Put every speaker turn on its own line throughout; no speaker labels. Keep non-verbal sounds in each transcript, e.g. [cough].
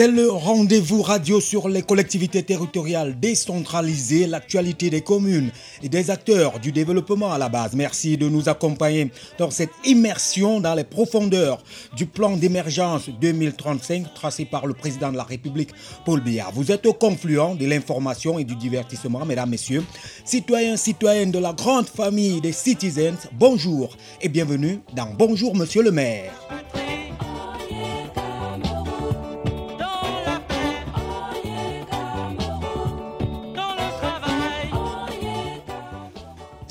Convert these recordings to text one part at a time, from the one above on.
C'est le rendez-vous radio sur les collectivités territoriales décentralisées, l'actualité des communes et des acteurs du développement à la base. Merci de nous accompagner dans cette immersion dans les profondeurs du plan d'émergence 2035 tracé par le président de la République, Paul Biya. Vous êtes au confluent de l'information et du divertissement, mesdames, messieurs. Citoyens, citoyennes de la grande famille des citizens, bonjour et bienvenue dans Bonjour Monsieur le maire.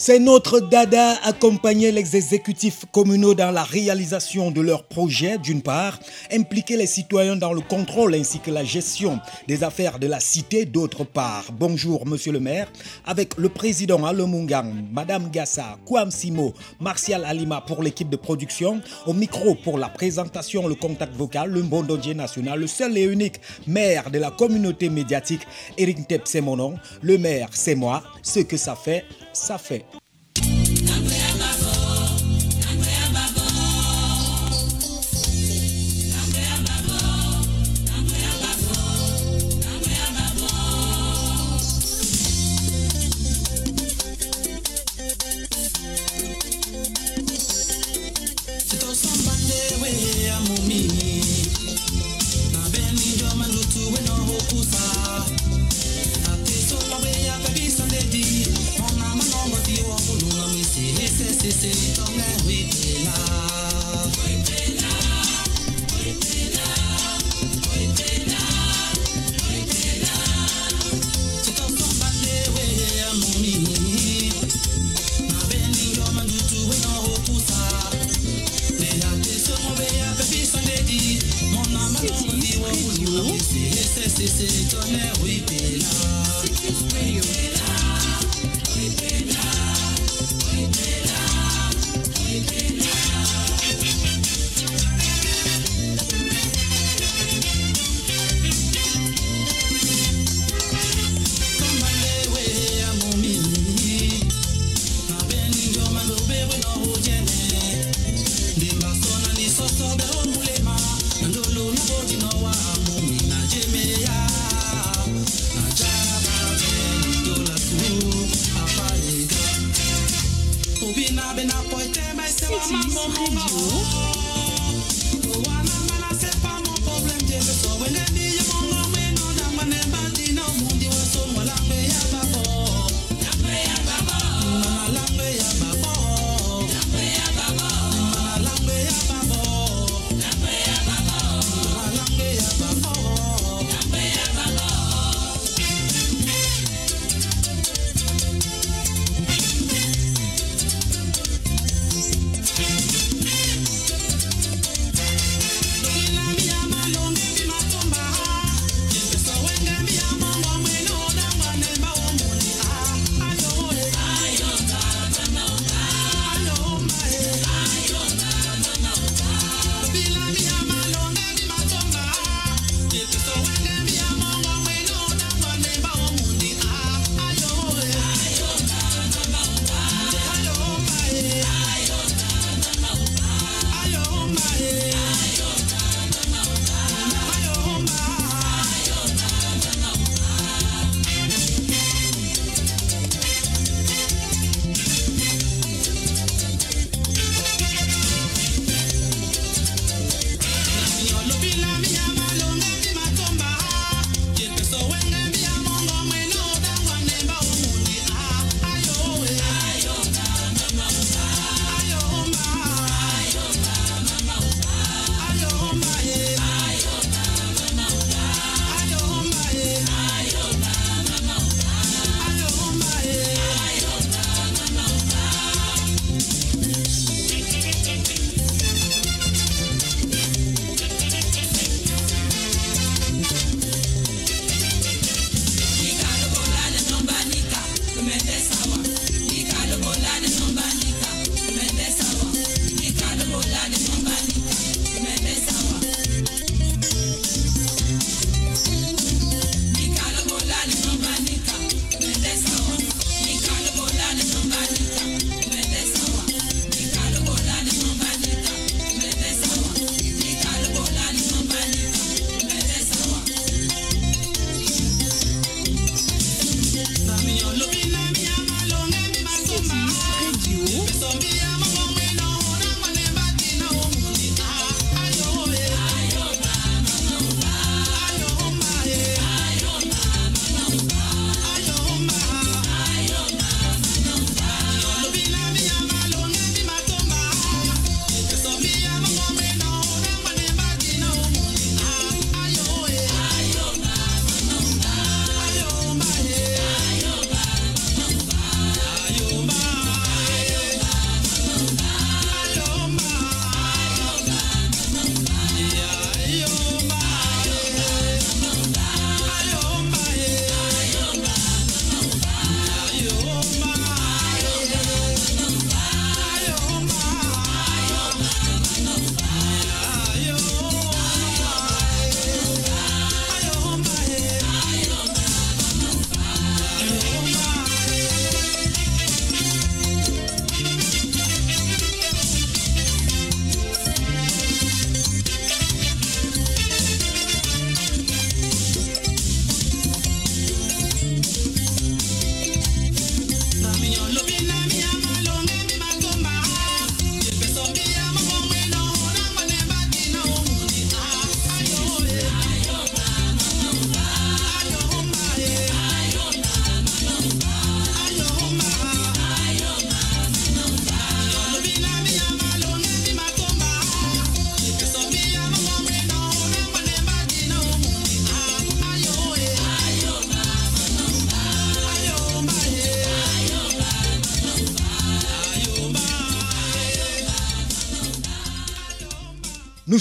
C'est notre dada accompagner les exécutifs communaux dans la réalisation de leurs projets, d'une part, impliquer les citoyens dans le contrôle ainsi que la gestion des affaires de la cité, d'autre part. Bonjour, monsieur le maire, avec le président Alomungang, madame Gassa, Kwam Simo, Martial Alima pour l'équipe de production, au micro pour la présentation, le contact vocal, le Mbondodje national, le seul et unique maire de la communauté médiatique, Eric Tep, c'est mon nom. Le maire, c'est moi. Ce que ça fait, ça.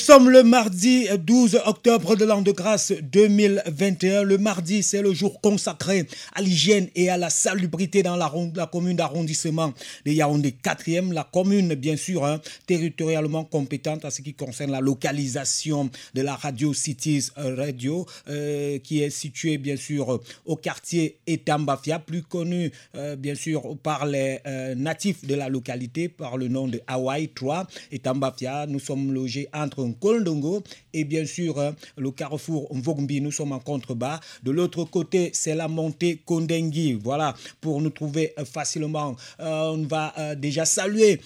Sommes le mardi 12 octobre de l'an de grâce 2021. Le mardi, c'est le jour consacré à l'hygiène et à la salubrité dans la, commune d'arrondissement de Yaoundé 4e. La commune, bien sûr, hein, territorialement compétente à ce qui concerne la localisation de la Radio Cities Radio, euh, qui est située, bien sûr, au quartier Etambafia, plus connu, euh, bien sûr, par les euh, natifs de la localité, par le nom de Hawaii 3. Etambafia, nous sommes logés entre Kolndongo et bien sûr hein, le carrefour Mvogmbi. Nous sommes en contrebas. De l'autre côté, c'est la montée Kondengi. Voilà, pour nous trouver euh, facilement. Euh, on va euh, déjà saluer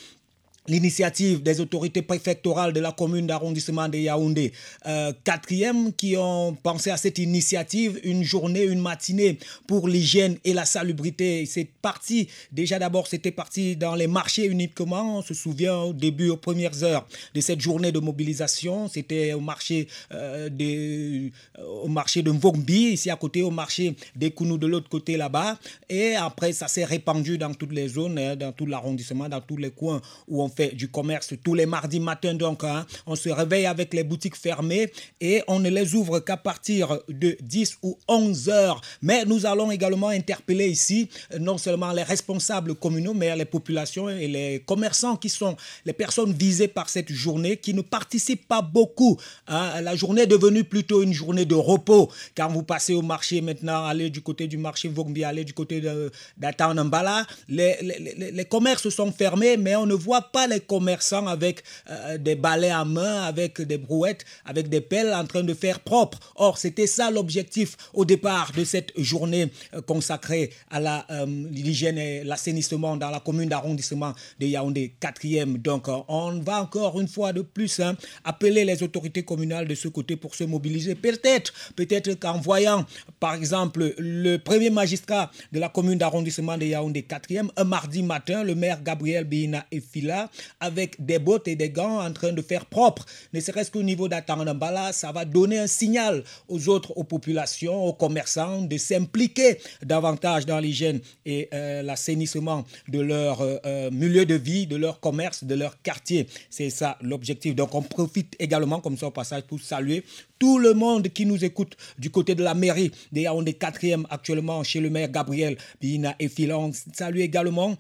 l'initiative des autorités préfectorales de la commune d'arrondissement de Yaoundé, euh, quatrième, qui ont pensé à cette initiative, une journée, une matinée pour l'hygiène et la salubrité. C'est parti, déjà d'abord, c'était parti dans les marchés uniquement. On se souvient au début, aux premières heures de cette journée de mobilisation. C'était au marché, euh, de, au marché de Mvogbi, ici à côté, au marché des Kounou de l'autre côté là-bas. Et après, ça s'est répandu dans toutes les zones, hein, dans tout l'arrondissement, dans tous les coins où on fait du commerce tous les mardis matins. Donc, hein, on se réveille avec les boutiques fermées et on ne les ouvre qu'à partir de 10 ou 11 heures. Mais nous allons également interpeller ici euh, non seulement les responsables communaux, mais les populations et les commerçants qui sont les personnes visées par cette journée, qui ne participent pas beaucoup. La journée est devenue plutôt une journée de repos. Quand vous passez au marché maintenant, allez du côté du marché Vogbi, allez du côté d'Atanambala, les, les, les commerces sont fermés, mais on ne voit pas les commerçants avec euh, des balais à main, avec des brouettes, avec des pelles en train de faire propre. Or, c'était ça l'objectif au départ de cette journée euh, consacrée à euh, l'hygiène et l'assainissement dans la commune d'arrondissement de Yaoundé 4e. Donc, on va encore une fois de plus hein, appeler les autorités communales de ce côté pour se mobiliser. Peut-être, peut-être qu'en voyant, par exemple, le premier magistrat de la commune d'arrondissement de Yaoundé 4e, un mardi matin, le maire Gabriel Bina Efila avec des bottes et des gants en train de faire propre. Ne serait-ce qu'au niveau d'Atangambala, ça va donner un signal aux autres, aux populations, aux commerçants de s'impliquer davantage dans l'hygiène et euh, l'assainissement de leur euh, euh, milieu de vie, de leur commerce, de leur quartier. C'est ça l'objectif. Donc on profite également comme ça au passage pour saluer tout le monde qui nous écoute du côté de la mairie des Yaoundé 4e actuellement chez le maire Gabriel Bina et Filon. Salut également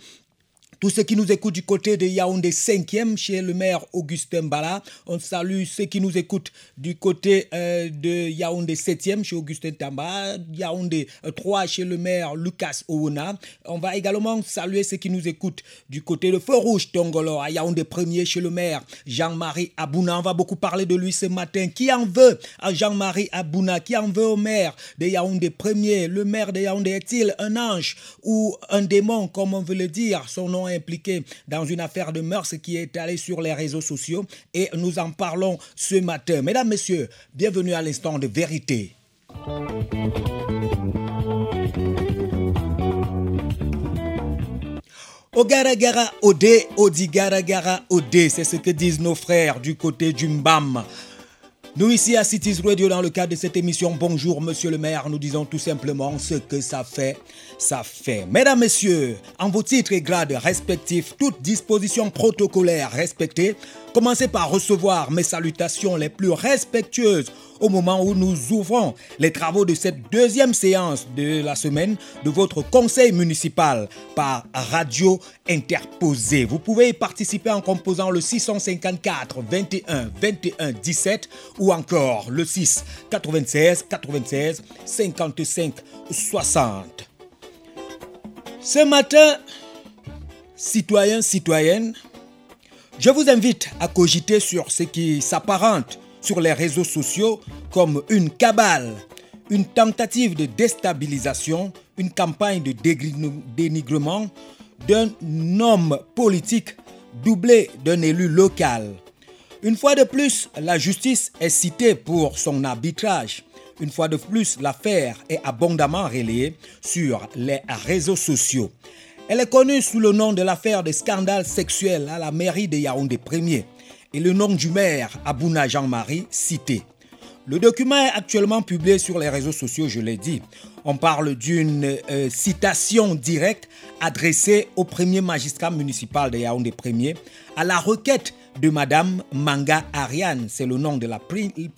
tous ceux qui nous écoutent du côté de Yaoundé 5e chez le maire Augustin Bala. On salue ceux qui nous écoutent du côté euh, de Yaoundé 7e chez Augustin Tamba. Yaoundé 3 euh, chez le maire Lucas Ouna. On va également saluer ceux qui nous écoutent du côté de Feu Rouge Tongolo à Yaoundé 1er chez le maire Jean-Marie Abouna. On va beaucoup parler de lui ce matin. Qui en veut à Jean-Marie Abouna? Qui en veut au maire de Yaoundé 1er Le maire de Yaoundé est-il un ange ou un démon comme on veut le dire? Son nom impliqué dans une affaire de mœurs qui est allée sur les réseaux sociaux et nous en parlons ce matin. Mesdames, Messieurs, bienvenue à l'instant de vérité. Ogaragara Ode, Odigaragara Ode, c'est ce que disent nos frères du côté du Mbam. Nous ici à Cities Radio dans le cadre de cette émission Bonjour Monsieur le maire, nous disons tout simplement ce que ça fait, ça fait. Mesdames, Messieurs, en vos titres et grades respectifs, toutes dispositions protocolaires respectées, commencez par recevoir mes salutations les plus respectueuses au moment où nous ouvrons les travaux de cette deuxième séance de la semaine de votre conseil municipal par radio interposée. Vous pouvez y participer en composant le 654 21 21 17 ou encore le 6 96 96 55 60. Ce matin, citoyens, citoyennes, je vous invite à cogiter sur ce qui s'apparente sur les réseaux sociaux comme une cabale, une tentative de déstabilisation, une campagne de dénigrement d'un homme politique doublé d'un élu local. Une fois de plus, la justice est citée pour son arbitrage. Une fois de plus, l'affaire est abondamment relayée sur les réseaux sociaux. Elle est connue sous le nom de l'affaire des scandales sexuels à la mairie de Yaoundé 1er et le nom du maire, Abouna Jean-Marie, cité. Le document est actuellement publié sur les réseaux sociaux, je l'ai dit. On parle d'une euh, citation directe adressée au premier magistrat municipal de Yaoundé 1er à la requête de Madame Manga Ariane, c'est le nom de la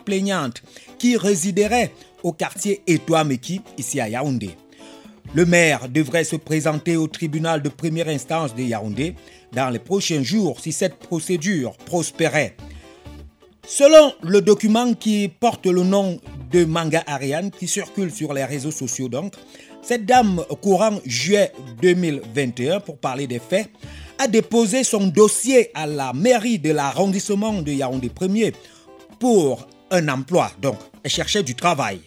plaignante, qui résiderait au quartier Etouameki, ici à Yaoundé. Le maire devrait se présenter au tribunal de première instance de Yaoundé dans les prochains jours si cette procédure prospérait. Selon le document qui porte le nom de Manga Ariane, qui circule sur les réseaux sociaux donc, cette dame, courant juillet 2021, pour parler des faits, a déposé son dossier à la mairie de l'arrondissement de Yaoundé 1er pour un emploi. Donc, elle cherchait du travail.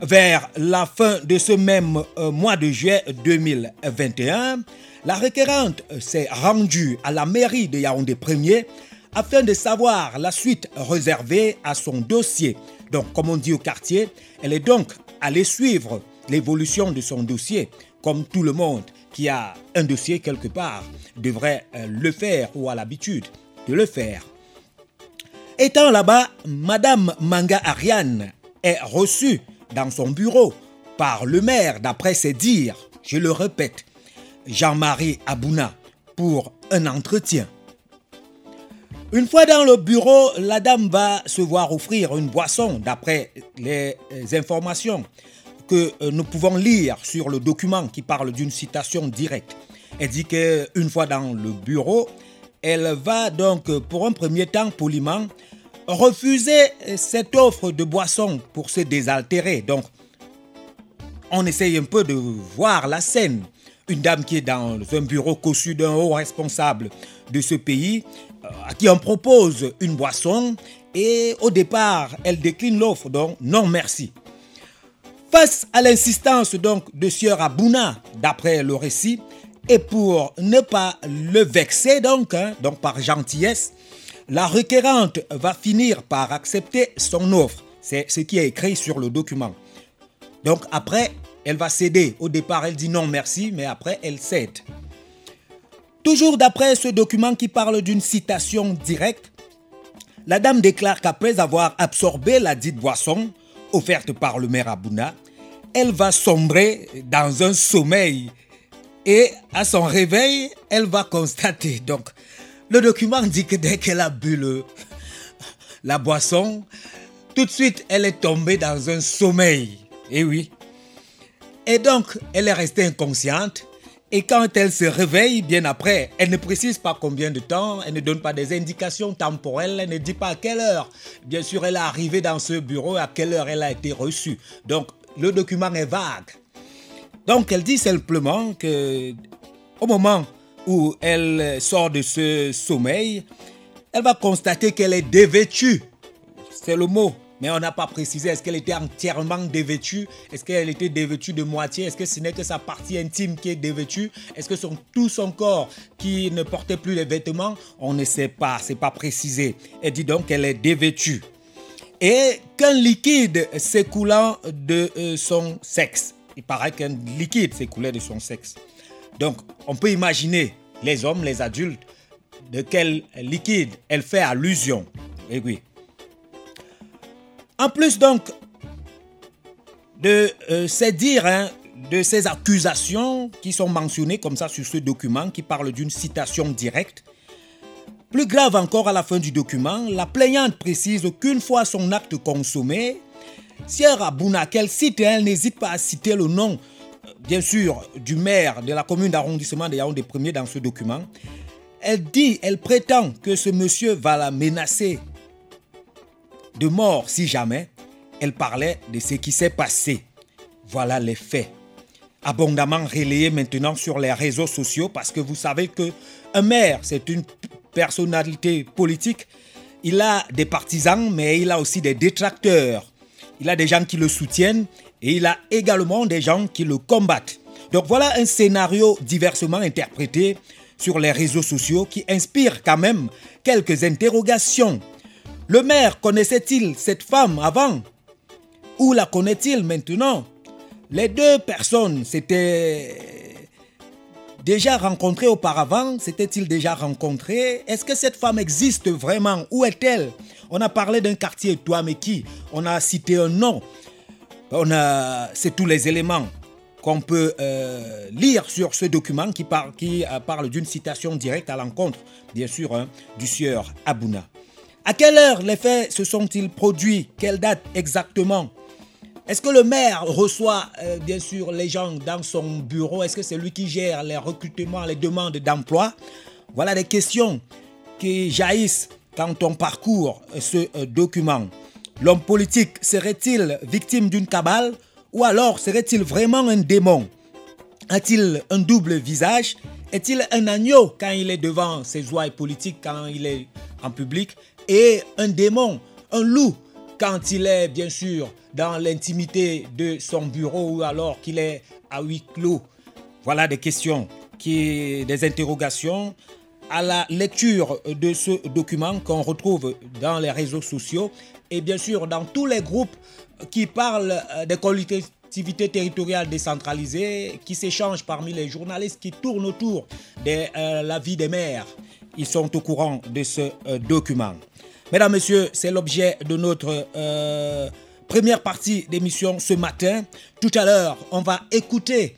Vers la fin de ce même euh, mois de juillet 2021, la requérante s'est rendue à la mairie de Yaoundé 1er afin de savoir la suite réservée à son dossier. Donc, comme on dit au quartier, elle est donc allée suivre l'évolution de son dossier, comme tout le monde qui a un dossier quelque part devrait euh, le faire ou a l'habitude de le faire. Étant là-bas, Madame Manga Ariane est reçue dans son bureau par le maire, d'après ses dires, je le répète, Jean-Marie Abouna, pour un entretien. Une fois dans le bureau, la dame va se voir offrir une boisson, d'après les informations que euh, nous pouvons lire sur le document qui parle d'une citation directe. Elle dit qu'une fois dans le bureau, elle va donc, pour un premier temps poliment, refuser cette offre de boisson pour se désaltérer. Donc, on essaye un peu de voir la scène. Une dame qui est dans un bureau cossu d'un haut responsable de ce pays, euh, à qui on propose une boisson, et au départ, elle décline l'offre, donc non merci. Face à l'insistance donc de Sieur Abouna, d'après le récit, et pour ne pas le vexer donc, hein, donc par gentillesse, la requérante va finir par accepter son offre. C'est ce qui est écrit sur le document. Donc après, elle va céder. Au départ, elle dit non merci, mais après, elle cède. Toujours d'après ce document qui parle d'une citation directe, la dame déclare qu'après avoir absorbé la dite boisson offerte par le maire Abouna, elle va sombrer dans un sommeil et à son réveil, elle va constater donc le document dit que dès qu'elle a bu la boisson, tout de suite, elle est tombée dans un sommeil. Et eh oui. Et donc, elle est restée inconsciente. Et quand elle se réveille, bien après, elle ne précise pas combien de temps, elle ne donne pas des indications temporelles, elle ne dit pas à quelle heure. Bien sûr, elle est arrivée dans ce bureau, à quelle heure elle a été reçue. Donc, le document est vague. Donc, elle dit simplement que au moment où elle sort de ce sommeil, elle va constater qu'elle est dévêtue. C'est le mot. Mais on n'a pas précisé, est-ce qu'elle était entièrement dévêtue? Est-ce qu'elle était dévêtue de moitié? Est-ce que ce n'est que sa partie intime qui est dévêtue? Est-ce que son, tout son corps qui ne portait plus les vêtements? On ne sait pas, c'est pas précisé. Elle dit donc qu'elle est dévêtue. Et qu'un liquide s'écoulant de euh, son sexe. Il paraît qu'un liquide s'écoulait de son sexe. Donc, on peut imaginer les hommes, les adultes, de quel liquide elle fait allusion. Et eh oui. En plus donc de euh, ces dires, hein, de ces accusations qui sont mentionnées comme ça sur ce document qui parle d'une citation directe, plus grave encore à la fin du document, la plaignante précise qu'une fois son acte consommé, Sierra Abouna, qu'elle cite, elle n'hésite pas à citer le nom bien sûr, du maire de la commune d'arrondissement de Yaoundé Premier dans ce document. Elle dit, elle prétend que ce monsieur va la menacer de mort si jamais elle parlait de ce qui s'est passé. Voilà les faits. Abondamment relayés maintenant sur les réseaux sociaux parce que vous savez que un maire, c'est une personnalité politique. Il a des partisans, mais il a aussi des détracteurs. Il a des gens qui le soutiennent et il a également des gens qui le combattent. Donc voilà un scénario diversement interprété sur les réseaux sociaux qui inspire quand même quelques interrogations. Le maire connaissait-il cette femme avant? Où la connaît-il maintenant? Les deux personnes s'étaient déjà rencontrées auparavant S'étaient-ils déjà rencontrés Est-ce que cette femme existe vraiment? Où est-elle? On a parlé d'un quartier, qui On a cité un nom. On a, c'est tous les éléments qu'on peut lire sur ce document qui, qui parle d'une citation directe à l'encontre, bien sûr, hein, du sieur Abouna. À quelle heure les faits se sont-ils produits? Quelle date exactement? Est-ce que le maire reçoit bien sûr les gens dans son bureau? Est-ce que c'est lui qui gère les recrutements, les demandes d'emploi? Voilà des questions qui jaillissent quand on parcourt ce euh, document. L'homme politique serait-il victime d'une cabale ou alors serait-il vraiment un démon? A-t-il un double visage? Est-il un agneau quand il est devant ses ouailles politiques, quand il est en public? Et un démon, un loup quand il est bien sûr dans l'intimité de son bureau ou alors qu'il est à huis clos? Voilà des questions, qui, des interrogations à la lecture de ce document qu'on retrouve dans les réseaux sociaux et bien sûr dans tous les groupes qui parlent euh, des collectivités territoriales décentralisées, qui s'échangent parmi les journalistes qui tournent autour de euh, la vie des maires. Ils sont au courant de ce euh, document. Mesdames, Messieurs, c'est l'objet de notre première partie d'émission ce matin. Tout à l'heure, on va écouter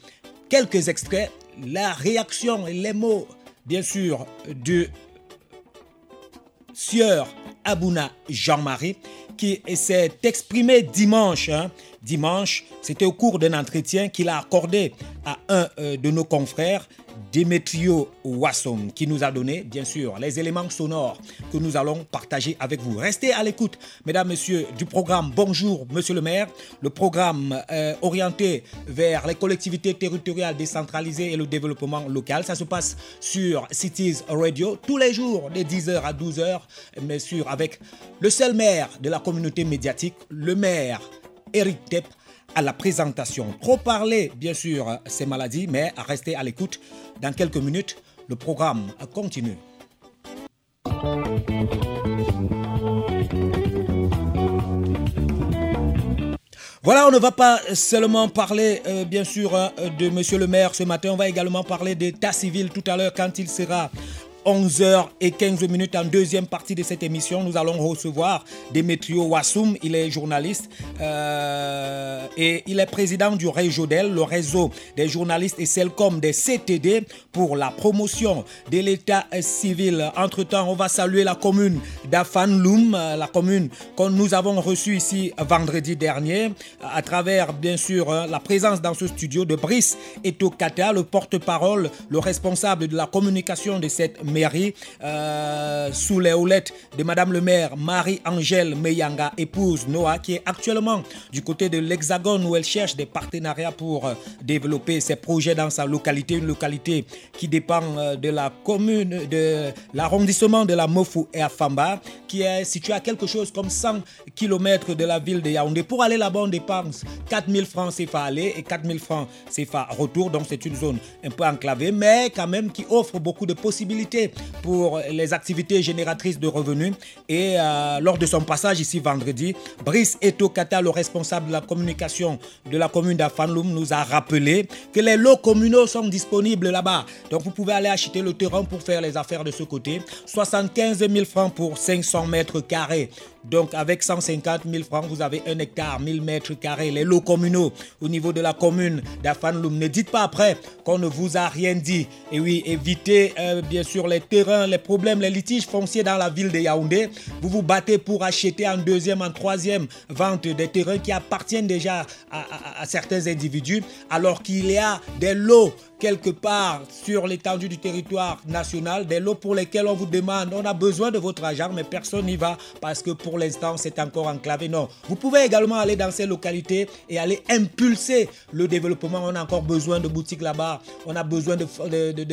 quelques extraits, la réaction et les mots bien sûr, de Sieur Abouna Jean-Marie, qui s'est exprimé dimanche. Hein. dimanche, c'était au cours d'un entretien qu'il a accordé à un euh, de nos confrères Demetrio Wassom qui nous a donné, bien sûr, les éléments sonores que nous allons partager avec vous. Restez à l'écoute, mesdames, messieurs, du programme Bonjour, monsieur le maire, le programme euh, orienté vers les collectivités territoriales décentralisées et le développement local. Ça se passe sur Cities Radio tous les jours de 10h à 12h, bien sûr, avec le seul maire de la communauté médiatique, le maire Eric Tepp à la présentation. Trop parler, bien sûr, ces maladies, mais à rester à l'écoute. Dans quelques minutes, le programme continue. Voilà, on ne va pas seulement parler, euh, bien sûr, euh, de Monsieur le maire ce matin, on va également parler d'état civil tout à l'heure quand il sera 11h15 minutes en deuxième partie de cette émission. Nous allons recevoir Demetrio Wassoum. Il est journaliste euh, et il est président du Réjodel, le réseau des journalistes et celle comme des CTD pour la promotion de l'état civil. Entre-temps, on va saluer la commune d'Afanloum, la commune que nous avons reçue ici vendredi dernier à travers, bien sûr, la présence dans ce studio de Brice Etokata, le porte-parole, le responsable de la communication de cette mairie euh, sous les houlettes de Madame le maire Marie-Angèle Meyanga, épouse Noah, qui est actuellement du côté de l'Hexagone où elle cherche des partenariats pour euh, développer ses projets dans sa localité, une localité qui dépend euh, de la commune, de l'arrondissement de la Mofou et Afamba, qui est située à quelque chose comme 100 km de la ville de Yaoundé. Pour aller là-bas, on dépense 4000 francs CFA aller et 4000 francs CFA retour. Donc c'est une zone un peu enclavée, mais quand même qui offre beaucoup de possibilités pour les activités génératrices de revenus. Et euh, lors de son passage ici vendredi, Brice Etokata, le responsable de la communication de la commune d'Afanloum, nous a rappelé que les lots communaux sont disponibles là-bas. Donc vous pouvez aller acheter le terrain pour faire les affaires de ce côté. 75 000 francs pour 500 mètres carrés. Donc avec 150 000 francs, vous avez un hectare, 1000 mètres carrés, les lots communaux au niveau de la commune d'Afanloum. Ne dites pas après qu'on ne vous a rien dit. Et oui, évitez euh, bien sûr les terrains, les problèmes, les litiges fonciers dans la ville de Yaoundé. Vous vous battez pour acheter en deuxième, en troisième vente des terrains qui appartiennent déjà à certains individus, alors qu'il y a des lots quelque part sur l'étendue du territoire national, des lots pour lesquels on vous demande, on a besoin de votre argent, mais personne n'y va parce que pour l'instant c'est encore enclavé. Non, vous pouvez également aller dans ces localités et aller impulser le développement. On a encore besoin de boutiques là-bas, on a besoin de,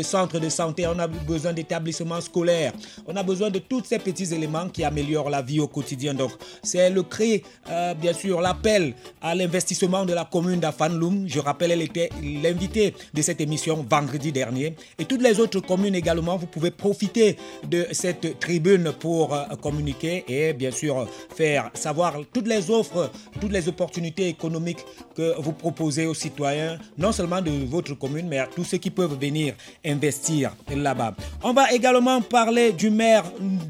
centres de santé, on a besoin d'établissements scolaires, on a besoin de tous ces petits éléments qui améliorent la vie au quotidien. Donc c'est le cri, euh, bien sûr, l'appel à l'investissement de la commune d'Afanloum. Je rappelle, elle était l'invité de cette émission vendredi dernier. Et toutes les autres communes également, vous pouvez profiter de cette tribune pour euh, communiquer et bien sûr faire savoir toutes les offres, toutes les opportunités économiques que vous proposez aux citoyens, non seulement de votre commune, mais à tous ceux qui peuvent venir investir là-bas. On va également parler du maire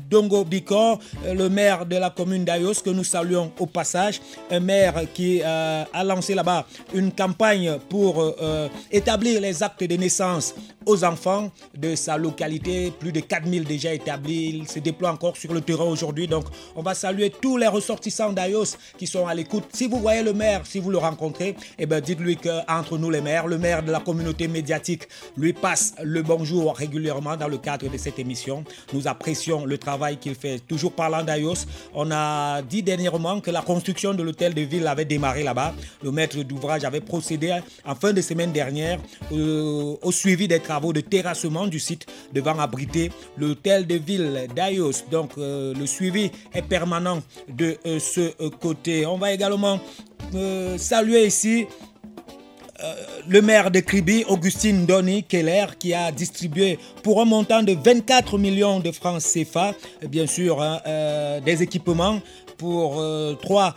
Dongo Bikor, euh, le maire de la commune d'Ayos, que nous saluons au passage, un maire qui euh, a lancé là-bas une campagne pour euh, établir les actes de naissance aux enfants de sa localité. Plus de 4000 déjà établis. Il se déploie encore sur le terrain aujourd'hui. Donc, on va saluer tous les ressortissants d'Ayos qui sont à l'écoute. Si vous voyez le maire, si vous le rencontrez, eh ben, dites-lui qu'entre nous les maires, le maire de la communauté médiatique lui passe le bonjour régulièrement dans le cadre de cette émission. Nous apprécions le travail qu'il fait. Toujours parlant d'Ayos, on a dit dernièrement que la construction de l'hôtel de ville avait démarré là-bas. Le maître d'ouvrage avait procédé en fin de semaine dernière euh, au suivi des travaux de terrassement du site devant abriter l'hôtel de ville d'Ayos. Donc euh, le suivi est permanent de euh, ce euh, côté. On va également saluer ici le maire de Kribi, Augustine Donny Keller, qui a distribué pour un montant de 24 millions de francs CFA, bien sûr, hein, des équipements pour trois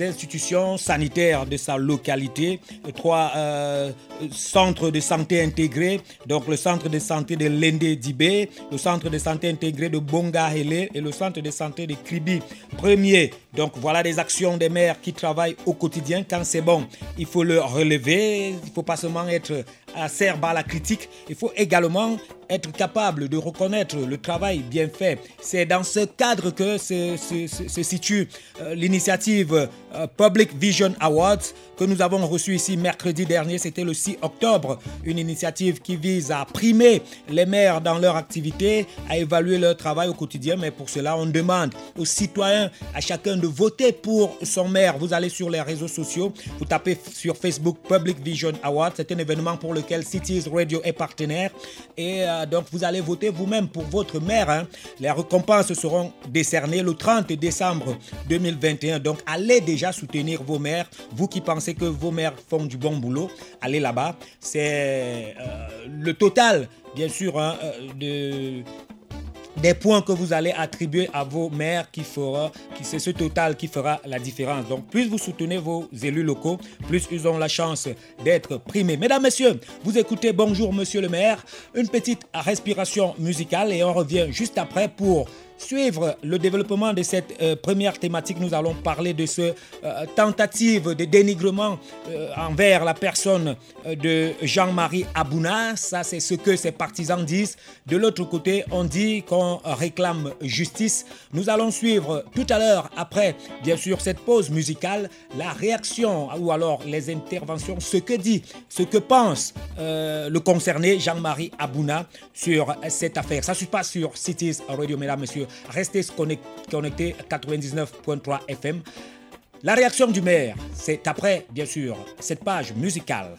institutions sanitaires de sa localité, trois euh, centres de santé intégrés, donc le centre de santé de Lende Dibé, le centre de santé intégré de Bonga Hele et le centre de santé de Kribi Premier. Donc voilà des actions des maires qui travaillent au quotidien. Quand c'est bon, il faut le relever. Il ne faut pas seulement être acerbe à la critique, il faut également être capable de reconnaître le travail bien fait. C'est dans ce cadre que se, situe euh, l'initiative euh, Public Vision Awards que nous avons reçu ici mercredi dernier. C'était le 6 octobre. Une initiative qui vise à primer les maires dans leur activité, à évaluer leur travail au quotidien. Mais pour cela, on demande aux citoyens, à chacun de voter pour son maire. Vous allez sur les réseaux sociaux, vous tapez sur Facebook Public Vision Awards. C'est un événement pour lequel Cities Radio est partenaire. Et euh, donc, vous allez voter vous-même pour votre maire. Hein. Les récompenses seront décernées le 30 décembre 2021. Donc, allez déjà soutenir vos maires. Vous qui pensez que vos maires font du bon boulot, allez là-bas. C'est euh, le total, bien sûr, hein, euh, de des points que vous allez attribuer à vos maires qui fera, qui c'est ce total qui fera la différence. Donc plus vous soutenez vos élus locaux, plus ils ont la chance d'être primés. Mesdames, Messieurs, vous écoutez Bonjour Monsieur le maire, une petite respiration musicale et on revient juste après pour suivre le développement de cette euh, première thématique, nous allons parler de ce euh, tentative de dénigrement euh, envers la personne de Jean-Marie Abouna. Ça, c'est ce que ses partisans disent. De l'autre côté, on dit qu'on réclame justice. Nous allons suivre tout à l'heure, après, bien sûr, cette pause musicale, la réaction ou alors les interventions, ce que dit, ce que pense le concerné Jean-Marie Abouna sur cette affaire. Ça ne suit pas sur Cities Radio, mesdames, messieurs. Restez connectés à 99.3 FM. La réaction du maire, c'est après, bien sûr, cette page musicale.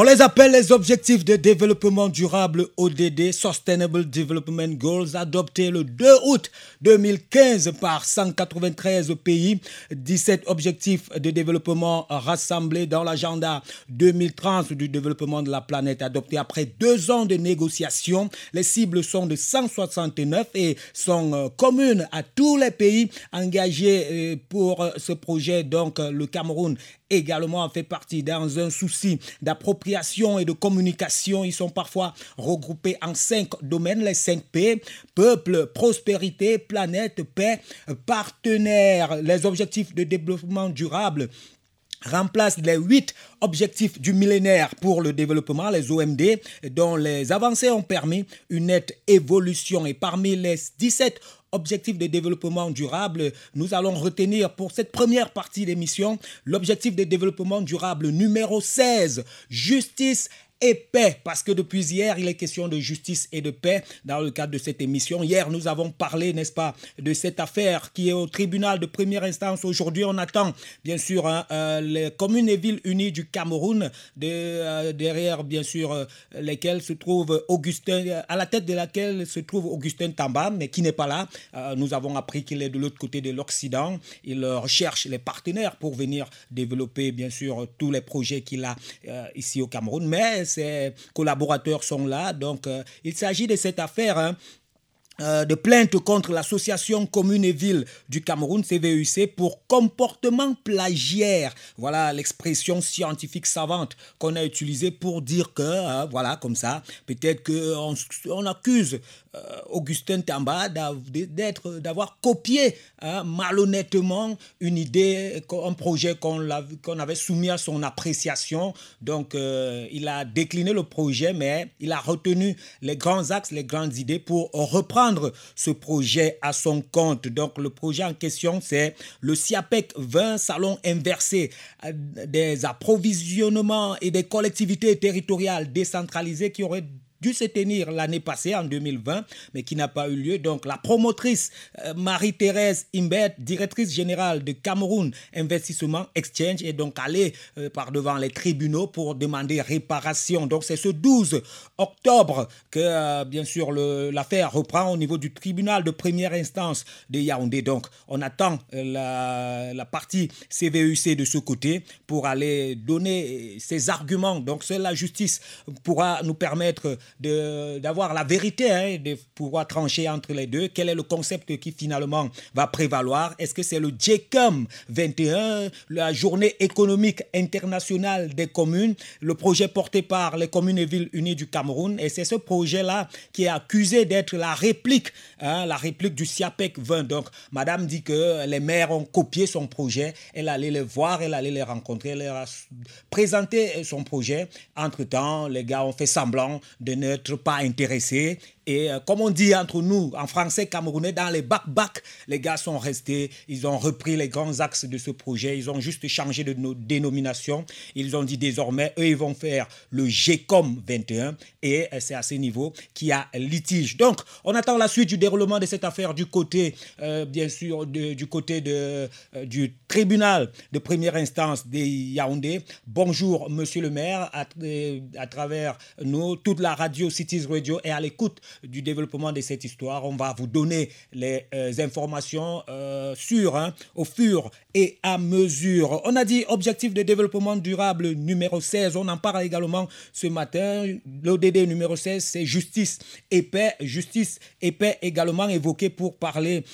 On les appelle les objectifs de développement durable ODD, Sustainable Development Goals, adoptés le 2 août 2015 par 193 pays. 17 objectifs de développement rassemblés dans l'agenda 2030 du développement de la planète, adopté après deux ans de négociations. Les cibles sont de 169 et sont euh, communes à tous les pays engagés euh, pour euh, ce projet. Donc, le Cameroun également fait partie dans un souci d'appropriation et de communication. Ils sont parfois regroupés en cinq domaines, les cinq P, peuple, prospérité, planète, paix, partenaires, les objectifs de développement durable remplacent les huit objectifs du millénaire pour le développement, les OMD, dont les avancées ont permis une nette évolution. Et parmi les 17 objectifs de développement durable, nous allons retenir pour cette première partie d'émission l'objectif de développement durable numéro 16, justice et paix, parce que depuis hier, il est question de justice et de paix dans le cadre de cette émission. Hier, nous avons parlé, n'est-ce pas, de cette affaire qui est au tribunal de première instance. Aujourd'hui, on attend, bien sûr, hein, euh, les communes et villes unies du Cameroun, euh, derrière, bien sûr, euh, lesquelles se trouve Augustin, à la tête de laquelle se trouve Augustin Tamba, mais qui n'est pas là. nous avons appris qu'il est de l'autre côté de l'Occident. Il recherche les partenaires pour venir développer, bien sûr, tous les projets qu'il a ici au Cameroun. Mais ses collaborateurs sont là. Donc, euh, il s'agit de cette affaire. Hein, de plainte contre l'association commune et ville du Cameroun, CVUC, pour comportement plagiaire. Voilà l'expression scientifique savante qu'on a utilisée pour dire que, hein, voilà, comme ça, peut-être qu'on on accuse euh, Augustin Tamba d'avoir copié hein, malhonnêtement une idée, un projet qu'on, qu'on avait soumis à son appréciation. Donc, euh, il a décliné le projet, mais il a retenu les grands axes, les grandes idées pour reprendre ce projet à son compte. Donc, le projet en question, c'est le SIAPEC 20 salons inversés euh, des approvisionnements et des collectivités territoriales décentralisées qui auraient dû se tenir l'année passée, en 2020, mais qui n'a pas eu lieu. Donc, la promotrice euh, Marie-Thérèse Imbet, directrice générale de Cameroun Investissement Exchange, est donc allée euh, par devant les tribunaux pour demander réparation. Donc, c'est ce 12 octobre que, euh, bien sûr, l'affaire reprend au niveau du tribunal de première instance de Yaoundé. Donc, on attend la, la partie CVUC de ce côté pour aller donner ses arguments. Donc, seule la justice pourra nous permettre d'avoir la vérité, hein, de pouvoir trancher entre les deux. Quel est le concept qui finalement va prévaloir? Est-ce que c'est le JECOM 21, la journée économique internationale des communes, le projet porté par les communes et villes unies du Cameroun? Et c'est ce projet-là qui est accusé d'être la réplique, hein, la réplique du SIAPEC 20. Donc, Madame dit que les maires ont copié son projet. Elle allait les voir, elle allait les rencontrer, elle leur a présenté son projet. Entre-temps, les gars ont fait semblant de n'être pas intéressés et euh, comme on dit entre nous, en français camerounais, dans les bac-bac, les gars sont restés, ils ont repris les grands axes de ce projet, ils ont juste changé de dénomination. Ils ont dit désormais, eux, ils vont faire le GECOM 21 et euh, c'est à ce niveau qu'il y a litige. Donc, on attend la suite du déroulement de cette affaire du côté, euh, bien sûr, du côté de, du tribunal de première instance de Yaoundé. Bonjour, monsieur le maire, à, à travers nous, toute la radio Cities Radio est à l'écoute du développement de cette histoire. On va vous donner les euh, informations euh, sur, hein, au fur et à mesure. On a dit objectif de développement durable numéro 16. On en parle également ce matin. L'ODD numéro 16, c'est justice et paix. Justice et paix également évoqué pour parler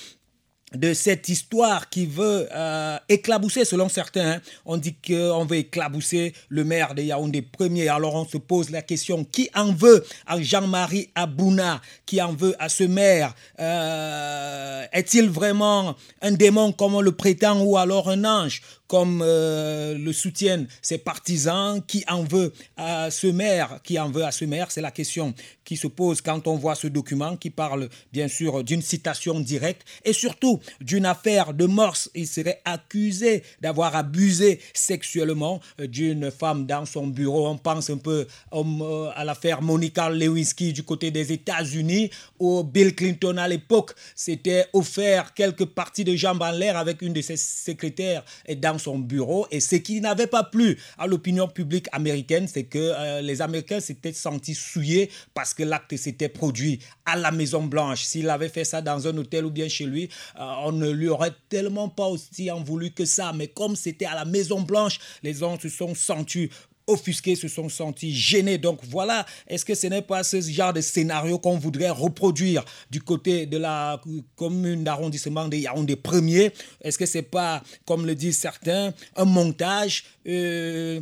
de cette histoire qui veut euh, éclabousser, selon certains, hein. on dit qu'on veut éclabousser le maire de Yaoundé premier. Alors on se pose la question, qui en veut à Jean-Marie Abouna? Qui en veut à ce maire? Euh, Est-il vraiment un démon comme on le prétend ou alors un ange? Comme euh, le soutiennent ses partisans, qui en veut à ce maire, qui en veut à ce maire, c'est la question qui se pose quand on voit ce document qui parle bien sûr d'une citation directe et surtout d'une affaire de morse. Il serait accusé d'avoir abusé sexuellement euh, d'une femme dans son bureau. On pense un peu euh, à l'affaire Monica Lewinsky du côté des États-Unis où Bill Clinton à l'époque s'était offert quelques parties de jambes en l'air avec une de ses secrétaires et dans son bureau. Et ce qui n'avait pas plu à l'opinion publique américaine, c'est que euh, les Américains s'étaient sentis souillés parce que l'acte s'était produit à la Maison Blanche. S'il avait fait ça dans un hôtel ou bien chez lui, euh, on ne lui aurait tellement pas aussi en voulu que ça. Mais comme c'était à la Maison Blanche, les gens se sont sentis offusqués, se sont sentis gênés. Donc voilà, est-ce que ce n'est pas ce genre de scénario qu'on voudrait reproduire du côté de la commune d'arrondissement de Yaoundé premier? Est-ce que c'est pas, comme le disent certains, un montage euh,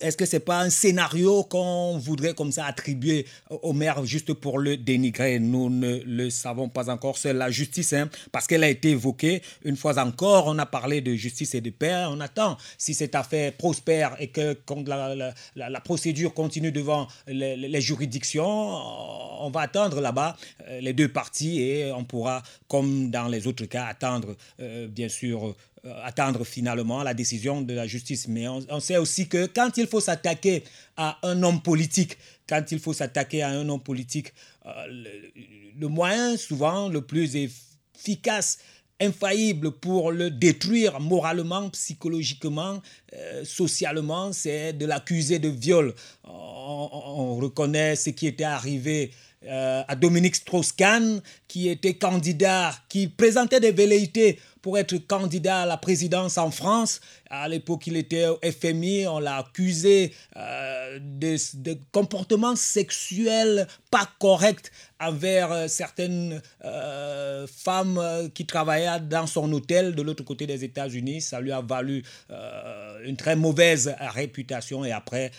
est-ce que c'est pas un scénario qu'on voudrait comme ça attribuer au maire juste pour le dénigrer? Nous ne le savons pas encore. C'est la justice, hein, parce qu'elle a été évoquée une fois encore. On a parlé de justice et de paix. On attend si cette affaire prospère et que la, procédure continue devant les, juridictions, on va attendre là-bas euh, les deux parties et on pourra, comme dans les autres cas, attendre euh, bien sûr attendre finalement la décision de la justice. Mais on, sait aussi que quand il faut s'attaquer à un homme politique, quand il faut s'attaquer à un homme politique, euh, le, moyen souvent le plus efficace infaillible pour le détruire moralement, psychologiquement, euh, socialement, c'est de l'accuser de viol. On, reconnaît ce qui était arrivé à Dominique Strauss-Kahn, qui était candidat, qui présentait des velléités pour être candidat à la présidence en France. À l'époque, il était au FMI, on l'a accusé euh, de, comportements sexuels pas corrects envers euh, certaines euh, femmes qui travaillaient dans son hôtel de l'autre côté des États-Unis. Ça lui a valu une très mauvaise réputation et après,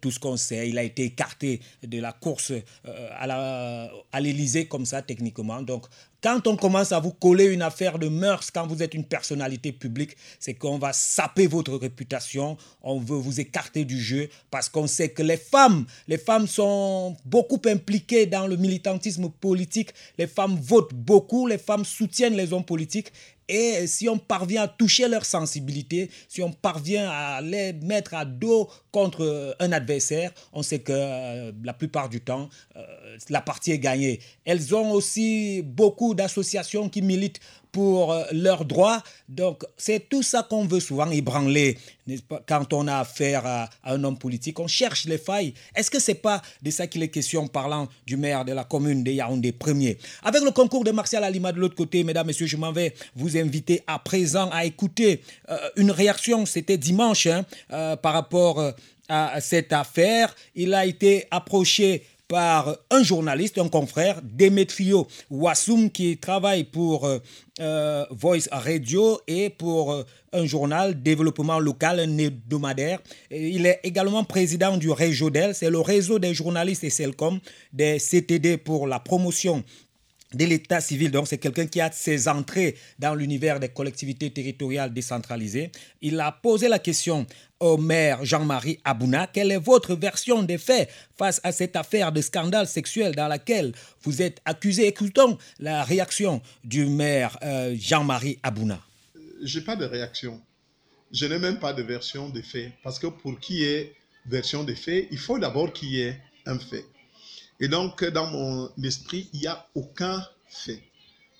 tout ce qu'on sait, il a été écarté de la course à l'Élysée comme ça techniquement. Donc, quand on commence à vous coller une affaire de mœurs, quand vous êtes une personnalité publique, c'est qu'on va saper votre réputation, on veut vous écarter du jeu parce qu'on sait que les femmes, les femmes sont beaucoup impliquées dans le militantisme politique, les femmes votent beaucoup, les femmes soutiennent les hommes politiques et si on parvient à toucher leur sensibilité, si on parvient à les mettre à dos contre euh, un adversaire, on sait que euh, la plupart du temps, euh, la partie est gagnée. Elles ont aussi beaucoup d'associations qui militent pour euh, leurs droits. Donc, c'est tout ça qu'on veut souvent ébranler quand on a affaire à, un homme politique. On cherche les failles. Est-ce que c'est pas de ça qu'il est question parlant du maire de la commune de Yaoundé premier? Avec le concours de Martial Alima de l'autre côté, mesdames, messieurs, je m'en vais vous inviter à présent à écouter euh, une réaction. C'était dimanche hein, euh, par rapport à cette affaire. Il a été approché par un journaliste, un confrère, Demetrio Wassoum, qui travaille pour euh, euh, Voice Radio et pour euh, un journal développement local, un hebdomadaire. il est également président du Réjodel, c'est le réseau des journalistes et CELCOM, des CTD pour la promotion de l'état civil. Donc, c'est quelqu'un qui a ses entrées dans l'univers des collectivités territoriales décentralisées. Il a posé la question au maire Jean-Marie Abouna. Quelle est votre version des faits face à cette affaire de scandale sexuel dans laquelle vous êtes accusé? Écoutons la réaction du maire euh, Jean-Marie Abouna.
Je n'ai pas de réaction. Je n'ai même pas de version des faits. Parce que pour qu'il y ait version des faits, il faut d'abord qu'il y ait un fait. Et donc, dans mon esprit, il n'y a aucun fait.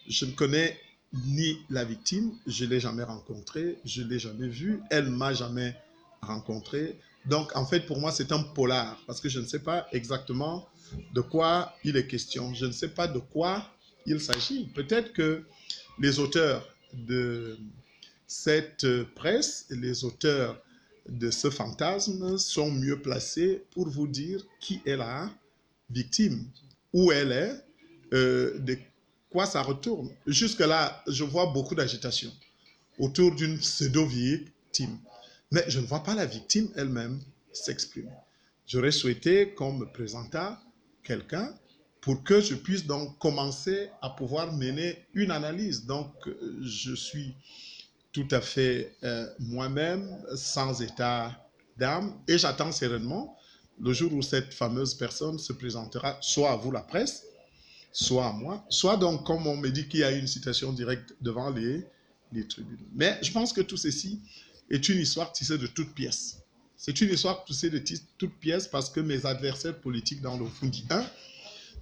Je ne connais ni la victime, je ne l'ai jamais rencontrée, je ne l'ai jamais vue, elle m'a jamais rencontré. Donc, en fait, pour moi, c'est un polar, parce que je ne sais pas exactement de quoi il est question. Je ne sais pas de quoi il s'agit. Peut-être que les auteurs de cette presse, les auteurs de ce fantasme sont mieux placés pour vous dire qui est la victime, où elle est, euh, de quoi ça retourne. Jusque-là, je vois beaucoup d'agitation autour d'une pseudo-victime. Mais je ne vois pas la victime elle-même s'exprimer. J'aurais souhaité qu'on me présentât quelqu'un pour que je puisse donc commencer à pouvoir mener une analyse. Donc, je suis tout à fait euh, moi-même, sans état d'âme, et j'attends sereinement le jour où cette fameuse personne se présentera, soit à vous la presse, soit à moi, soit donc comme on me dit qu'il y a une citation directe devant les, tribunaux. Mais je pense que tout ceci est une histoire tissée de toutes pièces. C'est une histoire tissée de toutes pièces parce que mes adversaires politiques dans le Fundi 1,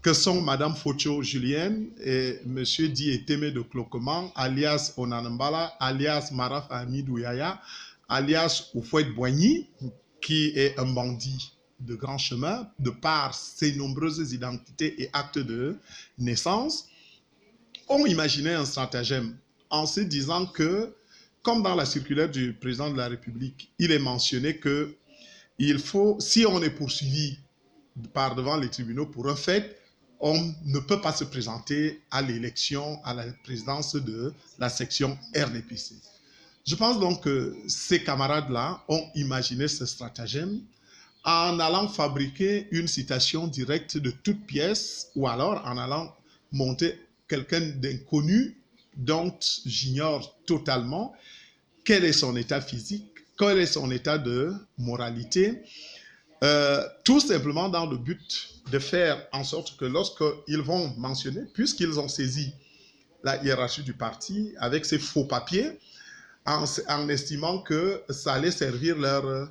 que sont Madame Focho Julienne et Monsieur Di Temé de Cloquement, alias Onanambala, alias Maraf Hamidou Yaya, alias Oufouet Boigny, qui est un bandit de grand chemin, de par ses nombreuses identités et actes de naissance, ont imaginé un stratagème en se disant que, comme dans la circulaire du président de la République, il est mentionné que il faut, si on est poursuivi par devant les tribunaux pour un fait, on ne peut pas se présenter à l'élection à la présidence de la section RDPC. Je pense donc que ces camarades-là ont imaginé ce stratagème en allant fabriquer une citation directe de toute pièce ou alors en allant monter quelqu'un d'inconnu dont j'ignore totalement quel est son état physique, quel est son état de moralité, euh, tout simplement dans le but de faire en sorte que lorsqu'ils vont mentionner, puisqu'ils ont saisi la hiérarchie du parti avec ces faux papiers, en, en estimant que ça allait servir leur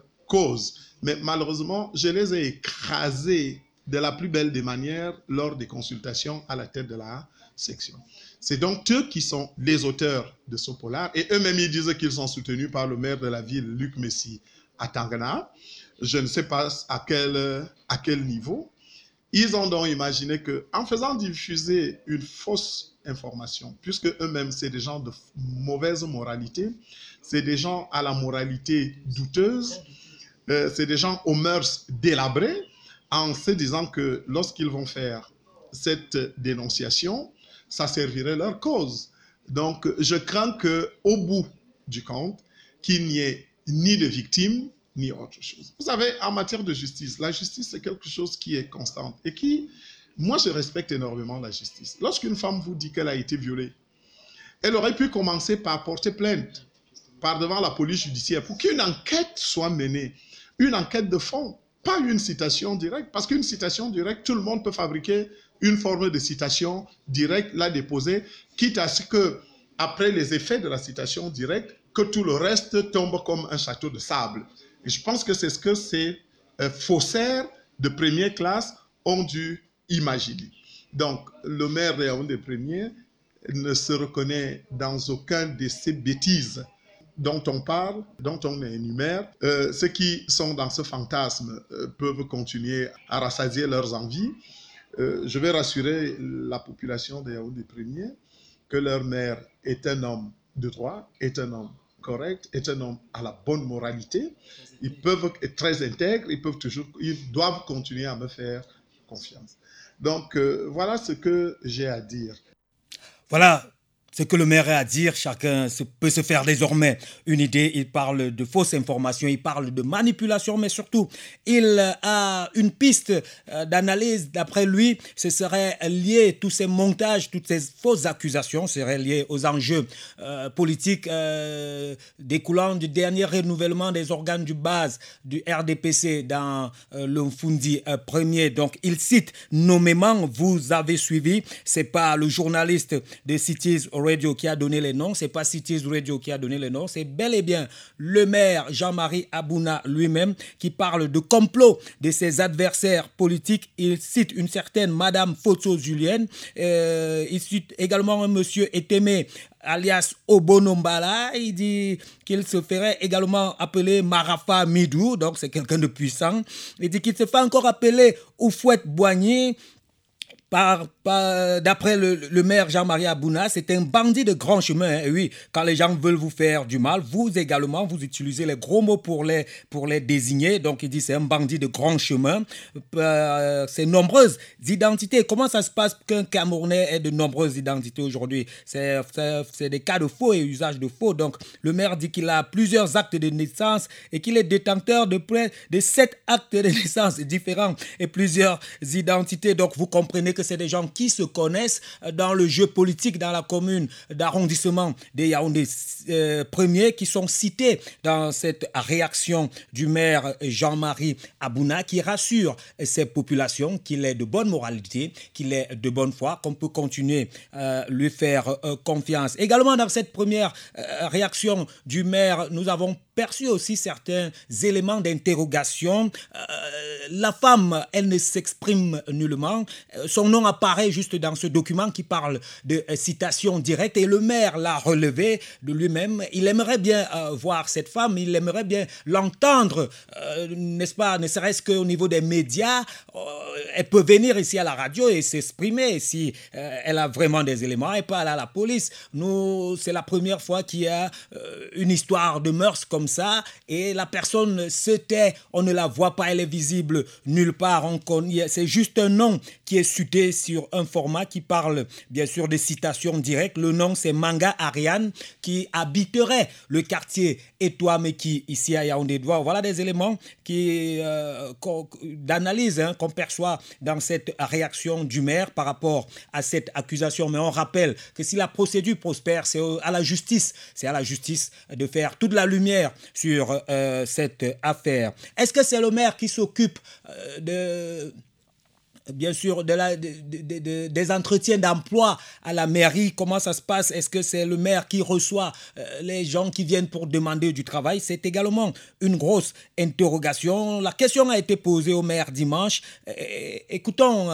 Mais malheureusement, je les ai écrasés de la plus belle des manières lors des consultations à la tête de la section. C'est donc eux qui sont les auteurs de ce polar. Et eux-mêmes, ils disent qu'ils sont soutenus par le maire de la ville, Luc Messi, à Tangana. Je ne sais pas à quel, à quel niveau. Ils ont donc imaginé que, en faisant diffuser une fausse information, puisque eux-mêmes, c'est des gens de mauvaise moralité, c'est des gens à la moralité douteuse, euh, c'est des gens aux mœurs délabrées, en se disant que lorsqu'ils vont faire cette dénonciation, ça servirait leur cause. Donc, je crains que, au bout du compte, qu'il n'y ait ni de victimes, ni autre chose. Vous savez, en matière de justice, la justice, c'est quelque chose qui est constante et qui, moi, je respecte énormément la justice. Lorsqu'une femme vous dit qu'elle a été violée, elle aurait pu commencer par porter plainte par devant la police judiciaire pour qu'une enquête soit menée, une enquête de fond, pas une citation directe, parce qu'une citation directe, tout le monde peut fabriquer une forme de citation directe, la déposer, quitte à ce que, après les effets de la citation directe, que tout le reste tombe comme un château de sable. Et je pense que c'est ce que ces euh, faussaires de première classe ont dû imaginer. Donc, le maire des Premiers ne se reconnaît dans aucun de ces bêtises dont on parle, dont on énumère. Euh, ceux qui sont dans ce fantasme euh, peuvent continuer à rassasier leurs envies. Euh, je vais rassurer la population des Yaoundé premiers que leur maire est un homme de droit, est un homme correct, est un homme à la bonne moralité. Ils peuvent être très intègres, ils peuvent toujours, ils doivent continuer à me faire confiance. Donc voilà ce que j'ai à dire.
Voilà, ce que le maire a à dire, chacun peut se faire désormais une idée. Il parle de fausses informations, il parle de manipulation, mais surtout, il a une piste euh, d'analyse. D'après lui, ce serait lié, tous ces montages, toutes ces fausses accusations seraient liées aux enjeux euh, politiques euh, découlant du dernier renouvellement des organes du base du RDPC dans le Fundi premier. Donc, il cite nommément, vous avez suivi, c'est pas le journaliste de Cities Radio qui a donné les noms, c'est pas Cities Radio qui a donné les noms, c'est bel et bien le maire Jean-Marie Abouna lui-même qui parle de complot de ses adversaires politiques. Il cite une certaine Madame Foto Julienne. Euh, il cite également un monsieur Etemé alias Obonombala. Il dit qu'il se ferait également appeler Marafa Midou, donc c'est quelqu'un de puissant. Il dit qu'il se fait encore appeler Oufouette Boigny d'après le, maire Jean-Marie Abouna, c'est un bandit de grand chemin. Hein. oui, quand les gens veulent vous faire du mal, vous également, vous utilisez les gros mots pour les, pour les désigner. Donc, il dit c'est un bandit de grand chemin. Euh, c'est nombreuses identités. Comment ça se passe qu'un Camerounais ait de nombreuses identités aujourd'hui? C'est, c'est des cas de faux et usage de faux. Donc, le maire dit qu'il a plusieurs actes de naissance et qu'il est détenteur de près de sept actes de [laughs] naissance différents et plusieurs identités. Donc, vous comprenez que c'est des gens qui se connaissent dans le jeu politique dans la commune d'arrondissement des Yaoundé euh, premiers qui sont cités dans cette réaction du maire Jean-Marie Abouna qui rassure ces populations qu'il est de bonne moralité, qu'il est de bonne foi, qu'on peut continuer à euh, lui faire euh, confiance. Également dans cette première réaction du maire, nous avons perçu aussi certains éléments d'interrogation. la femme, elle ne s'exprime nullement. Son nom apparaît juste dans ce document qui parle de euh, citation directe et le maire l'a relevé de lui-même. Il aimerait bien euh, voir cette femme, il aimerait bien l'entendre, euh, n'est-ce pas, ne serait-ce qu'au niveau des médias. elle peut venir ici à la radio et s'exprimer si elle a vraiment des éléments et pas aller à la police. Nous, c'est la première fois qu'il y a une histoire de mœurs comme ça et la personne se tait, on ne la voit pas, elle est visible nulle part. C'est juste un nom qui est suté sur un format qui parle bien sûr de citations directes. Le nom c'est Manga Ariane qui habiterait le quartier qui ici à Yaoundé. Voilà des éléments qui euh, d'analyse hein, qu'on perçoit dans cette réaction du maire par rapport à cette accusation. Mais on rappelle que si la procédure prospère, c'est à la justice, c'est à la justice de faire toute la lumière sur euh, cette affaire. Est-ce que c'est le maire qui s'occupe euh, bien sûr, des entretiens d'emploi à la mairie? Comment ça se passe? Est-ce que c'est le maire qui reçoit euh, les gens qui viennent pour demander du travail? C'est également une grosse interrogation. La question a été posée au maire dimanche. écoutons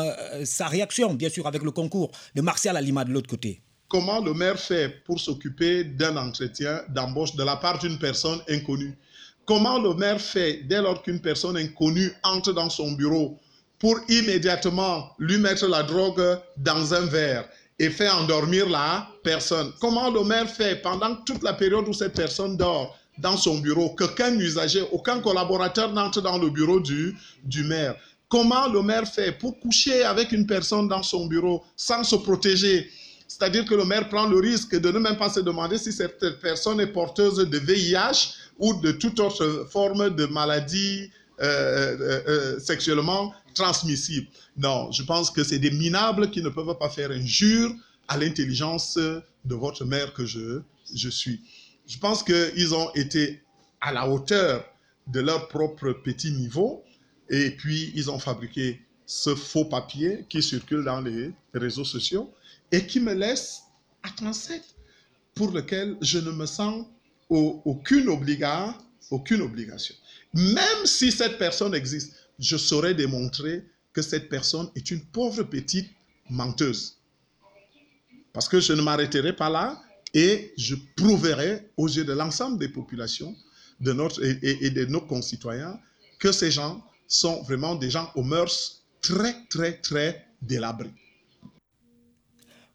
sa réaction, bien sûr, avec le concours de Martial Alima de l'autre côté.
Comment le maire fait pour s'occuper d'un entretien d'embauche de la part d'une personne inconnue? Comment le maire fait dès lors qu'une personne inconnue entre dans son bureau pour immédiatement lui mettre la drogue dans un verre et faire endormir la personne? Comment le maire fait pendant toute la période où cette personne dort dans son bureau, qu'aucun usager, aucun collaborateur n'entre dans le bureau du, du maire? Comment le maire fait pour coucher avec une personne dans son bureau sans se protéger c'est-à-dire que le maire prend le risque de ne même pas se demander si cette personne est porteuse de VIH ou de toute autre forme de maladie euh, euh, euh, sexuellement transmissibles. Non, je pense que c'est des minables qui ne peuvent pas faire injure à l'intelligence de votre mère que je, je suis. Je pense qu'ils ont été à la hauteur de leur propre petit niveau et puis ils ont fabriqué ce faux papier qui circule dans les réseaux sociaux et qui me laisse à 37 pour lequel je ne me sens aucune, aucune obligation. Même si cette personne existe, je saurais démontrer que cette personne est une pauvre petite menteuse. Parce que je ne m'arrêterai pas là et je prouverai aux yeux de l'ensemble des populations de et, de nos concitoyens que ces gens sont vraiment des gens aux mœurs très, très, très délabrés.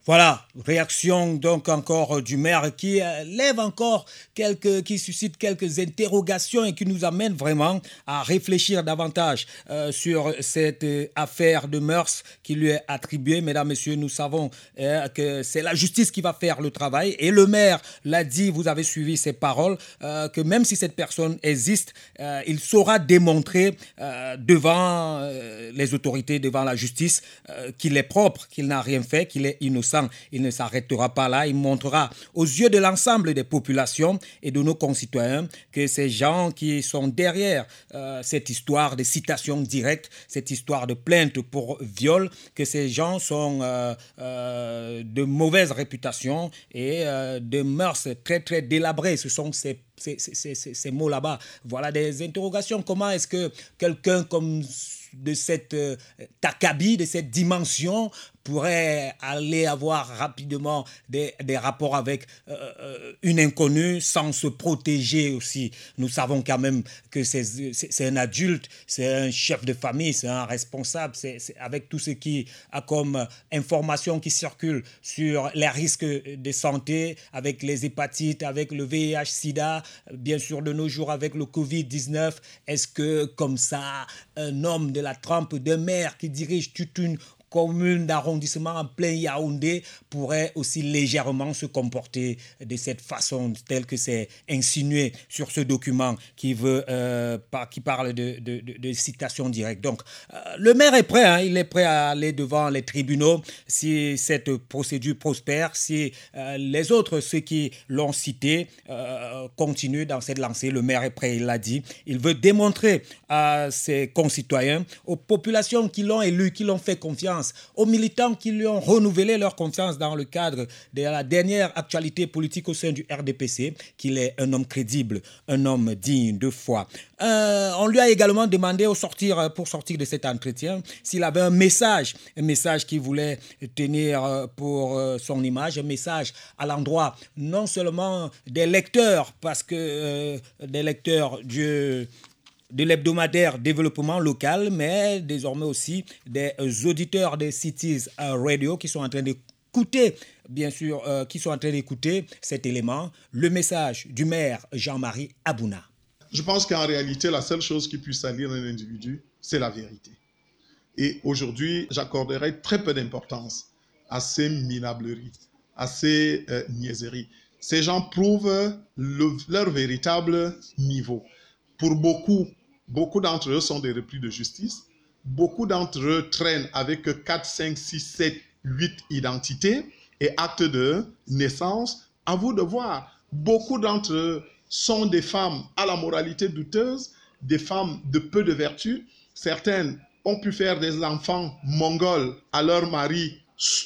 Voilà, réaction donc encore du maire qui euh, lève encore quelques, qui suscite quelques interrogations et qui nous amène vraiment à réfléchir davantage euh, sur cette euh, affaire de mœurs qui lui est attribuée. Mesdames, Messieurs, nous savons que c'est la justice qui va faire le travail et le maire l'a dit, vous avez suivi ses paroles, que même si cette personne existe, il saura démontrer devant les autorités, devant la justice, qu'il est propre, qu'il n'a rien fait, qu'il est innocent il ne s'arrêtera pas là. Il montrera aux yeux de l'ensemble des populations et de nos concitoyens que ces gens qui sont derrière euh, cette histoire de citation directe, cette histoire de plainte pour viol, que ces gens sont euh, euh, de mauvaise réputation et de mœurs très très délabrées. Ce sont ces mots là-bas. Voilà des interrogations. Comment est-ce que quelqu'un comme de cette euh, de cette dimension pourrait aller avoir rapidement des, des rapports avec euh, une inconnue sans se protéger aussi. Nous savons quand même que c'est un adulte, c'est un chef de famille, c'est un responsable, c'est avec tout ce qui a comme information qui circule sur les risques de santé, avec les hépatites, avec le VIH-Sida, bien sûr de nos jours avec le Covid-19. Est-ce que comme ça, un homme de la trempe de mer qui dirige toute une commune d'arrondissement en plein Yaoundé pourrait aussi légèrement se comporter de cette façon telle que c'est insinué sur ce document qui, veut, euh, qui parle de, de, de, citation directe. Donc, euh, le maire est prêt, hein, il est prêt à aller devant les tribunaux si cette procédure prospère, si euh, les autres, ceux qui l'ont cité, continuent dans cette lancée. Le maire est prêt, il l'a dit. Il veut démontrer à ses concitoyens, aux populations qui l'ont élu, qui l'ont fait confiance, aux militants qui lui ont renouvelé leur confiance dans le cadre de la dernière actualité politique au sein du RDPC, qu'il est un homme crédible, un homme digne de foi. Euh, on lui a également demandé au sortir, pour sortir de cet entretien s'il avait un message, un message qu'il voulait tenir euh, pour euh, son image, un message à l'endroit non seulement des lecteurs, parce que des lecteurs du de l'hebdomadaire développement local, mais désormais aussi des auditeurs des Cities Radio qui sont en train d'écouter, bien sûr, euh, qui sont en train d'écouter cet élément, le message du maire Jean-Marie Abouna.
Je pense qu'en réalité, la seule chose qui puisse salir un individu, c'est la vérité. Et aujourd'hui, j'accorderai très peu d'importance à ces minableries, à ces euh, niaiseries. Ces gens prouvent leur véritable niveau. Pour beaucoup, beaucoup d'entre eux sont des repris de justice. Beaucoup d'entre eux traînent avec 4, 5, 6, 7, 8 identités et actes de naissance. À vous de voir. Beaucoup d'entre eux sont des femmes à la moralité douteuse, des femmes de peu de vertu. Certaines ont pu faire des enfants mongols à leur mari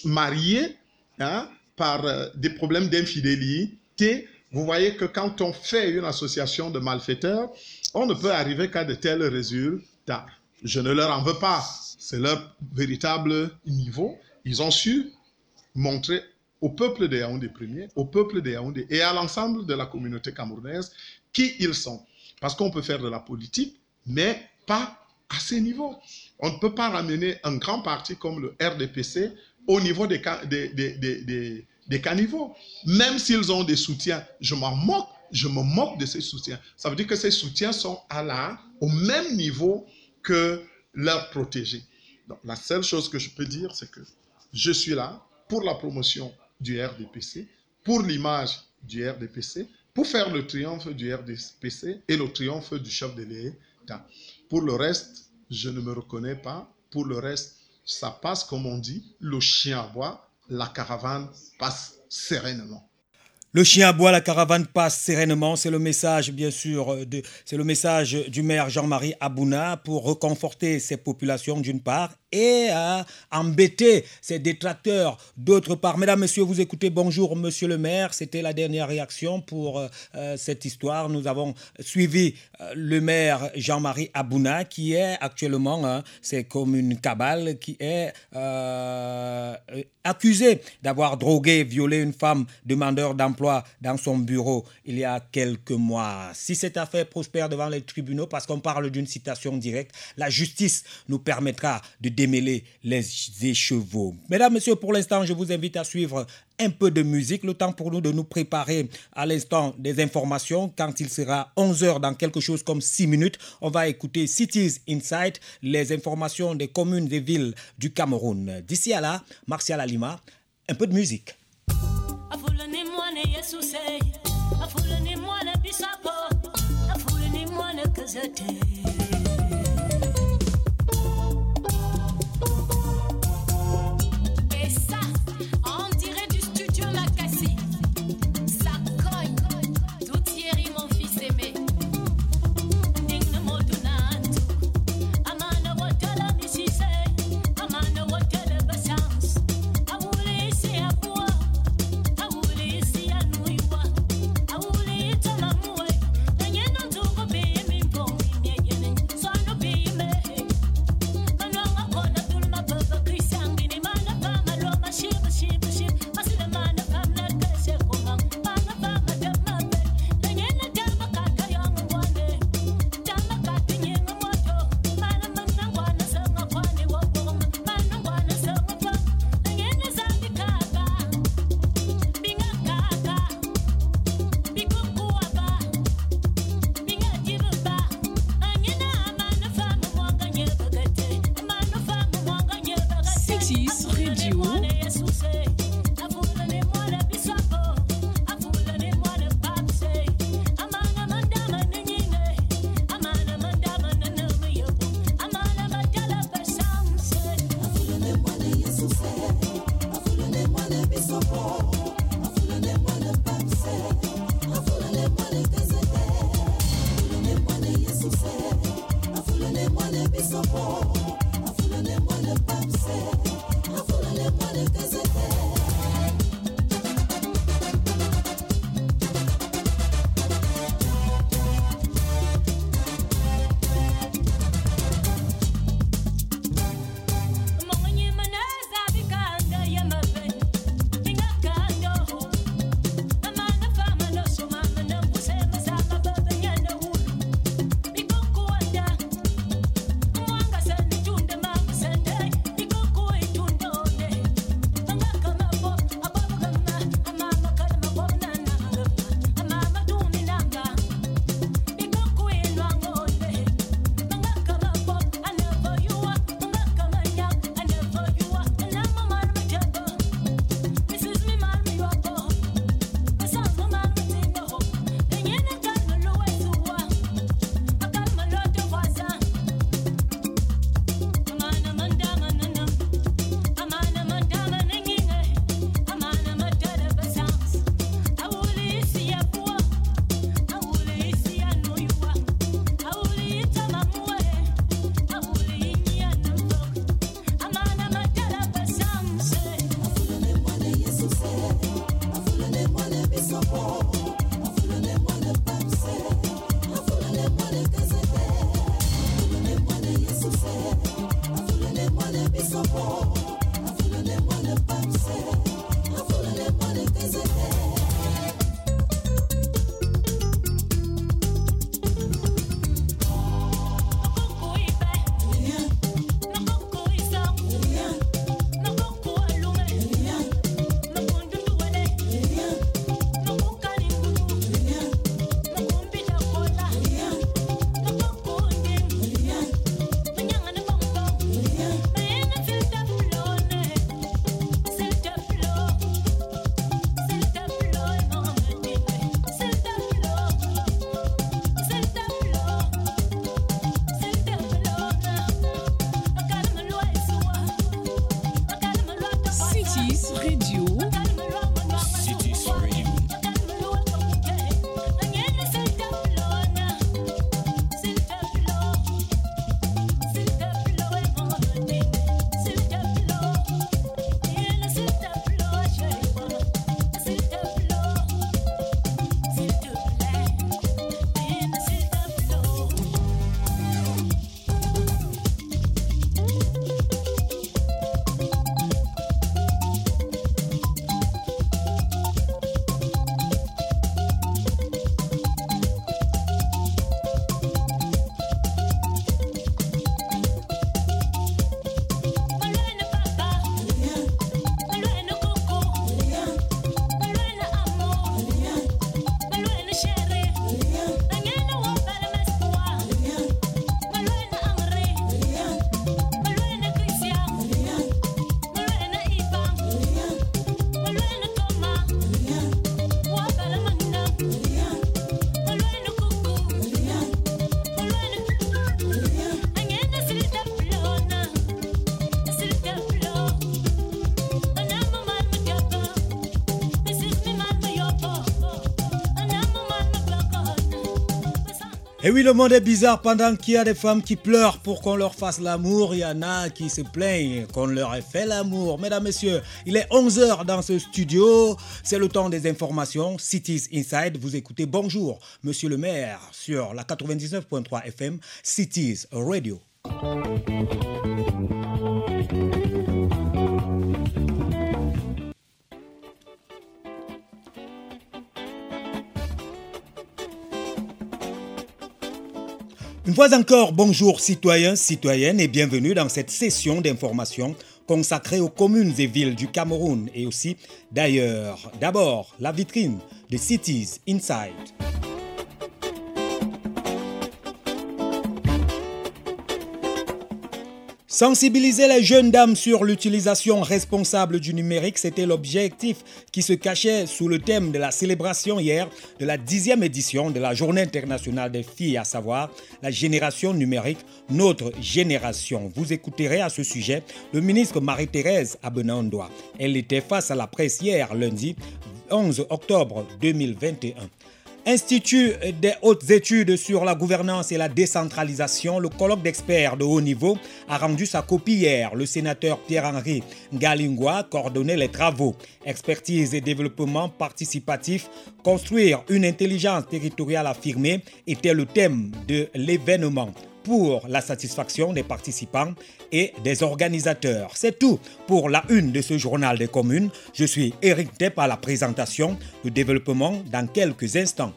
marié hein, par euh, des problèmes d'infidélité. Vous voyez que quand on fait une association de malfaiteurs, on ne peut arriver qu'à de tels résultats. Je ne leur en veux pas. C'est leur véritable niveau. Ils ont su montrer au peuple des Yaoundé premier, au peuple des Yaoundé et à l'ensemble de la communauté camerounaise qui ils sont. Parce qu'on peut faire de la politique, mais pas à ces niveaux. On ne peut pas ramener un grand parti comme le RDPC au niveau des, des, des, caniveaux. Même s'ils ont des soutiens, je m'en moque je me moque de ces soutiens. Ça veut dire que ces soutiens sont à la, au même niveau que leurs protégés. Donc, la seule chose que je peux dire, c'est que je suis là pour la promotion du RDPC, pour l'image du RDPC, pour faire le triomphe du RDPC et le triomphe du chef de l'État. Pour le reste, je ne me reconnais pas. Pour le reste, ça passe comme on dit, le chien aboie, la caravane passe sereinement.
Le chien aboie, la caravane passe sereinement. C'est le message, bien sûr, c'est le message du maire Jean-Marie Abouna pour reconforter ces populations d'une part et à embêter ses détracteurs d'autre part. Mesdames, Messieurs, vous écoutez Bonjour Monsieur le maire. C'était la dernière réaction pour euh, euh, cette histoire. Nous avons suivi euh, le maire Jean-Marie Abouna qui est actuellement, hein, c'est comme une cabale, qui est accusé d'avoir drogué, violé une femme demandeur d'emploi dans son bureau il y a quelques mois. Si cette affaire prospère devant les tribunaux, parce qu'on parle d'une citation directe, la justice nous permettra de démêler les écheveaux. Mesdames, Messieurs, pour l'instant, je vous invite à suivre un peu de musique. Le temps pour nous de nous préparer à l'instant des informations. Quand il sera 11h dans quelque chose comme 6 minutes, on va écouter Cities Inside, les informations des communes des villes du Cameroun. D'ici à là, Martial Alima, un peu de musique. Et oui, le monde est bizarre. Pendant qu'il y a des femmes qui pleurent pour qu'on leur fasse l'amour, il y en a qui se plaignent qu'on leur ait fait l'amour. Mesdames, Messieurs, il est 11h dans ce studio. C'est le temps des informations. Cities Inside, vous écoutez Bonjour, Monsieur le maire, sur la 99.3 FM, Cities Radio. Une fois encore, bonjour citoyens, citoyennes et bienvenue dans cette session d'information consacrée aux communes et villes du Cameroun et aussi d'ailleurs. D'abord, la vitrine de Cities Inside. Sensibiliser les jeunes dames sur l'utilisation responsable du numérique, c'était l'objectif qui se cachait sous le thème de la célébration hier de la dixième édition de la Journée internationale des filles, à savoir la génération numérique, notre génération. Vous écouterez à ce sujet le ministre Marie-Thérèse Abenandois. Elle était face à la presse hier, lundi 11 octobre 2021. Institut des hautes études sur la gouvernance et la décentralisation, le colloque d'experts de haut niveau a rendu sa copie hier. Le sénateur Pierre-Henri Galingua coordonnait les travaux. Expertise et développement participatif, construire une intelligence territoriale affirmée était le thème de l'événement pour la satisfaction des participants et des organisateurs. C'est tout pour la une de ce journal des communes. Je suis Eric à la présentation, le développement dans quelques instants.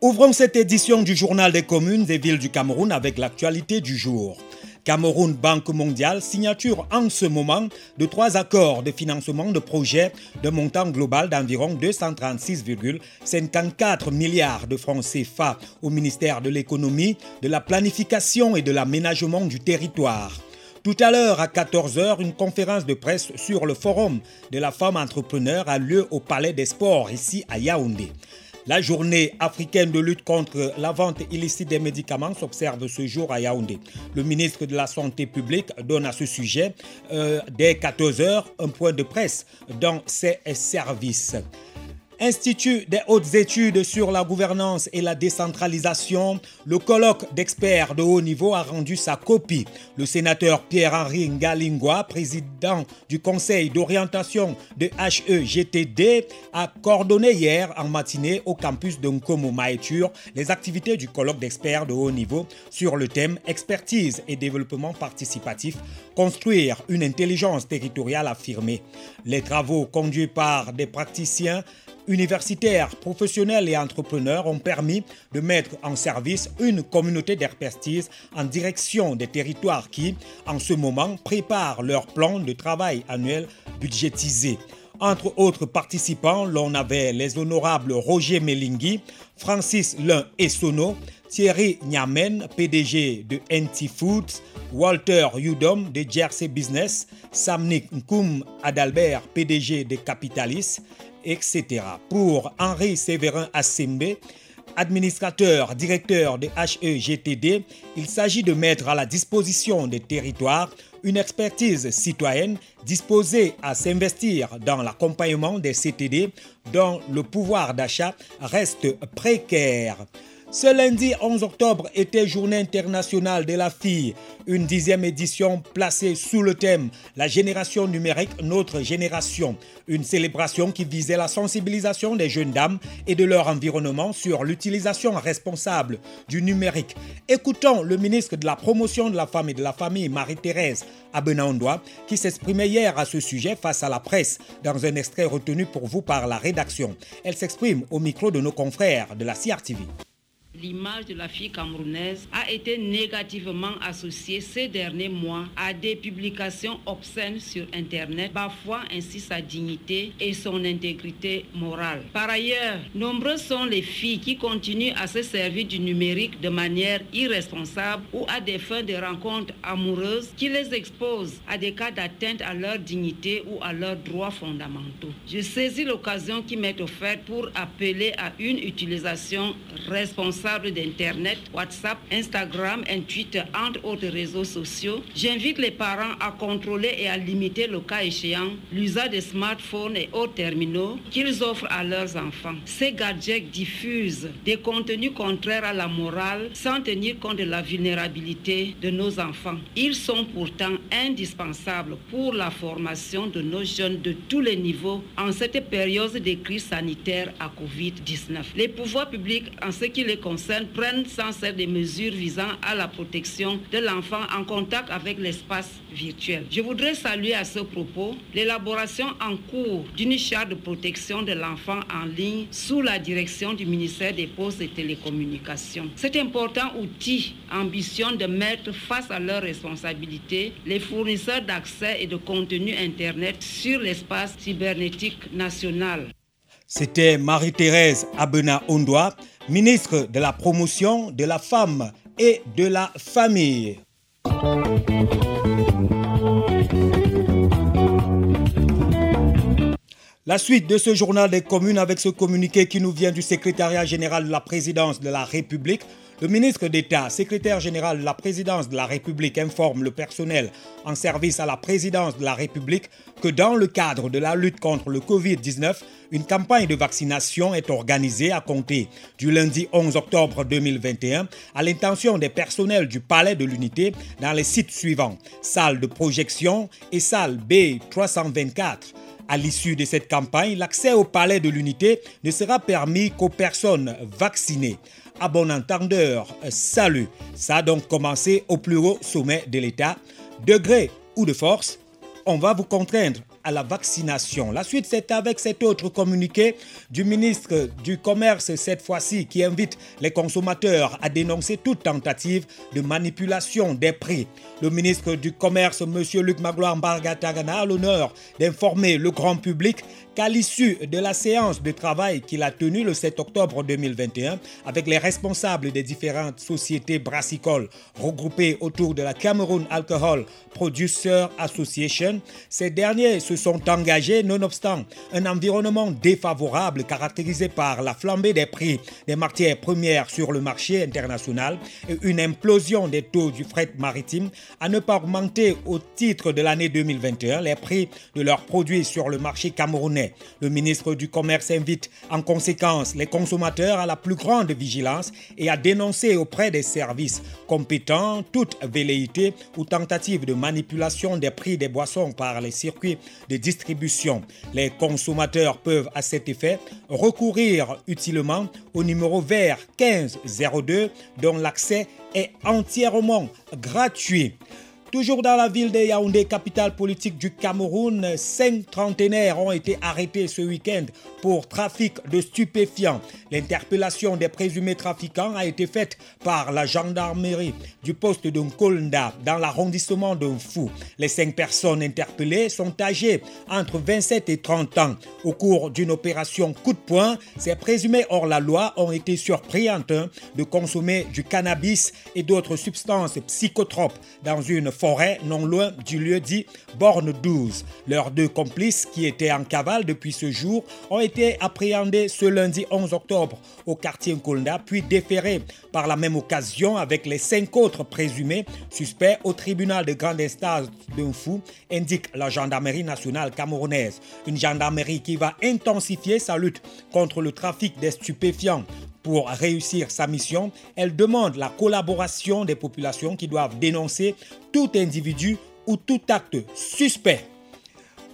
Ouvrons cette édition du journal des communes et villes du Cameroun avec l'actualité du jour. Cameroun Banque mondiale, signature en ce moment de trois accords de financement de projets de montant global d'environ 236,54 milliards de francs CFA au ministère de l'économie, de la planification et de l'aménagement du territoire. Tout à l'heure, à 14h, une conférence de presse sur le forum de la femme entrepreneur a lieu au Palais des Sports, ici à Yaoundé. La journée africaine de lutte contre la vente illicite des médicaments s'observe ce jour à Yaoundé. Le ministre de la Santé publique donne à ce sujet, euh, dès 14h, un point de presse dans ses services. Institut des hautes études sur la gouvernance et la décentralisation, le colloque d'experts de haut niveau a rendu sa copie. Le sénateur Pierre-Henri Ngalingua, président du conseil d'orientation de HEGTD, a coordonné hier en matinée au campus de Nkomo Maïtur les activités du colloque d'experts de haut niveau sur le thème expertise et développement participatif, construire une intelligence territoriale affirmée. Les travaux conduits par des praticiens universitaires, professionnels et entrepreneurs ont permis de mettre en service une communauté d'expertise en direction des territoires qui, en ce moment, préparent leur plan de travail annuel budgétisé. Entre autres participants, l'on avait les honorables Roger Melingui, Francis Lin Essono, Thierry Nyamen, PDG de NT Foods, Walter Yudom de Jersey Business, Samnik Nkoum Adalbert, PDG de Capitalis, etc. Pour Henri Séverin Assembe, administrateur, directeur de HEGTD, il s'agit de mettre à la disposition des territoires une expertise citoyenne disposée à s'investir dans l'accompagnement des CTD dont le pouvoir d'achat reste précaire. Ce lundi 11 octobre était Journée internationale de la fille, une dixième édition placée sous le thème La génération numérique, notre génération. Une célébration qui visait la sensibilisation des jeunes dames et de leur environnement sur l'utilisation responsable du numérique. Écoutons le ministre de la Promotion de la Femme et de la Famille, Marie-Thérèse Abenaondoa, qui s'exprimait hier à ce sujet face à la presse dans un extrait retenu pour vous par la rédaction. Elle s'exprime au micro de nos confrères de la CRTV
l'image de la fille camerounaise a été négativement associée ces derniers mois à des publications obscènes sur Internet, parfois ainsi sa dignité et son intégrité morale. Par ailleurs, nombreuses sont les filles qui continuent à se servir du numérique de manière irresponsable ou à des fins de rencontres amoureuses qui les exposent à des cas d'atteinte à leur dignité ou à leurs droits fondamentaux. Je saisis l'occasion qui m'est offerte pour appeler à une utilisation responsable d'Internet, WhatsApp, Instagram et Twitter, entre autres réseaux sociaux, j'invite les parents à contrôler et à limiter le cas échéant l'usage des smartphones et autres terminaux qu'ils offrent à leurs enfants. Ces gadgets diffusent des contenus contraires à la morale sans tenir compte de la vulnérabilité de nos enfants. Ils sont pourtant indispensables pour la formation de nos jeunes de tous les niveaux en cette période de crise sanitaire à Covid-19. Les pouvoirs publics, en ce qui les concerne, prennent sans cesse des mesures visant à la protection de l'enfant en contact avec l'espace virtuel. Je voudrais saluer à ce propos l'élaboration en cours d'une charte de protection de l'enfant en ligne sous la direction du ministère des Postes et Télécommunications. Cet important outil ambitionne de mettre face à leurs responsabilités les fournisseurs d'accès et de contenu Internet sur l'espace cybernétique national.
C'était Marie-Thérèse Abena Ondoa, ministre de la Promotion de la Femme et de la Famille. La suite de ce journal des communes avec ce communiqué qui nous vient du secrétariat général de la présidence de la République. Le ministre d'État, secrétaire général de la présidence de la République, informe le personnel en service à la présidence de la République que dans le cadre de la lutte contre le Covid-19, une campagne de vaccination est organisée à compter du lundi 11 octobre 2021 à l'intention des personnels du Palais de l'Unité dans les sites suivants salle de projection et salle B324. À l'issue de cette campagne, l'accès au palais de l'unité ne sera permis qu'aux personnes vaccinées. À bon entendeur, salut. Ça a donc commencé au plus haut sommet de l'État. Degré ou de force, on va vous contraindre à la vaccination. La suite, c'est avec cet autre communiqué du ministre du Commerce, cette fois-ci, qui invite les consommateurs à dénoncer toute tentative de manipulation des prix. Le ministre du Commerce, M. Luc Magloire Mbargatagana, a l'honneur d'informer le grand public qu'à l'issue de la séance de travail qu'il a tenue le 7 octobre 2021 avec les responsables des différentes sociétés brassicoles regroupées autour de la Cameroon Alcohol Producer Association, ces derniers se sont engagés nonobstant un environnement défavorable caractérisé par la flambée des prix des matières premières sur le marché international et une implosion des taux du fret maritime à ne pas augmenter au titre de l'année 2021 les prix de leurs produits sur le marché camerounais. Le ministre du Commerce invite en conséquence les consommateurs à la plus grande vigilance et à dénoncer auprès des services compétents toute velléité ou tentative de manipulation des prix des boissons par les circuits de distribution. Les consommateurs peuvent à cet effet recourir utilement au numéro vert 1502 dont l'accès est entièrement gratuit. Toujours dans la ville de Yaoundé, capitale politique du Cameroun, cinq trentenaires ont été arrêtés ce week-end pour trafic de stupéfiants. L'interpellation des présumés trafiquants a été faite par la gendarmerie du poste de Nkolnda dans l'arrondissement de Fou. Les cinq personnes interpellées sont âgées entre 27 et 30 ans. Au cours d'une opération coup de poing, ces présumés hors la loi ont été surpris en train de consommer du cannabis et d'autres substances psychotropes dans une forêt non loin du lieu dit Borne 12. Leurs deux complices qui étaient en cavale depuis ce jour ont été appréhendés ce lundi 11 octobre au quartier Nkolnda puis déférés par la même occasion avec les cinq autres présumés suspects au tribunal de grande instance d'un fou, indique la gendarmerie nationale camerounaise. Une gendarmerie qui va intensifier sa lutte contre le trafic des stupéfiants. Pour réussir sa mission, elle demande la collaboration des populations qui doivent dénoncer tout individu ou tout acte suspect.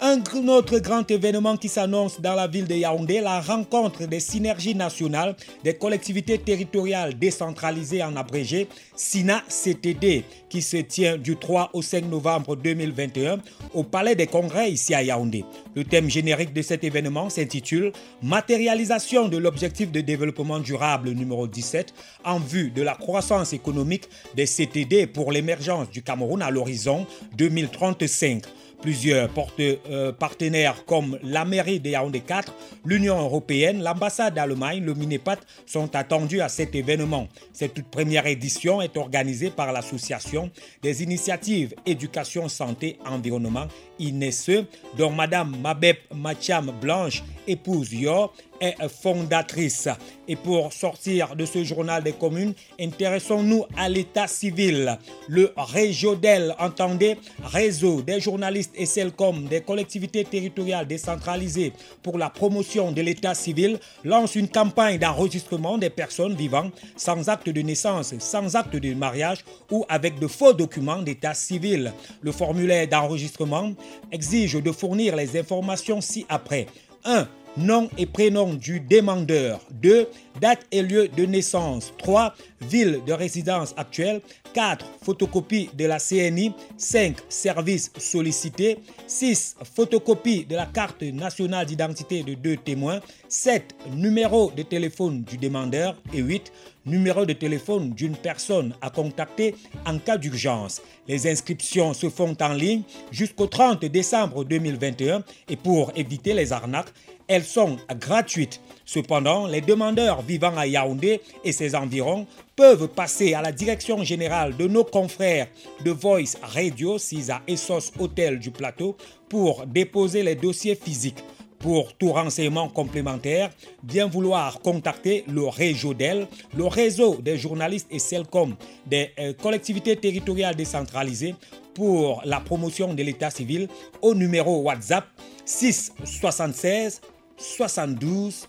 Un autre grand événement qui s'annonce dans la ville de Yaoundé, la rencontre des synergies nationales des collectivités territoriales décentralisées en abrégé, SINA-CTD, qui se tient du 3 au 5 novembre 2021 au Palais des Congrès ici à Yaoundé. Le thème générique de cet événement s'intitule Matérialisation de l'objectif de développement durable numéro 17 en vue de la croissance économique des CTD pour l'émergence du Cameroun à l'horizon 2035. Plusieurs euh, partenaires comme la mairie de Yaoundé 4, l'Union européenne, l'ambassade d'Allemagne, le Minepat sont attendus à cet événement. Cette toute première édition est organisée par l'association des initiatives éducation, santé, environnement, INESE, dont Madame Mabep Macham Blanche, épouse Yor, est fondatrice. Et pour sortir de ce journal des communes, intéressons-nous à l'état civil. Le Régiodel, entendez, réseau des journalistes et comme des collectivités territoriales décentralisées pour la promotion de l'état civil, lance une campagne d'enregistrement des personnes vivant sans acte de naissance, sans acte de mariage ou avec de faux documents d'état civil. Le formulaire d'enregistrement exige de fournir les informations ci-après. 1 nom et prénom du demandeur. 2. Date et lieu de naissance. 3. Ville de résidence actuelle. 4. Photocopie de la CNI. 5. Services sollicités. 6. Photocopie de la carte nationale d'identité de deux témoins. 7. Numéro de téléphone du demandeur. Et 8. Numéro de téléphone d'une personne à contacter en cas d'urgence. Les inscriptions se font en ligne jusqu'au 30 décembre 2021 et pour éviter les arnaques, Elles sont gratuites. Cependant, les demandeurs vivant à Yaoundé et ses environs peuvent passer à la direction générale de nos confrères de Voice Radio 6 à Essos Hôtel du Plateau pour déposer les dossiers physiques. Pour tout renseignement complémentaire, bien vouloir contacter le RÉGIODEL, le réseau des journalistes et CELCOM des euh, collectivités territoriales décentralisées pour la promotion de l'état civil au numéro WhatsApp 6 76 72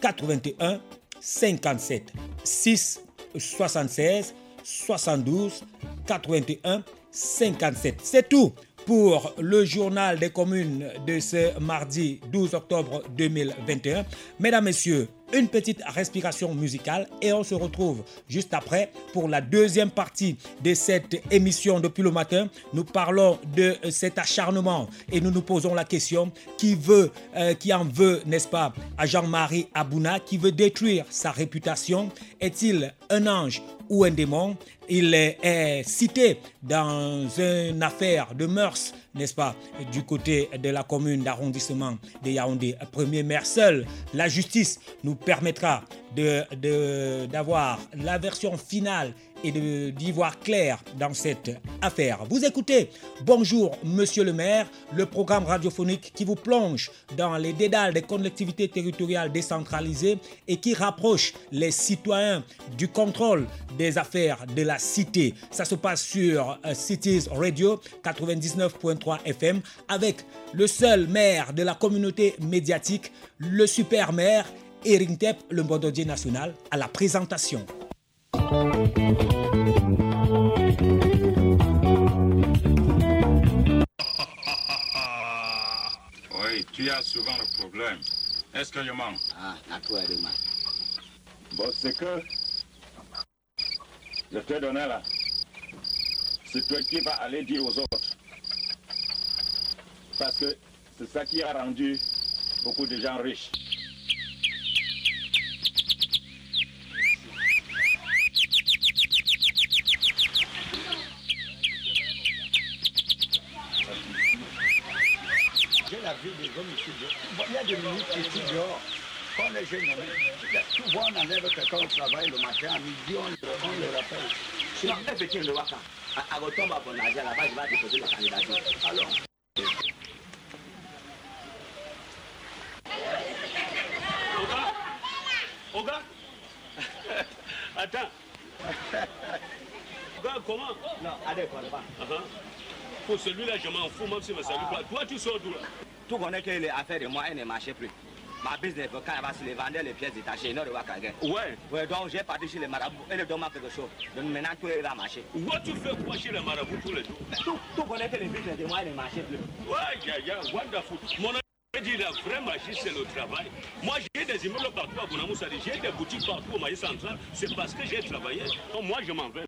81 57 6 76 72 81 57. C'est tout pour le journal des communes de ce mardi 12 octobre 2021. Mesdames, Messieurs, une petite respiration musicale et on se retrouve juste après pour la deuxième partie de cette émission depuis le matin. Nous parlons de cet acharnement et nous nous posons la question qui veut, euh, qui en veut, n'est-ce pas, à Jean-Marie Abouna, qui veut détruire sa réputation? Est-il un ange ou un démon? Il est cité dans une affaire de mœurs n'est-ce pas, du côté de la commune d'arrondissement de Yaoundé. Premier maire seul, la justice nous permettra d'avoir de, la version finale et d'y voir clair dans cette affaire. Vous écoutez Bonjour Monsieur le maire, le programme radiophonique qui vous plonge dans les dédales des collectivités territoriales décentralisées et qui rapproche les citoyens du contrôle des affaires de la cité. Ça se passe sur euh, Cities Radio 99.3 FM avec le seul maire de la communauté médiatique, le super maire Eric Tep, le Mbododier national, à la présentation.
Oui, tu as souvent le problème. Est-ce que je mens
Ah, d'accord, demain.
Bon, c'est que je te donné là. C'est toi qui vas aller dire aux autres. Parce que c'est ça qui a rendu beaucoup de gens riches.
Il y a des minutes ici dehors. Quand les jeunes, tu vois, on enlève quelqu'un au travail le matin, à midi, on, on le rappelle. Sinon, un petit de Waka, à retomber à Bonagia, là-bas, je vais déposer la candidature. Alors.
Oga Attends. [laughs] Oga, comment?
Non, allez, parle pas.
Pour celui-là, je m'en fous, même si me salue pas. Toi, tu sors d'où là?
Tout connaît que les affaires de moi, elles ne marchaient plus. Ma business, quand elle va se les vendre les pièces détachées, pas de
Ouais.
Ouais, donc j'ai parti chez les marabouts et le donne quelque chose. Donc maintenant, tout va marcher.
Où tu fais quoi chez les marabouts tous les jours?
Tout, tout connaît que les business de moi, elles ne marchaient plus.
Ouais, ya, ya, wonderful. Mon ami dit la vraie magie, c'est le travail. Moi, j'ai des immeubles partout à Bonamoussadi, j'ai des boutiques partout au Maïs Central. C'est parce que j'ai travaillé. Donc, moi, je m'en vais.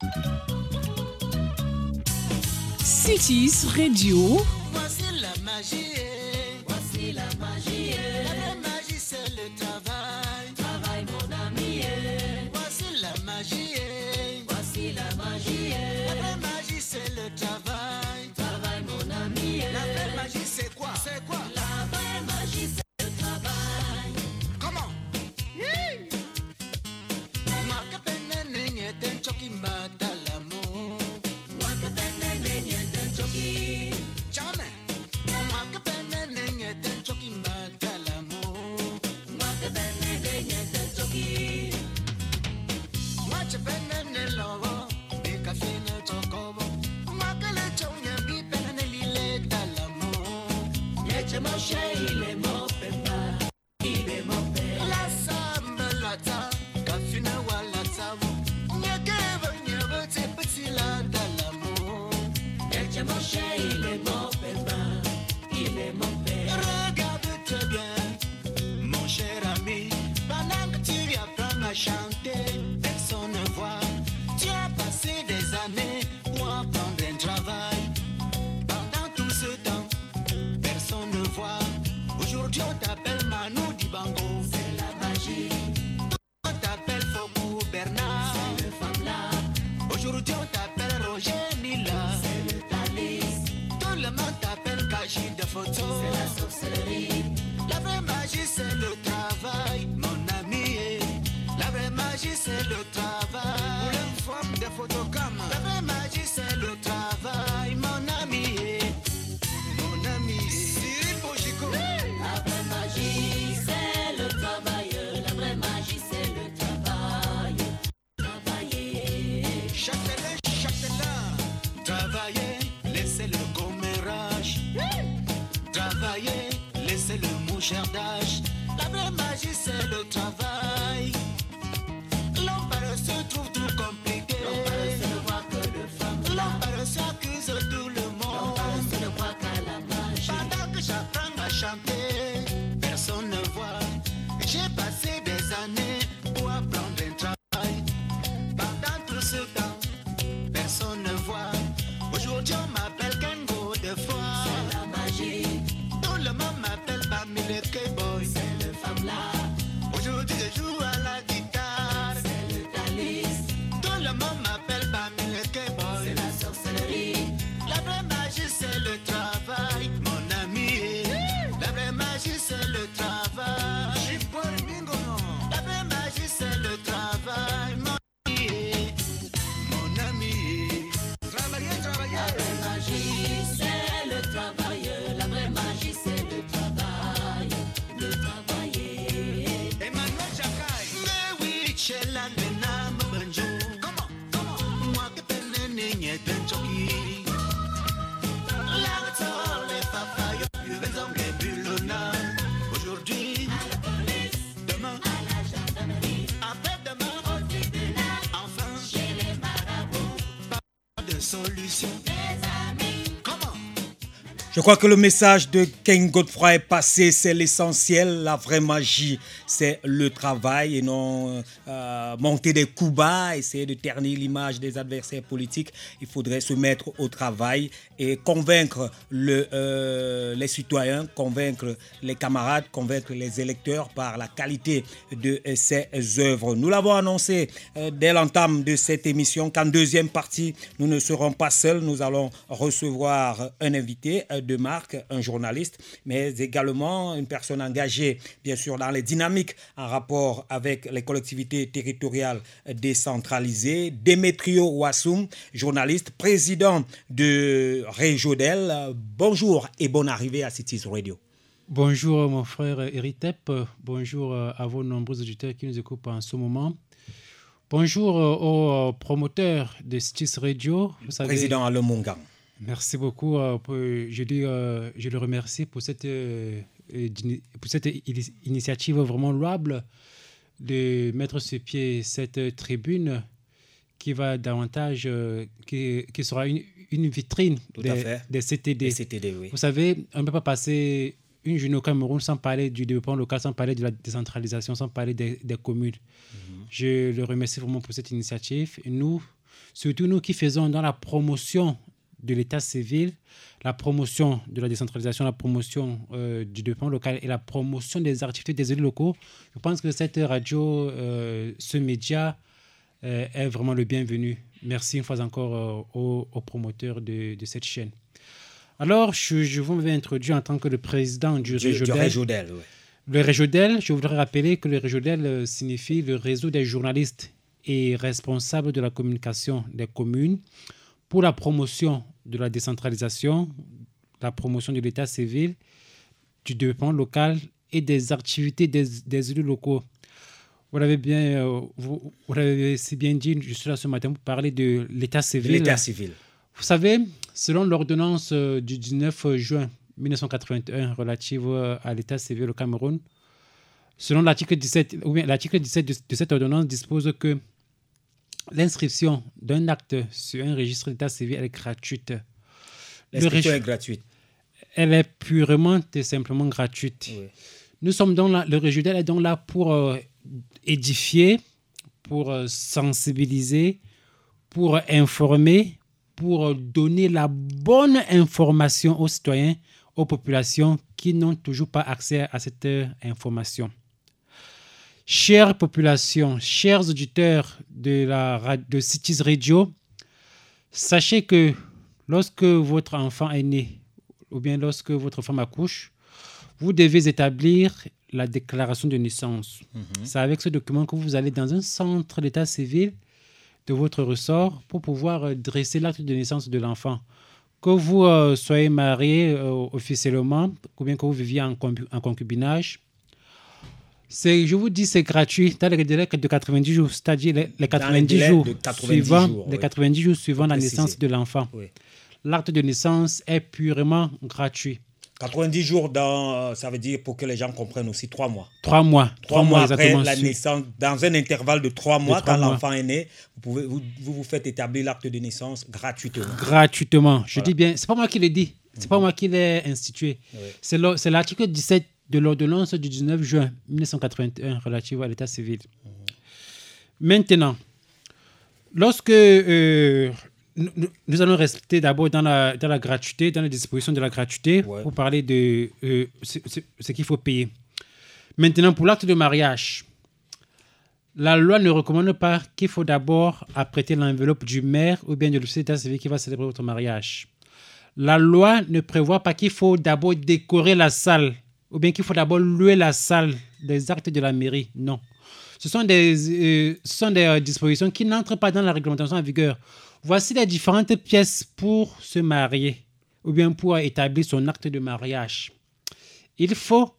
Cities Radio.
Voici la magie. Voici la magie. La magie, c'est le travail. Travail, mon ami. Voici la magie. Voici la magie. La magie, c'est le travail.
agendas crois que le message de Ken Godefroy est passé, c'est l'essentiel. La vraie magie, c'est le travail et non euh, monter des coups bas, essayer de ternir l'image des adversaires politiques. Il faudrait se mettre au travail et convaincre euh, les citoyens, convaincre les camarades, convaincre les électeurs par la qualité de euh, ces œuvres. Nous l'avons annoncé dès l'entame de cette émission qu'en deuxième partie, nous ne serons pas seuls. Nous allons recevoir un invité euh, de marque, un journaliste, mais également une personne engagée, bien sûr, dans les dynamiques en rapport avec les collectivités territoriales décentralisées. Démétrio Wassoum, journaliste, président de Réjodel. Bonjour et bonne arrivée à Cities Radio.
Bonjour mon frère Eritep, bonjour euh, à vos nombreux auditeurs qui nous écoutent en ce moment. Bonjour euh, aux promoteurs de Cities Radio. Vous savez,
Président Alain Mongan.
Merci beaucoup. euh, pour- je, dis, euh, je le remercie pour cette, euh, pour cette ini- initiative vraiment louable de mettre sur pied cette tribune qui va davantage, qui, qui sera une, une vitrine des, des CTD.
CTD, oui.
Vous savez, on ne peut pas passer une journée au Cameroun sans parler du développement local, sans parler de la décentralisation, sans parler des, des communes.
Mhm.
Je le remercie vraiment pour cette initiative. Et nous, surtout nous qui faisons dans la promotion de l'état civil, la promotion de la décentralisation, la promotion euh, du développement local et la promotion des activités des élus locaux, je pense que cette radio, euh, ce média euh, est vraiment le bienvenu. Merci une fois encore aux, aux promoteurs de, de cette chaîne. Alors, je, je vous m'avais introduit en tant que le président du,
Du,
Réjodel.
Réjodel, oui.
Le Réjodel, je voudrais rappeler que le Réjodel euh, signifie le réseau des journalistes et responsables de la communication des communes pour la promotion de la décentralisation, la promotion de l'état civil, du développement local et des activités des, des élus locaux. Vous l'avez bien, euh, vous, vous l'avez si bien dit, je suis là ce matin pour parler de l'état civil.
L'état civil.
Vous savez, selon l'ordonnance euh, du 19 juin 1981 relative euh, à l'état civil au Cameroun, selon l'article 17, ou bien l'article 17 de, de cette ordonnance dispose que l'inscription d'un acte sur un registre d'état civil est gratuite.
L'inscription est gratuite.
Elle est purement et simplement gratuite.
Oui.
Nous sommes donc là, le est donc là pour euh, édifier, pour euh, sensibiliser, pour informer, pour euh, donner la bonne information aux citoyens, aux populations qui n'ont toujours pas accès à cette euh, information. Chère population, chers auditeurs de, la, de Cities Radio, sachez que lorsque votre enfant est né, ou bien lorsque votre femme accouche, vous devez établir la déclaration de naissance.
Mhm.
C'est avec ce document que vous allez dans un centre d'état civil de votre ressort pour pouvoir euh, dresser l'acte de naissance de l'enfant. Que vous euh, soyez marié euh, officiellement, ou bien que vous viviez en, concubinage, je vous dis, c'est gratuit dans les délais de 90 jours, c'est-à-dire les, les 90
délais
jours
de 90
suivant,
jours,
les
oui.
90 jours suivant la naissance de l'enfant.
Oui.
L'acte de naissance est purement gratuit.
90 jours, dans, ça veut dire, pour que les gens comprennent aussi, trois mois.
Trois mois.
Trois mois après
exactement.
la naissance, dans un intervalle de trois mois,
trois
quand
mois.
l'enfant est né, vous, pouvez, vous, vous vous faites établir l'acte de naissance gratuitement.
gratuitement. Je
Voilà.
dis bien, c'est pas moi qui l'ai dit, c'est pas moi qui l'ai institué.
Oui.
Le- c'est l'article 17 de l'ordonnance du 19 juin 1981 relative à l'état civil. Maintenant, lorsque euh, nous, allons rester d'abord dans la, dans la gratuité, dans les dispositions de la gratuité,
Ouais.
pour parler de euh, ce, ce- ce qu'il faut payer. Maintenant, pour l'acte de mariage, la loi ne recommande pas qu'il faut d'abord apprêter l'enveloppe du maire ou bien de l'officier d'état civil qui va célébrer votre mariage. La loi ne prévoit pas qu'il faut d'abord décorer la salle ou bien qu'il faut d'abord louer la salle des actes de la mairie. Non. Ce sont des, euh, ce sont des euh, dispositions qui n'entrent pas dans la réglementation en vigueur. Voici les différentes pièces pour se marier ou bien pour établir son acte de mariage. Il faut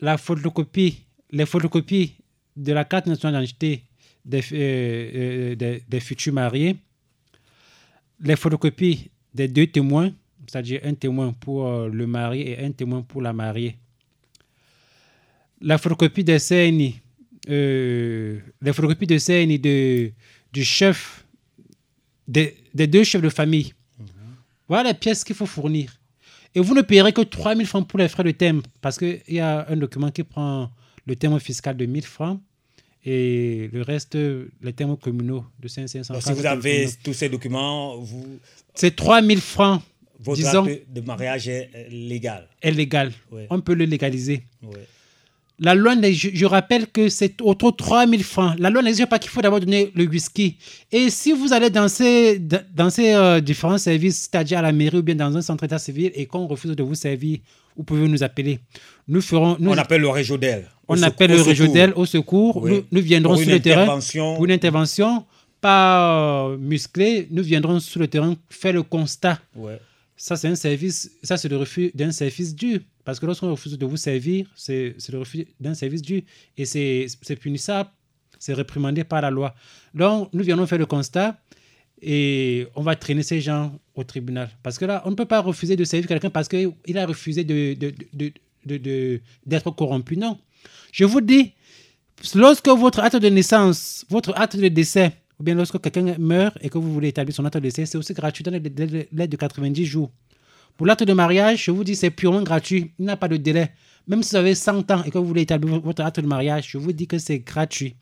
la photocopie, les photocopies de la carte nationale d'identité des, euh, des, des futurs mariés, les photocopies des deux témoins, c'est-à-dire un témoin pour le marié et un témoin pour la mariée. La photocopie des CNI, euh, les photocopies de CNI de, du chef, des, des deux chefs de famille. Voilà les pièces qu'il faut fournir. Et vous ne payerez que 3 000 francs pour les frais de thème, parce qu'il y a un document qui prend le thème fiscal de 1 000 francs et le reste, les thèmes communaux de 500
Donc,
francs.
si vous avez tous ces documents, vous,
C'est 3 000 francs,
votre
disons,
de mariage est légal.
est légal.
Ouais.
On peut le légaliser.
Ouais.
La loi, je, je rappelle que c'est autour de 3 000 francs. La loi n'exige pas qu'il faut d'abord donner le whisky? Et si vous allez dans ces, dans ces euh, différents services, c'est-à-dire à la mairie ou bien dans un centre d'état civil, et qu'on refuse de vous servir, vous pouvez nous appeler. Nous ferons. Nous,
On appelle le. Au
on
secours-
appelle le au secours.
Oui.
Nous, nous viendrons sur le terrain pour une intervention, pas euh, musclée. Nous viendrons sur le terrain faire le constat.
Ouais.
Ça, c'est un service, ça, c'est le refus d'un service dû. Parce que lorsqu'on refuse de vous servir, c'est le refus d'un service dû. Et c'est punissable, c'est réprimandé par la loi. Donc, nous viendrons faire le constat et on va traîner ces gens au tribunal. Parce que là, on ne peut pas refuser de servir quelqu'un parce qu'il a refusé d'être de, de, de, corrompu. Non. Je vous dis, lorsque votre acte de naissance, votre acte de décès, ou bien lorsque quelqu'un meurt et que vous voulez établir son acte de décès, c'est aussi gratuit dans les délais de 90 jours. Pour l'acte de mariage, je vous dis, c'est purement gratuit. Il n'y a pas de délai. Même si vous avez 100 ans et que vous voulez établir votre acte de mariage, je vous dis que c'est gratuit.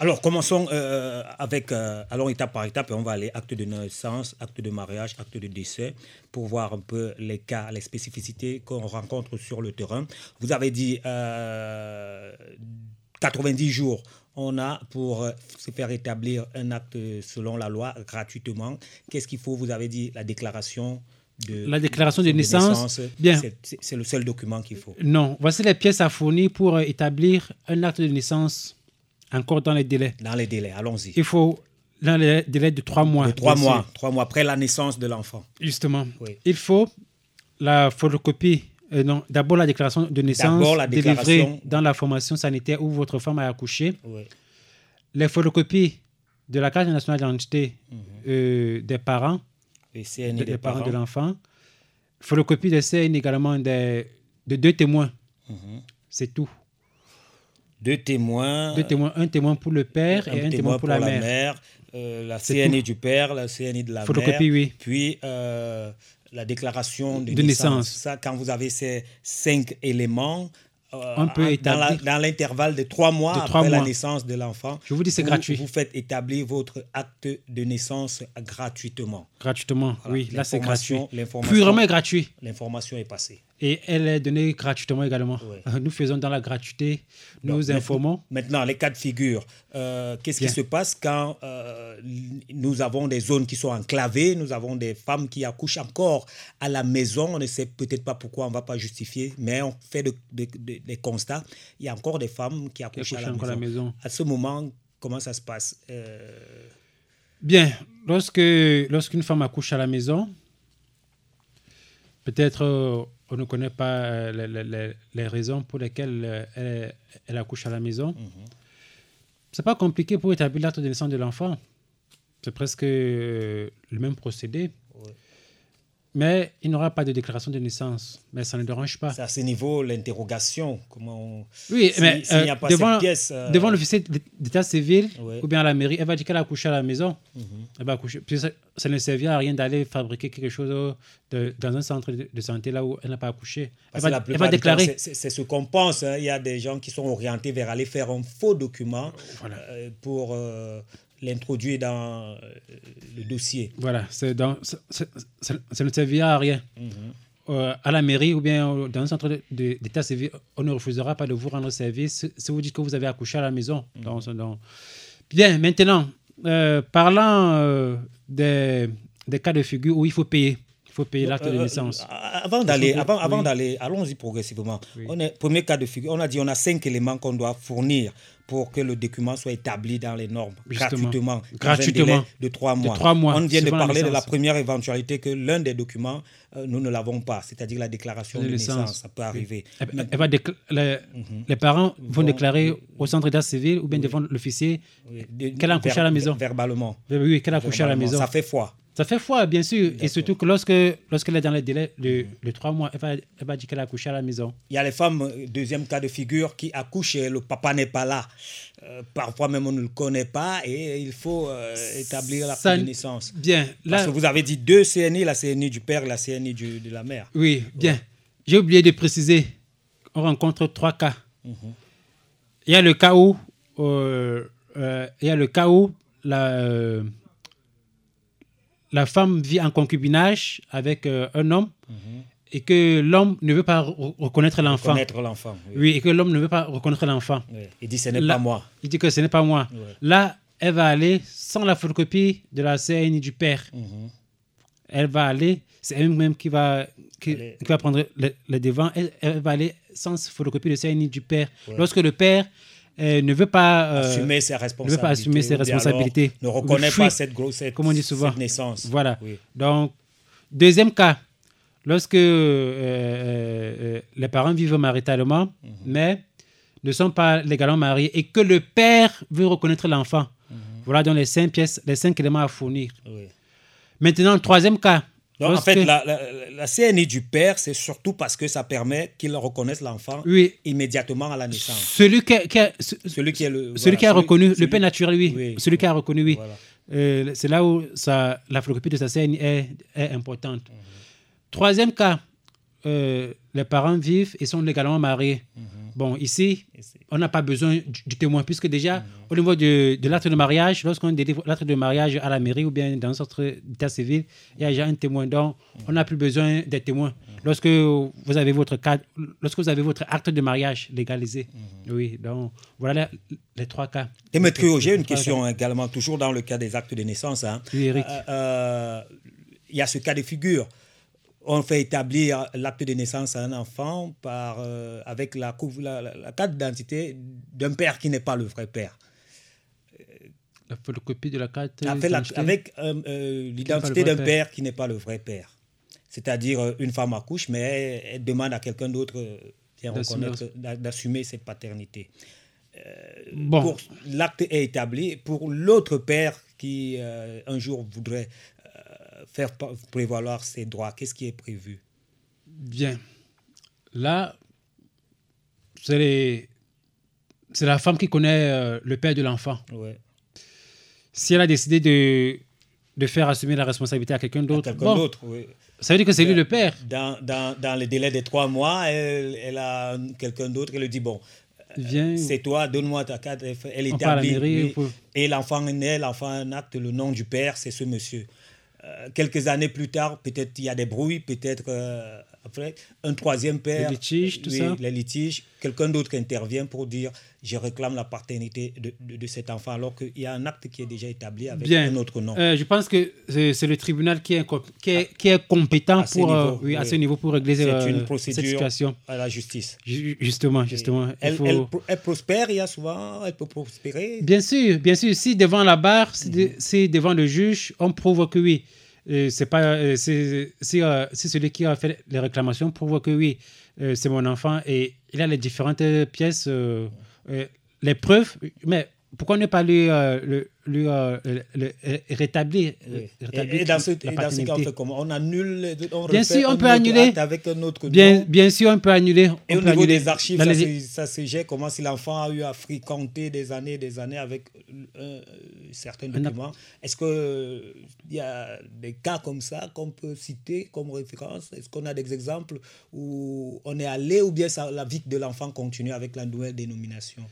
Alors, commençons euh, avec, euh, allons étape par étape et on va aller acte de naissance, acte de mariage, acte de décès pour voir un peu les cas, les spécificités qu'on rencontre sur le terrain. Vous avez dit euh, 90 jours. On a pour euh, se faire établir un acte selon la loi gratuitement. Qu'est-ce qu'il faut? Vous avez dit la déclaration de
La déclaration de naissance, bien.
C'est- le seul document qu'il faut.
Non, voici les pièces à fournir pour euh, établir un acte de naissance encore dans les délais.
Dans les délais, allons-y.
Il faut dans les délais de trois mois.
De trois mois, trois mois après la naissance de l'enfant.
Justement.
Oui.
Il faut la photocopie, euh, non, d'abord la déclaration de naissance
la
délivrée dans la formation sanitaire où votre femme a accouché.
Oui.
Les photocopies de la carte nationale d'identité
Mhm.
euh, des parents,
CNI
des, parents,
parents.
de l'enfant. Photocopie des CN également des, de deux témoins.
Mhm.
C'est tout.
Deux témoins.
Deux témoins, un témoin pour le père et un témoin pour, la, mère.
euh, la CNI
tout.
du père, la CNI de la
Photocopie,
mère.
oui.
Puis euh, la déclaration de,
De naissance.
Ça, quand vous avez ces cinq éléments, euh,
On peut
en- dans
établir-
dans l'intervalle de trois mois
De
après la naissance de l'enfant.
Je vous dis, c'est gratuit.
Vous faites établir votre acte de naissance gratuitement.
Gratuitement,
Voilà.
oui, là c'est gratuit. Purement gratuit.
L'information est passée.
Et elle est donnée gratuitement également. [laughs] Nous faisons dans la gratuité, nous
Donc,
informons.
Maintenant, les cas de figure. euh, Qu'est-ce qui se passe quand euh, nous avons des zones qui sont enclavées, nous avons des femmes qui accouchent encore à la maison, on ne sait peut-être pas pourquoi, on ne va pas justifier, mais on fait de- de- de- des constats. Il y a encore des femmes qui accouchent, à,
accouchent
la
encore à la
maison.
maison.
À ce moment, comment ça se passe Euh,
Bien, lorsque lorsqu'une femme accouche à la maison, peut-être on ne connaît pas euh, les, les- les- raisons pour lesquelles euh, elle, elle accouche à la maison. C'est pas compliqué pour établir l'acte de naissance de l'enfant. C'est presque euh, le même procédé. Mais il n'aura pas de déclaration de naissance. Mais ça ne dérange pas.
C'est à ce niveau l'interrogation. Comment
Oui,
si-
mais
n'y a
euh,
pas
devant,
cette pièce, euh,
devant l'officier d'état civil
Ouais.
ou bien à la mairie, elle va dire qu'elle a accouché à la maison.
Mhm.
Elle va accoucher. Puis ça, ça ne servira à rien d'aller fabriquer quelque chose euh, de- dans un centre de, santé là où elle n'a pas accouché. Elle
Parce
va, elle déclarer.
c'est- ce qu'on pense. hein. Il y a des gens qui sont orientés vers aller faire un faux document euh, pour euh, l'introduire dans euh, le dossier.
Voilà, c'est dans- ça, ne servira à rien.
Mhm.
Euh, à la mairie ou bien dans un centre d'état civil, on ne refusera pas de vous rendre service si vous dites que vous avez accouché à la maison. Dans dans- Bien, maintenant, euh, parlant euh, des, des cas de figure où il faut payer. Faut payer l'acte de
Euh,
naissance.
euh, Avant d'aller, avant, avant
oui.
d'aller, allons-y progressivement. On est, premier cas de figure, on a dit on a cinq éléments qu'on doit fournir pour que le document soit établi dans les normes
Justement.
gratuitement,
Gratuitement.
de trois
De
mois.
trois mois,
On vient de parler de la première éventualité que l'un des documents euh, nous ne l'avons pas, c'est-à-dire la déclaration de,
De
naissance.
naissance.
Ça peut arriver. Mais-
elle va décla- les,
Mhm.
les parents vont
Vont-
déclarer au centre d'état civil ou bien devant l'officier
de-
qu'elle a accouché à la maison.
Verbalement.
Oui, qu'elle a accouché à la
Verbalement.
maison.
Ça fait foi.
Ça fait foi, bien sûr. Et surtout que lorsque lorsqu'elle est dans le délai de, de trois mois, elle va, elle va dire qu'elle a accouché à la maison.
Il y a les femmes, euh, deuxième cas de figure, qui accouchent et le papa n'est pas là. Euh, parfois même on ne le connaît pas et il faut euh, établir la
Ça-
de naissance.
Bien.
Parce que vous avez dit deux CNI, la CNI du père et la CNI du- de la mère.
oui, bien. J'ai oublié de préciser. On rencontre trois cas.
Mhm.
Il y a le cas où, euh, il y a le cas où la, la femme vit en concubinage avec euh, un homme et que l'homme ne veut pas re- reconnaître l'enfant.
Mhm. Reconnaître l'enfant, oui.
Oui, et que l'homme ne veut pas reconnaître l'enfant.
Oui. Il dit ce n'est pas moi.
Il dit que ce n'est pas moi. Là, elle va aller sans la photocopie de la CNI du père.
Mhm.
Elle va aller, c'est elle-même qui va, qui, va prendre le, le devant. Elle, elle va aller sans photocopie de CNI du père. Lorsque le père euh, ne veut pas euh,
Assumer ses
ne veut
responsabilités.
pas assumer ses responsabilités,
Ne reconnaît
fuit,
pas cette grossesse,
comme on dit souvent.
cette naissance.
Voilà.
Oui.
Donc, deuxième cas, lorsque euh, euh, euh, les parents vivent maritalement,
Mhm.
mais ne sont pas légalement mariés et que le père veut reconnaître l'enfant. Voilà donc les cinq pièces, les cinq éléments à fournir.
Mhm. Oui.
Maintenant, troisième cas.
Donc, en fait, la, la- la CNI du père, c'est surtout parce que ça permet qu'il reconnaisse l'enfant
Oui.
immédiatement à la naissance.
Celui qui, a- qui a, ce-
Celui qui est le.
celui
voilà,
qui a reconnu,
celui-
le père naturel, oui.
Oui.
Celui qui a reconnu, oui.
Voilà.
Euh, c'est là où ça, la photocopie de sa CNI est, est importante.
Mhm.
Troisième cas, euh, les parents vivent et sont légalement mariés.
Mhm.
Bon, ici, on n'a pas besoin du, témoin, puisque déjà, au niveau de, de l'acte de mariage, lorsqu'on délivre l'acte de mariage à la mairie ou bien dans un centre d'état civil, il y a déjà un témoin. Donc, on n'a plus besoin des témoins. Lorsque vous avez votre cadre, lorsque vous avez votre acte de mariage légalisé. Oui, donc, voilà les, les trois cas.
Et Maître Rio, j'ai une question
cas.
également, toujours dans le cas des actes de naissance. hein.
Oui, Eric.
Euh, euh, Il y a ce cas de figure. On fait établir l'acte de naissance à un enfant par, euh, avec la, carte d'identité d'un père qui n'est pas le vrai père.
La photocopie de la carte.
Avec, avec euh, euh,
n'est
l'identité d'un
vrai
père qui n'est pas le vrai père. C'est-à-dire, une femme accouche, mais elle, demande à quelqu'un d'autre
D'assumer.
cette paternité.
Bon.
L'acte est établi. Pour l'autre père qui, un jour, voudrait faire prévaloir ses droits, qu'est-ce qui est prévu?
Bien. Là, c'est la femme qui connaît euh, le père de l'enfant.
Ouais.
Si elle a décidé de, de faire assumer la responsabilité à quelqu'un d'autre, bon,
oui.
ça veut dire que c'est lui le père.
Dans, dans, dans le délai des trois mois, elle, elle a quelqu'un d'autre qui lui dit Bon, euh, c'est toi, donne-moi ta carte. Elle établit.
mairie,
oui. Et l'enfant naît, l'enfant acte, le nom du père, c'est ce monsieur. Euh, quelques années plus tard, peut-être il y a des bruits, peut-être euh, après, un troisième père.
Les litiges, tout
oui,
ça.
Les litiges. Quelqu'un d'autre intervient pour dire je réclame la paternité de, de- de cet enfant, alors qu'il y a un acte qui est déjà établi avec
Bien.
un autre nom.
Euh, je pense que c'est le tribunal qui est, incom- qui est, qui est compétent
À ce
pour, euh,
niveau,
oui, à ce niveau pour régler euh,
une
cette situation.
à la justice.
Ju- Justement, justement. il
Elle,
faut-
elle pro- elle prospère, il y a souvent, elle peut prospérer.
Bien sûr, bien sûr. Si devant la barre, si,
Mhm.
de- si devant le juge, on prouve que oui, c'est pas, euh, c'est- euh, celui qui a fait les réclamations prouve que oui, euh, c'est mon enfant et il a les différentes pièces, les preuves, mais pourquoi ne pas lui, euh, le- lui, euh, le- rétablir,
Oui.
rétablir
Et, et dans ce,
la
et dans ce cas, on
paternité?
fait comment? On annule, on
Bien sûr, on peut annuler.
avec un autre
Bien, sûr, on peut annuler.
Et
on
au
peut
niveau
annuler.
des archives,
Dans
ça,
les-
se- ça se gère comment? Si l'enfant a eu à fréquenter des années et des années avec euh, certains documents. Est-ce qu'il y a des cas comme ça qu'on peut citer comme référence? Est-ce qu'on a des exemples où on est allé ou bien ça, la vie de l'enfant continue avec la nouvelle dénomination?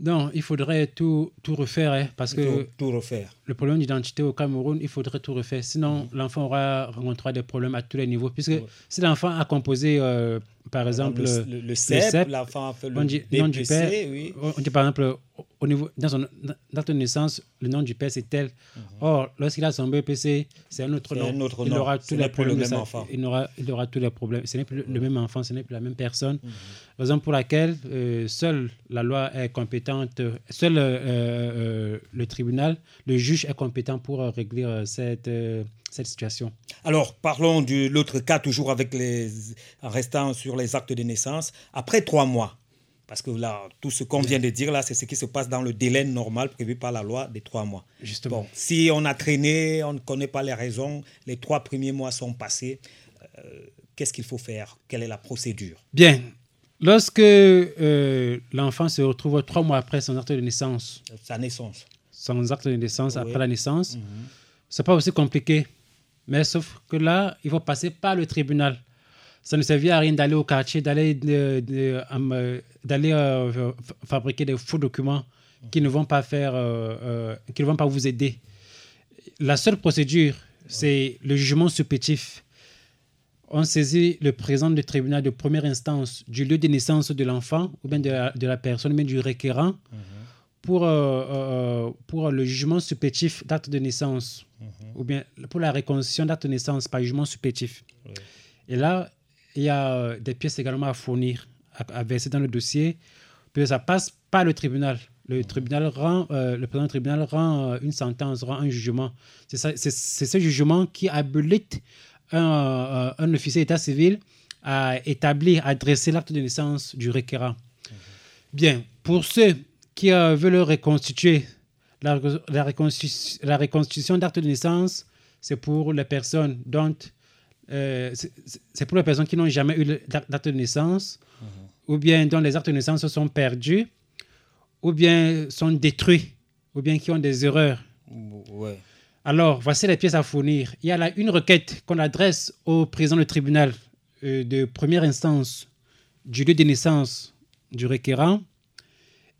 Non, il faudrait tout, tout refaire hein, parce que
tout refaire.
le problème d'identité au Cameroun, il faudrait tout refaire. Sinon,
Mhm.
l'enfant aura rencontrera des problèmes à tous les niveaux. Puisque si l'enfant a composé, euh, par exemple,
le- le- le CEP, l'enfant a fait le
on dit nom du
BPC,
père.
oui.
On dit par exemple, au- au niveau, dans son date de naissance, le nom du père c'est tel. Or, lorsqu'il a son BPC, c'est un autre nom.
un autre
il
nom.
aura tous les
le
problèmes.
Mhm.
Il aura, il aura tous les problèmes. Ce n'est plus le, le même enfant, ce n'est plus la même personne. Raison pour laquelle euh, seule la loi est compétente, seul euh, euh, le tribunal, le juge est compétent pour euh, régler euh, cette, euh, cette situation.
Alors, parlons de l'autre cas, toujours avec les, en restant sur les actes de naissance. Après trois mois, parce que là, tout ce qu'on vient de dire là, c'est ce qui se passe dans le délai normal prévu par la loi des trois mois.
Justement.
Bon, si on a traîné, on ne connaît pas les raisons, les trois premiers mois sont passés, euh, qu'est-ce qu'il faut faire? Quelle est la procédure?
Bien. Lorsque euh, l'enfant se retrouve trois mois après son acte de naissance,
Sa naissance.
son acte de naissance
Oui.
après la naissance,
Mhm.
c'est pas aussi compliqué. Mais sauf que là, il faut passer par le tribunal. Ça ne servit à rien d'aller au quartier, d'aller euh, euh, fa- fabriquer des faux documents qui ne vont pas faire, euh, euh, qui ne vont pas vous aider. La seule procédure, c'est le jugement supplétif. On saisit le président du tribunal de première instance du lieu de naissance de l'enfant ou bien de la, de la personne, mais du requérant, pour, euh, euh, pour le jugement supplétif d'acte de naissance ou bien pour la reconstitution d'acte de naissance par jugement supplétif. Et là, il y a euh, des pièces également à fournir, à, à verser dans le dossier, puis ça passe par le tribunal. Le tribunal rend, euh, le président du tribunal rend euh, une sentence, rend un jugement. C'est ce jugement qui habilite un, euh, un officier d'état civil à établir, à dresser l'acte de naissance du requérant. Bien, pour ceux qui veulent reconstituer, la, la reconstitu- la reconstitution d'acte de naissance, c'est pour les personnes dont euh, c'est- pour les personnes qui n'ont jamais eu d'acte de naissance, ou bien dont les actes de naissance sont perdus, ou bien sont détruits, ou bien qui ont des erreurs.
Ouais.
Alors, voici les pièces à fournir. Il y a là une requête qu'on adresse au président du tribunal euh, de première instance du lieu de naissance du requérant.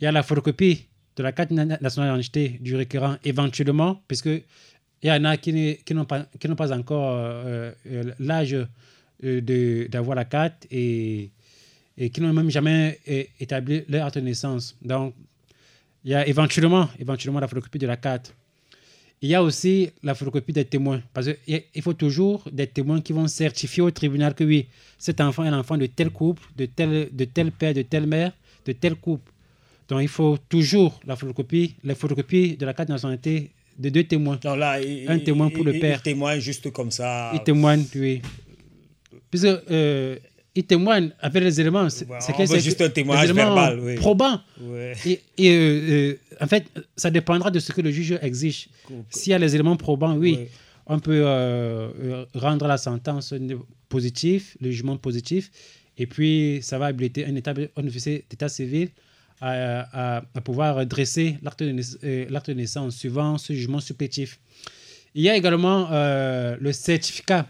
Il y a la photocopie de la carte na- nationale d'identité du requérant, éventuellement, il y en a qui n'ont pas, encore euh, euh, l'âge euh, d'avoir la carte et, qui n'ont même jamais établi leur acte de naissance. Donc, il y a éventuellement, éventuellement la photocopie de la carte. Il y a aussi la photocopie des témoins. Parce qu'il faut toujours des témoins qui vont certifier au tribunal que oui, cet enfant est l'enfant de tel couple, de tel, de tel père, de telle mère, de tel couple. Donc il faut toujours la photocopie, la photocopie de la carte de nationalité de deux témoins.
Donc là, il-
un témoin pour le
il-
père.
Il témoigne juste comme ça.
Il témoigne, oui. Puisque euh, il témoigne avec les éléments. C'est c'est
juste un témoignage verbal, oui. Ouais.
Et, et, euh, euh, en fait, ça dépendra de ce que le juge exige. S'il y a les éléments probants, oui,
Ouais.
on peut euh, rendre la sentence positive, le jugement positif, et puis ça va habiliter un, état, un officier d'état civil à, à- à pouvoir dresser l'acte de, naiss- euh, l'acte de naissance suivant ce jugement supplétif. Il y a également euh, le certificat,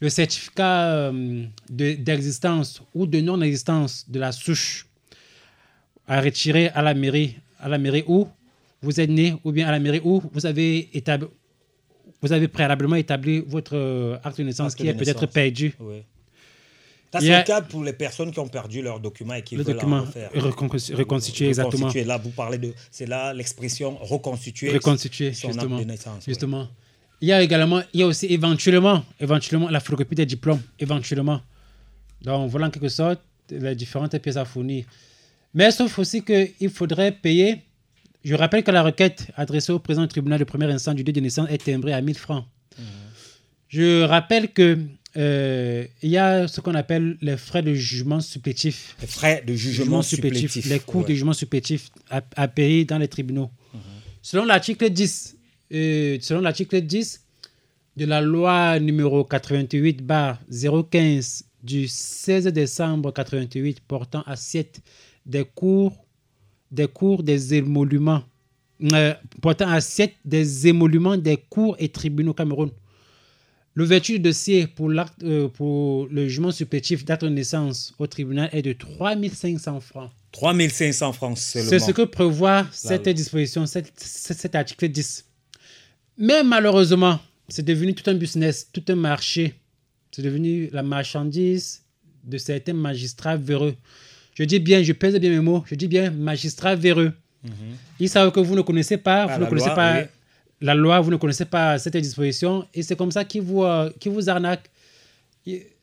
le certificat euh, de- d'existence ou de non-existence de la souche à retirer à la mairie, à la mairie où vous êtes né, ou bien à la mairie où vous avez établi, vous avez préalablement établi votre acte de naissance
Acte
qui
de
est peut-être perdu.
Ouais. Ça, c'est le cas pour les personnes qui ont perdu leurs documents et qui
Le
veulent
document
en refaire.
reconstituer, reconstituer, exactement.
Là, vous parlez de. C'est là l'expression reconstituer.
Reconstituer,
son acte
justement.
de naissance. oui.
Justement. Il y a également, il y a aussi éventuellement, éventuellement la photocopie des diplômes, éventuellement. Donc voilà en quelque sorte les différentes pièces à fournir. Mais sauf aussi qu'il faudrait payer. Je rappelle que la requête adressée au président du tribunal de première instance du dé de naissance est timbrée à 1000 francs. Je rappelle que euh, il y a ce qu'on appelle les frais de jugement supplétifs.
Les frais de jugement supplétifs,
Les coûts
ouais.
de jugement supplétifs à, à payer dans les tribunaux. Selon l'article 10, euh, selon l'article 10 de la loi numéro 88 015 du 16 décembre 88 portant assiette des cours des cours des émoluments euh, portant assiette des émoluments des cours et tribunaux au Cameroun. L'ouverture du dossier pour, euh, pour le jugement supplétif d'acte de naissance au tribunal est de 3500 francs.
3500 francs seulement.
C'est ce que prévoit cette disposition, cet cet article 10. Mais malheureusement, c'est devenu tout un business, tout un marché. C'est devenu la marchandise de certains magistrats véreux. Je dis bien, je pèse bien mes mots, je dis bien magistrats véreux. Ils savent que vous ne connaissez pas,
Ah,
vous ne connaissez
loi,
pas
oui.
La loi, vous ne connaissez pas cette disposition, et c'est comme ça qu'ils vous, euh, vous arnaquent.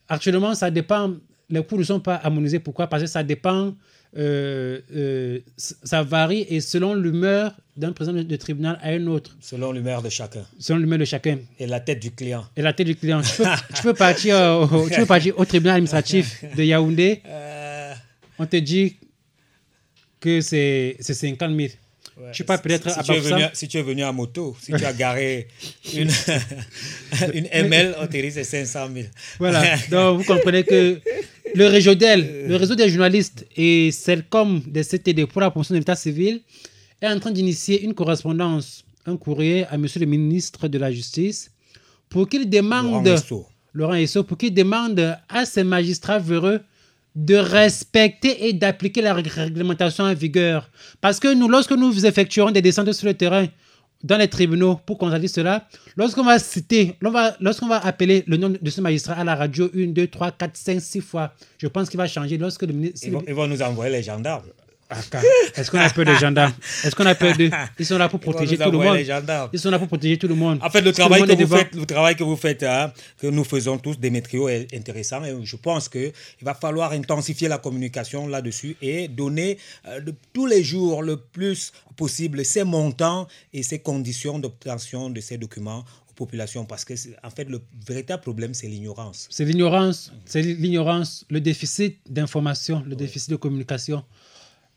Actuellement, ça dépend, les coûts ne sont pas harmonisés. Pourquoi? Parce que ça dépend, euh, euh, ça varie, et selon l'humeur d'un président de, tribunal à un autre,
Selon l'humeur de chacun.
selon l'humeur de chacun.
Et la tête du client.
Et la tête du client. Tu peux, tu peux [laughs] partir, au, tu peux partir au tribunal administratif de Yaoundé, on te dit que c'est 50 000.
Ouais.
Tu peux peut-être
si,
à
tu venu, si tu es venu à moto, si tu as garé [laughs] une, [laughs] une ML, on te dit c'est 500 000.
Voilà, [laughs] donc vous comprenez que le réseau d'elle, le réseau des journalistes et celle comme des CTD pour la promotion de l'état civil est en train d'initier une correspondance, un courrier à monsieur le ministre de la Justice pour qu'il demande.
Laurent Esso,
pour qu'il demande à ces magistrats véreux de respecter et d'appliquer la rég- réglementation en vigueur. Parce que nous, lorsque nous effectuerons des descentes sur le terrain, dans les tribunaux, pour constater cela, lorsqu'on va citer, lorsqu'on va appeler le nom de ce magistrat à la radio 1, 2, 3, 4, 5, 6 fois, je pense qu'il va changer. Lorsque le ministre...
Ils ils vont nous envoyer les gendarmes.
Est-ce qu'on a peur des [laughs] gendarmes? Est-ce qu'on a peur d'eux Ils sont là pour protéger tout le monde. Ils sont là pour protéger tout le monde.
En fait, le travail, que vous
devant.
faites, le travail que vous faites, hein, que nous faisons tous, Démétrio, est intéressant. Et je pense qu'il va falloir intensifier la communication là-dessus et donner euh, de- tous les jours le plus possible ces montants et ces conditions d'obtention de ces documents aux populations. Parce que, en fait, le véritable problème, c'est l'ignorance.
C'est l'ignorance, c'est l'ignorance, le déficit d'information, le déficit de communication.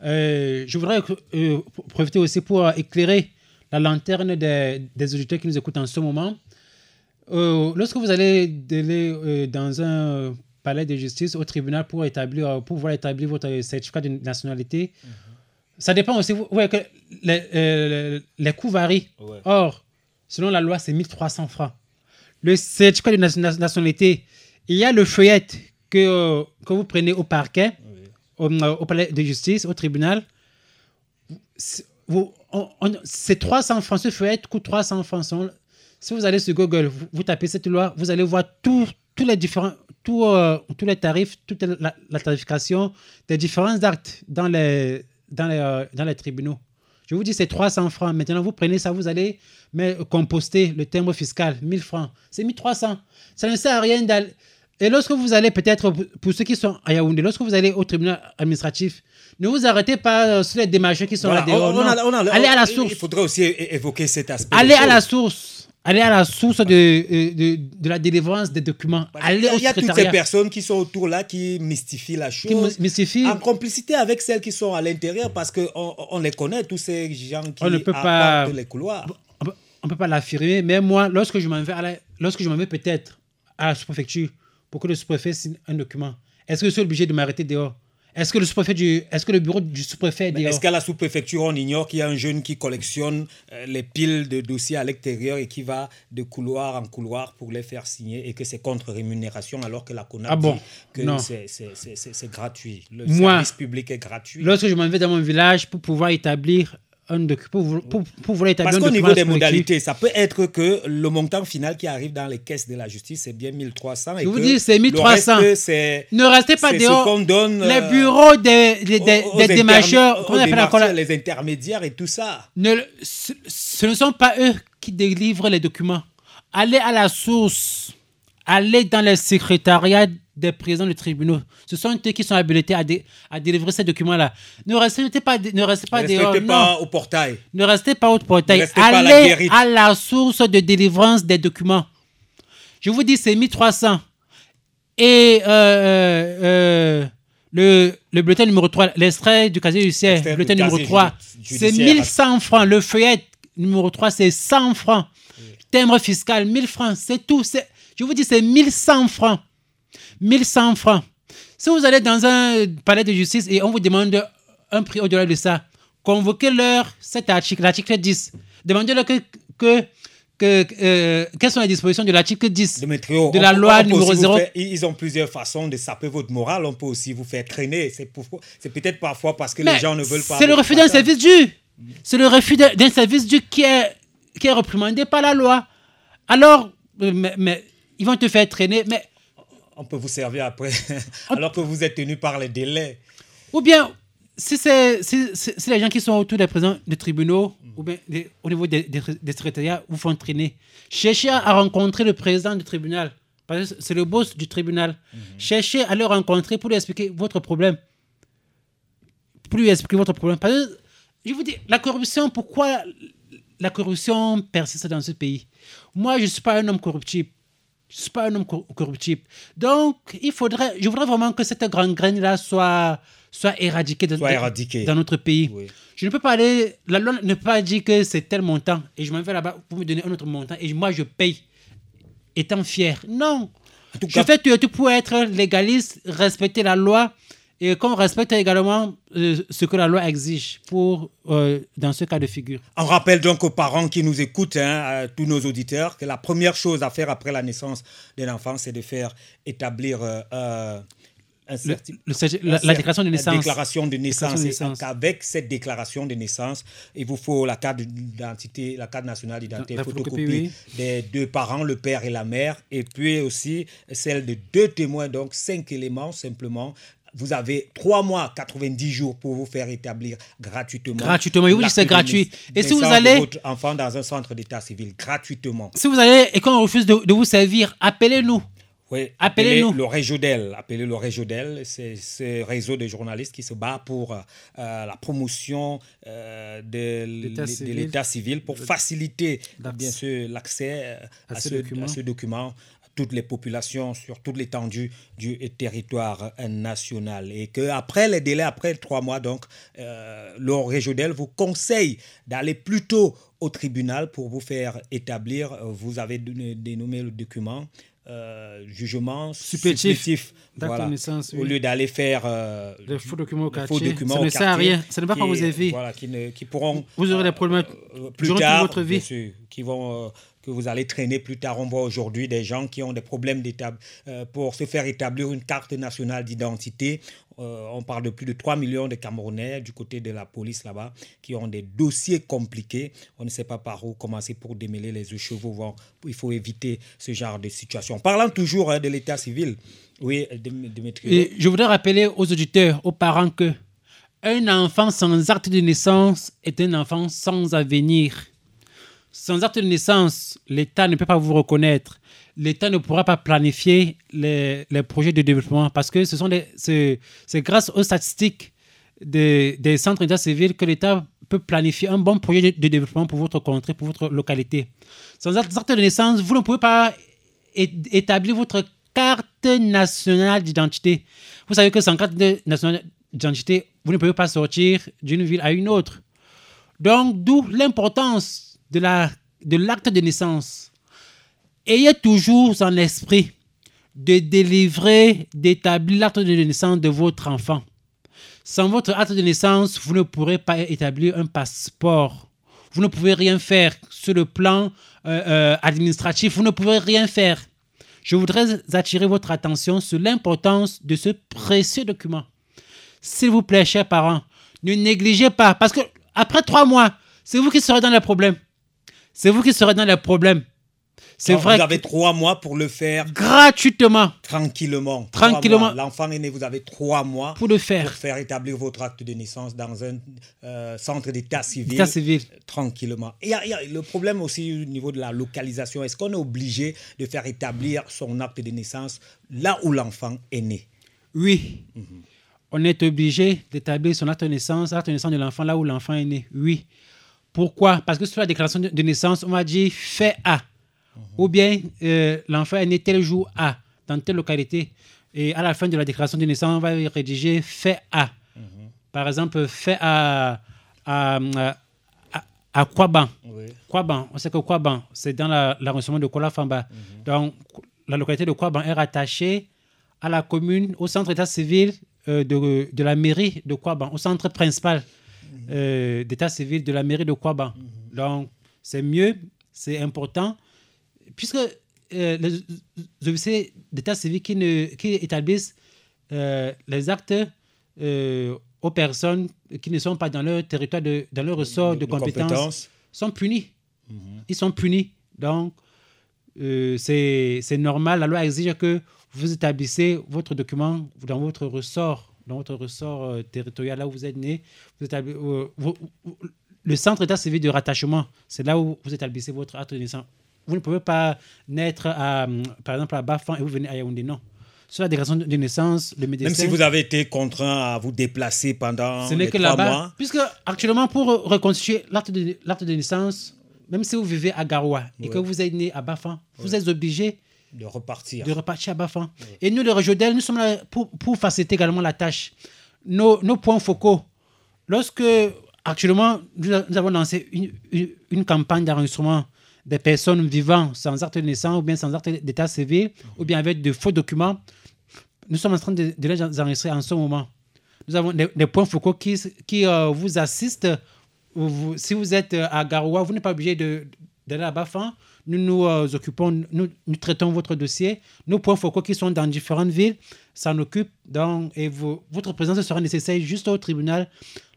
Euh, je voudrais euh, profiter aussi pour éclairer la lanterne des, des auditeurs qui nous écoutent en ce moment. Euh, lorsque vous allez dans un palais de justice, au tribunal, pour, établir, pour pouvoir établir votre certificat de nationalité, ça dépend aussi. Vous voyez que les, les coûts varient.
Ouais.
Or, selon la loi, c'est 1300 francs. Le certificat de nation- nationalité, il y a le feuillette que, que vous prenez au parquet, au, euh, au palais de justice, au tribunal. Vous- on- on- C'est 300 francs. Ce feuillette coûte 300 francs. Si vous allez sur Google, vous, tapez cette loi, vous allez voir tous les différents, euh, tous les tarifs, toute la, la tarification des différents actes dans les, dans les, euh, dans les tribunaux. Je vous dis, c'est 300 francs. Maintenant, vous prenez ça, vous allez mais, composter le timbre fiscal, 1000 francs. C'est 1300. Ça ne sert à rien d'aller. Et lorsque vous allez peut-être, pour ceux qui sont à Yaoundé, lorsque vous allez au tribunal administratif, ne vous arrêtez pas euh, sur les démarches qui sont
Voilà,
là dehors.
on- on a-
non.
on a-
allez à la source.
Il faudrait aussi évoquer cet aspect.
Allez à la source. Allez à la source de, euh, de, de la délivrance des documents. Allez
Il y a,
au
il y a toutes ces personnes qui sont autour là qui mystifient la chose.
Qui my- mystifient.
En complicité avec celles qui sont à l'intérieur parce qu'on on les connaît, tous ces gens qui
On ne peut pas-
les couloirs.
on on peut pas l'affirmer, mais moi, lorsque je m'en vais, à la- lorsque je m'en vais peut-être à la sous-préfecture pour que le sous-préfet signe un document, est-ce que je suis obligé de m'arrêter dehors? Est-ce que le sous-préfet du, est-ce que le bureau du sous-préfet est
Est-ce qu'à la sous-préfecture, on ignore qu'il y a un jeune qui collectionne euh, les piles de dossiers à l'extérieur et qui va de couloir en couloir pour les faire signer et que c'est contre rémunération alors que la CONAP
Ah bon?
dit que
Non.
c'est- c'est c'est- c'est- c'est gratuit. Le
Moi,
service public est gratuit.
Lorsque je m'en vais dans mon village pour pouvoir établir un pour, vous- pour, pour établir
Parce qu'au niveau des modalités, ça peut être que le montant final qui arrive dans les caisses de la justice, c'est bien 1300. Et
Je vous
que
dis, c'est
le
1300.
reste, c'est-
Ne restez pas
ce
dehors.
donne,
les
euh,
bureaux des, des, des,
aux-
des démarcheurs, on appelle
les intermédiaires et tout ça.
ne, ce, ce ne sont pas eux qui délivrent les documents. Allez à la source. Allez dans les secrétariats des présidents des tribunaux. Ce sont eux qui sont habilités à, dé- à délivrer ces documents-là. Ne restez pas, ne restez pas
Ne restez pas au portail.
Ne restez pas au portail.
Ne pas à la
Allez à la source de délivrance des documents. Je vous dis, c'est 1300. Et euh, euh, euh, le, le bulletin numéro 3, l'extrait du casier judiciaire, le bulletin numéro
casier
3,
judi-
c'est
judiciaire.
1100 francs. Le feuillet numéro 3, c'est 100 francs. Timbre fiscal, 1000 francs. C'est tout. Je vous dis, c'est 1100 francs. 1100 francs. Si vous allez dans un palais de justice et on vous demande un prix au-delà de ça, convoquez-leur cet article, l'article 10. Demandez-leur que, que, que, euh, quelles sont les dispositions de l'article 10 de, la
on
loi
on
numéro
aussi vous
0.
faire- ils ont plusieurs façons de saper votre morale. On peut aussi vous faire traîner. C'est peut-être parfois parce que les gens ne veulent pas.
C'est le refus d'un service dû. C'est le refus d'un service dû qui est, qui est reprimandé par la loi. Alors, euh, mais, mais ils vont te faire traîner. Mais
On peut vous servir après, [laughs] alors que vous êtes tenu par les délais.
Ou bien, si c'est si, si- si les gens qui sont autour des présidents des tribunaux, ou bien des- au niveau des, des, des secrétariats, vous font traîner, cherchez à rencontrer le président du tribunal. Parce que c'est le boss du tribunal. Cherchez à le rencontrer pour lui expliquer votre problème. Pour lui expliquer votre problème. Parce que, je vous dis, la corruption, pourquoi la corruption persiste dans ce pays? Moi, je ne suis pas un homme corruptible. Je ne suis pas un homme cor- corruptible. Donc, il faudrait, je voudrais vraiment que cette grande graine-là soit, soit éradiquée, de-
Soit éradiquée.
dans notre pays. Je ne peux pas aller, la loi ne peut pas dire que c'est tel montant et je m'en vais là-bas pour me donner un autre montant et moi je paye étant fier. Non. Je
cas-
fais tout et tout pour être légaliste, respecter la loi et qu'on respecte également euh, ce que la loi exige pour, euh, dans ce cas de figure.
On rappelle donc aux parents qui nous écoutent, hein, à tous nos auditeurs, que la première chose à faire après la naissance d'un enfant, c'est de faire établir euh, un
Le- le la- la déclaration de naissance.
déclaration de
Déclaration
naissance.
de
Et
naissance.
Avec cette déclaration de naissance, il vous faut la carte d'identité, la carte nationale d'identité,
La
photocopie
photocopie,
des deux parents, le père et la mère, et puis aussi celle de deux témoins, donc cinq éléments simplement. Vous avez trois mois, 90 jours pour vous faire établir gratuitement.
Gratuitement,
l'acte
c'est gratuit. Et si vous allez-
votre enfant dans un centre d'état civil, gratuitement.
Si vous allez et qu'on refuse de, de vous servir, appelez-nous.
Oui,
Appelez-nous.
appelez le Régionel. Appelez le Régionel. C'est ce réseau de journalistes qui se bat pour euh, la promotion euh, de
L'état civil.
pour faciliter
L'accès.
bien sûr l'accès euh,
À
à,
ce document.
à ce document à toutes les populations sur toute l'étendue du territoire euh, national et que après les délais après trois mois donc euh, le Régionel vous conseille d'aller plutôt au tribunal pour vous faire établir euh, vous avez dénommé le document euh, jugement
Supplétif.
voilà. au lieu d'aller faire euh,
faux documents au
faux
quartier,
documents
ça ne sert à rien. Ça ne va pas vous aider.
voilà, qui, ne- qui pourront
Vous aurez des problèmes
euh,
plus
tard,
votre vie.
sûr, qui vont, euh, que vous allez traîner plus tard. On voit aujourd'hui des gens qui ont des problèmes euh, pour se faire établir une carte nationale d'identité. Euh, on parle de plus de 3 millions de Camerounais du côté de la police là-bas qui ont des dossiers compliqués. On ne sait pas par où commencer pour démêler les chevaux. Vont- Il faut éviter ce genre de situation. Parlant toujours hein, de l'état civil, oui, Démétrio.
Et je voudrais rappeler aux auditeurs, aux parents que un enfant sans acte de naissance est un enfant sans avenir. Sans acte de naissance, l'État ne peut pas vous reconnaître. L'État ne pourra pas planifier les, projets de développement parce que ce sont c'est grâce aux statistiques des, centres d'état civil que l'État peut planifier un bon projet de, développement pour votre contrée, pour votre localité. Sans acte de naissance, vous ne pouvez pas établir votre carte nationale d'identité. Vous savez que sans carte nationale d'identité, vous ne pouvez pas sortir d'une ville à une autre. Donc, d'où l'importance de la de l'acte de naissance. Ayez toujours en esprit de délivrer, d'établir l'acte de naissance de votre enfant. Sans votre acte de naissance, vous ne pourrez pas établir un passeport. Vous ne pouvez rien faire sur le plan euh, euh, administratif. Vous ne pouvez rien faire. Je voudrais attirer votre attention sur l'importance de ce précieux document. S'il vous plaît, chers parents, ne négligez pas, parce que Après trois mois, c'est vous qui serez dans les problèmes. C'est vous qui serez dans les problèmes. C'est vrai.
Vous avez trois mois pour le faire
gratuitement
tranquillement.
Tranquillement.
L'enfant est né, vous avez trois mois
pour le faire.
pour faire établir votre acte de naissance dans un euh, centre d'état civil.
État civil.
Tranquillement. Et y a- il y a le problème aussi au niveau de la localisation. Est-ce qu'on est obligé de faire établir son acte de naissance là où l'enfant est né?
Oui. On est obligé d'établir son acte de naissance, l'acte de naissance de l'enfant là où l'enfant est né. Oui. Pourquoi? Parce que sur la déclaration de, naissance, on va dire fait A. Ou bien euh, l'enfant est né tel jour A, dans telle localité. Et à la fin de la déclaration de naissance, on va rédiger fait A. Par exemple, fait à, à, à, à Kwaban. Kwaban, on sait que Kwaban, c'est dans la- l'arrondissement de Kolafamba. Donc, la localité de Kwaban est rattachée à la commune, au centre d'état civil euh, de, de la mairie de Kwaban, au centre principal euh, d'état civil de la mairie de Kwaban. Donc, c'est mieux, c'est important, puisque euh, les officiers d'état civil qui, ne, qui établissent euh, les actes aux personnes qui ne sont pas dans leur territoire, de, dans leur ressort de,
de
compétences,
compétences.
sont punis. Ils sont punis. Donc, c'est c'est normal. La loi exige que vous établissez votre document dans votre ressort, dans votre ressort euh, territorial, là où vous êtes né. Vous euh, vous- vous- le centre d'état civil de rattachement, c'est là où vous établissez votre acte de naissance. Vous ne pouvez pas naître, à, hum, par exemple, à Bafan et vous venez à Yaoundé. Non. Sur la déclaration de naissance, le médecin.
Même si vous avez été contraint à vous déplacer pendant
Ce n'est
les
que
trois
là-bas.
mois.
Puisque actuellement, pour reconstituer l'acte de, naissance, même si vous vivez à Garoua et que vous êtes né à Bafan, vous êtes obligé
de repartir.
de repartir à Bafan. Et nous, les Rejodel, nous sommes là pour, pour faciliter également la tâche. Nos, nos points focaux, lorsque actuellement, nous, avons lancé une, une, une campagne d'enregistrement des personnes vivant sans acte de naissance ou bien sans acte d'état civil ou bien avec de faux documents, nous sommes en train de, de les enregistrer en ce moment. Nous avons des, des points focaux qui, qui euh, vous assistent. Vous- si vous êtes euh, à Garoua, vous n'êtes pas obligé de- d'aller à Bafan. Nous nous euh, occupons, nous, traitons votre dossier. Nos points focaux qui sont dans différentes villes s'en occupent. Donc, et votre présence sera nécessaire juste au tribunal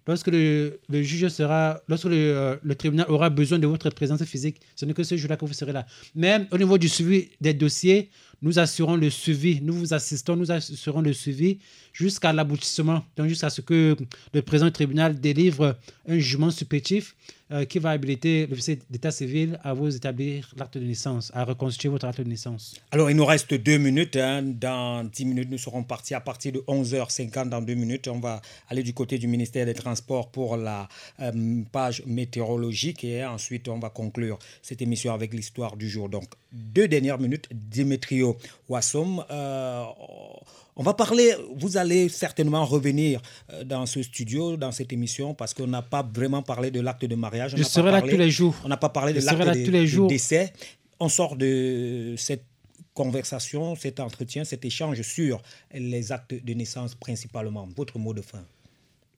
lorsque le, juge sera, lorsque euh, le tribunal aura besoin de votre présence physique. Ce n'est que ce jour-là que vous serez là. Même au niveau du suivi des dossiers, nous assurons le suivi, nous vous assistons, nous assurons le suivi jusqu'à l'aboutissement, donc jusqu'à ce que le président du tribunal délivre un jugement supplétif euh, qui va habiliter l'officier d'état civil à vous établir l'acte de naissance, à reconstituer votre acte de naissance.
Alors, il nous reste deux minutes. hein. Dans dix minutes, nous serons partis à partir de 11h50. Dans deux minutes, on va aller du côté du ministère des Transports pour la euh, page météorologique. Et ensuite, on va conclure cette émission avec l'histoire du jour. Donc, deux dernières minutes. Dimitrio Wassom. euh, on va parler, vous allez certainement revenir euh, dans ce studio, dans cette émission, parce qu'on n'a pas vraiment parlé de l'acte de mariage. on
Je
pas
serai là tous les jours.
On n'a pas parlé de l'acte de, décès. On sort de cette conversation, cet entretien, cet échange sur les actes de naissance principalement. Votre mot de fin.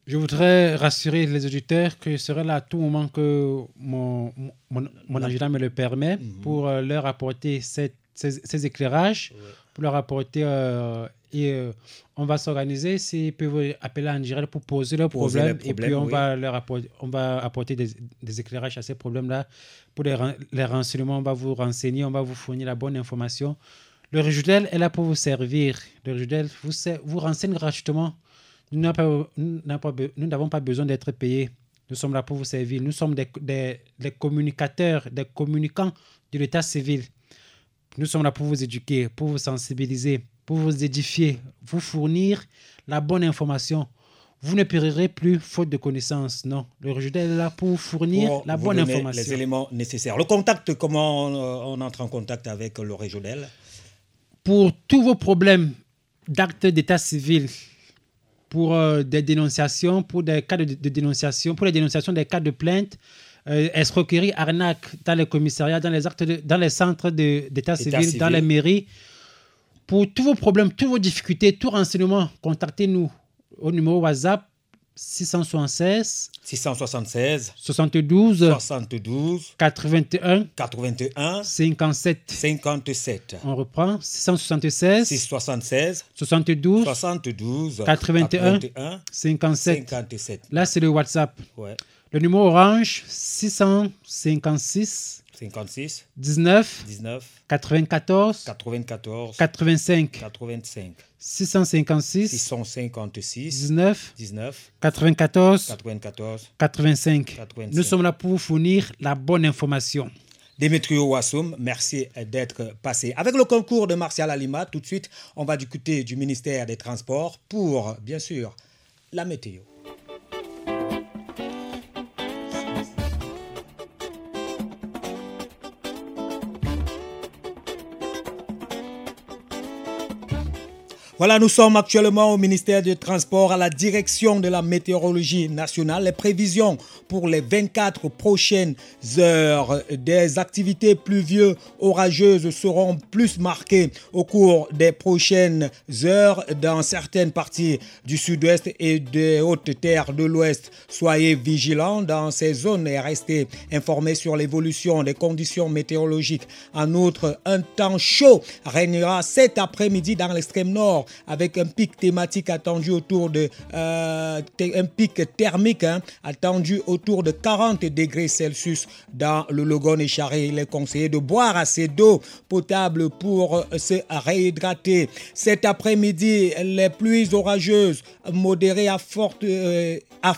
Je voudrais rassurer les auditeurs que je serai là à tout moment que mon, mon, mon agenda me le permet pour euh, leur apporter cette- ces, ces éclairages, pour leur apporter. euh, et euh, on va s'organiser s'ils peuvent appeler en direct pour poser leurs
Poser
problèmes. et puis on,
oui.
va leur apporter, on va apporter des, des éclairages à ces problèmes-là. Pour les, les renseignements, on va vous renseigner, on va vous fournir la bonne information. Le Régidel est là pour vous servir. Le Régidel vous, vous renseigne gratuitement. Nous n'avons pas besoin d'être payés. Nous sommes là pour vous servir. Nous sommes des, des- des communicateurs, des communicants de l'état civil. Nous sommes là pour vous éduquer, pour vous sensibiliser, pour vous édifier, vous fournir la bonne information. Vous ne périrez plus faute de connaissances. Non, le Régidel est là pour vous fournir
Pour
la
vous
bonne information.
Les éléments nécessaires. Le contact, comment on, euh, on entre en contact avec le régional
pour tous vos problèmes d'actes d'état civil, pour euh, des dénonciations, pour des cas de, de dénonciation, pour les dénonciations des cas de plainte, euh, escroquerie, arnaque dans les commissariats, dans les, actes de- dans les centres d'état
État
civil, dans les mairies. Pour tous vos problèmes, toutes vos difficultés, tout renseignement, contactez-nous au numéro WhatsApp 676
676
72
72
81
81
57.
57.
On reprend 676
676
72
72
81
81
57.
57.
Là, c'est le WhatsApp.
Ouais.
Le numéro orange 656
56
19
19
94
94
85
85
656
656
19
19
94
94
85.
85.
Nous sommes là pour vous fournir la bonne information.
Dimitri Ouassoum, merci d'être passé. Avec le concours de Martial Alima, tout de suite, on va du côté du ministère des Transports pour, bien sûr, la météo. Voilà, nous sommes actuellement au ministère du Transport à la direction de la météorologie nationale. Les prévisions pour les 24 prochaines heures des activités pluvieuses orageuses seront plus marquées au cours des prochaines heures dans certaines parties du sud-ouest et des hautes terres de l'ouest. Soyez vigilants dans ces zones et restez informés sur l'évolution des conditions météorologiques. En outre, un temps chaud régnera cet après-midi dans l'extrême nord avec un pic thématique attendu autour de euh, un pic thermique hein, attendu autour de 40 degrés Celsius dans le Logon et Charé. Il est conseillé de boire assez d'eau potable pour se réhydrater. Cet après-midi, les pluies orageuses modérées à fortes euh, à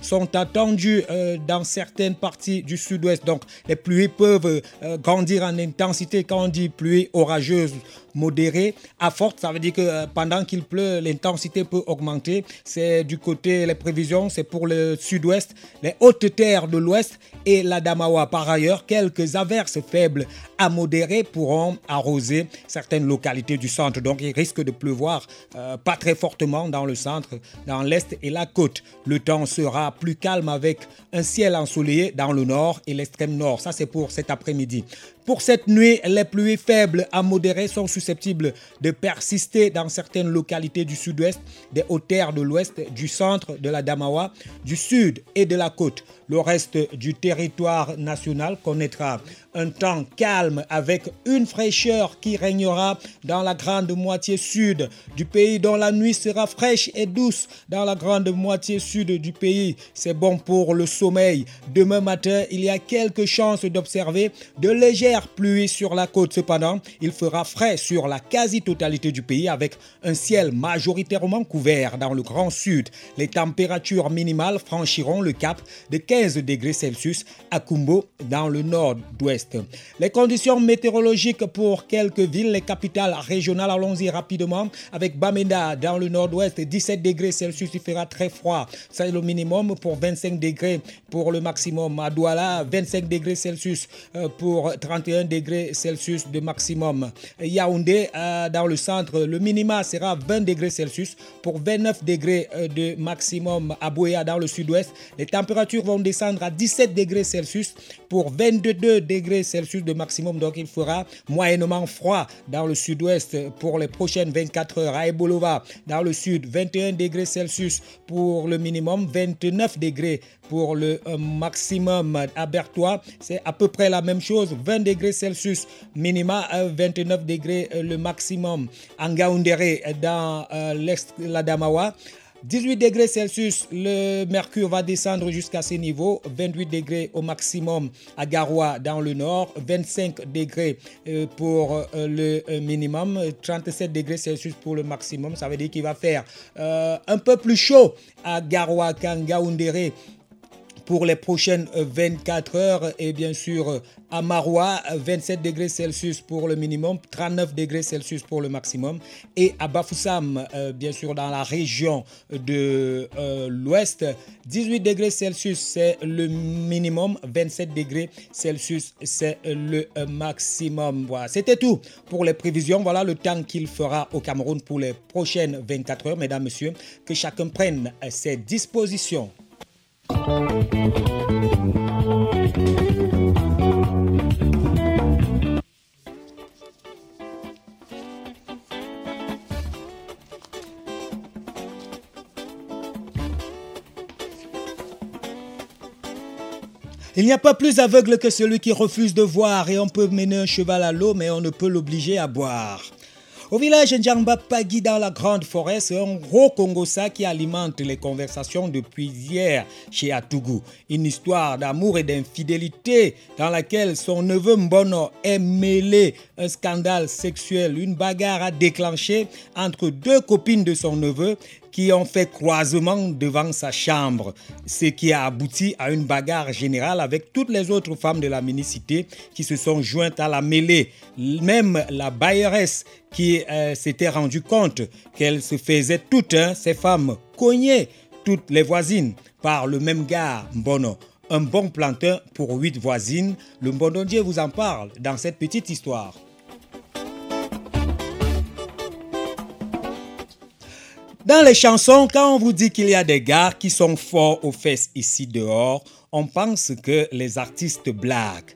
sont attendues euh, dans certaines parties du sud-ouest. Donc les pluies peuvent euh, grandir en intensité quand on dit pluie orageuse modérée à forte, ça veut dire que euh, pendant qu'il pleut, l'intensité peut augmenter. C'est du côté, les prévisions, c'est pour le sud-ouest, les hautes terres de l'ouest et la Damawa. Par ailleurs, quelques averses faibles à modérées pourront arroser certaines localités du centre. Donc il risque de pleuvoir euh, pas très fortement dans le centre, dans l'est et la côte. Le temps sera plus calme avec un ciel ensoleillé dans le nord et l'extrême nord. Ça, c'est pour cet après-midi. Pour cette nuit, les pluies faibles à modérées sont susceptibles de persister dans certaines localités du sud-ouest, des hautes terres de l'ouest, du centre de la Damawa, du sud et de la côte. Le reste du territoire national connaîtra un temps calme avec une fraîcheur qui régnera dans la grande moitié sud du pays, dont la nuit sera fraîche et douce dans la grande moitié sud du pays. C'est bon pour le sommeil. Demain matin, il y a quelques chances d'observer de légères pluies sur la côte. Cependant, il fera frais sur la quasi-totalité du pays avec un ciel majoritairement couvert dans le grand sud. Les températures minimales franchiront le cap de 15 degrés Celsius à Kumbo dans le nord-ouest. Les conditions météorologiques pour quelques villes, les capitales régionales, allons-y rapidement, avec Bamenda dans le nord-ouest, 17 degrés Celsius, il fera très froid. C'est le minimum pour 25 degrés pour le maximum. À Douala, 25 degrés Celsius euh, pour 31 degrés Celsius de maximum. Yaoundé, euh, dans le centre, le minima sera 20 degrés Celsius pour 29 degrés euh, de maximum. À dans le sud-ouest, les températures vont descendre à 17 degrés Celsius pour 22 degrés Celsius de maximum. Donc il fera moyennement froid dans le sud-ouest pour les prochaines 24 heures. À Ebolova, dans le sud, 21 degrés Celsius pour le minimum, 29 degrés pour le euh, maximum. À Bertois, c'est à peu près la même chose, 20 degrés Celsius minima, euh, 29 degrés euh, le maximum. En Gaoundéré, dans euh, l'est, la Damawa, 18 degrés Celsius, le mercure va descendre jusqu'à ces niveaux. 28 degrés au maximum à Garoua dans le nord. 25 degrés euh, pour euh, le euh, minimum. 37 degrés Celsius pour le maximum. Ça veut dire qu'il va faire un peu plus chaud à Garoua qu'en Gaoundéré pour les prochaines euh, 24 heures. Et bien sûr euh, à Maroua 27 degrés Celsius pour le minimum 39 degrés Celsius pour le maximum. Et à Bafoussam euh, bien sûr dans la région de euh, l'ouest 18 degrés Celsius c'est le minimum. 27 degrés Celsius c'est le euh, maximum. Voilà c'était tout pour les prévisions. Voilà le temps qu'il fera au Cameroun pour les prochaines 24 heures mesdames messieurs. Que chacun prenne euh, ses dispositions Il n'y a pas plus aveugle que celui qui refuse de voir et on peut mener un cheval à l'eau mais on ne peut l'obliger à boire. Au village Ndjamba Pagui dans la grande forêt, c'est un gros Congossa qui alimente les conversations depuis hier chez Atougou. Une histoire d'amour et d'infidélité dans laquelle son neveu Mbono est mêlé. Un scandale sexuel, une bagarre a déclenché entre deux copines de son neveu qui ont fait croisement devant sa chambre, ce qui a abouti à une bagarre générale avec toutes les autres femmes de la minicité qui se sont jointes à la mêlée. Même la bailleresse qui euh, s'était rendue compte qu'elle se faisait toutes, hein, ces femmes, cogner toutes les voisines par le même gars, Mbono. Un bon plantain pour huit voisines. Le Mbondondier vous en parle dans cette petite histoire. Dans les chansons, quand on vous dit qu'il y a des gars qui sont forts aux fesses ici dehors, on pense que les artistes blaguent.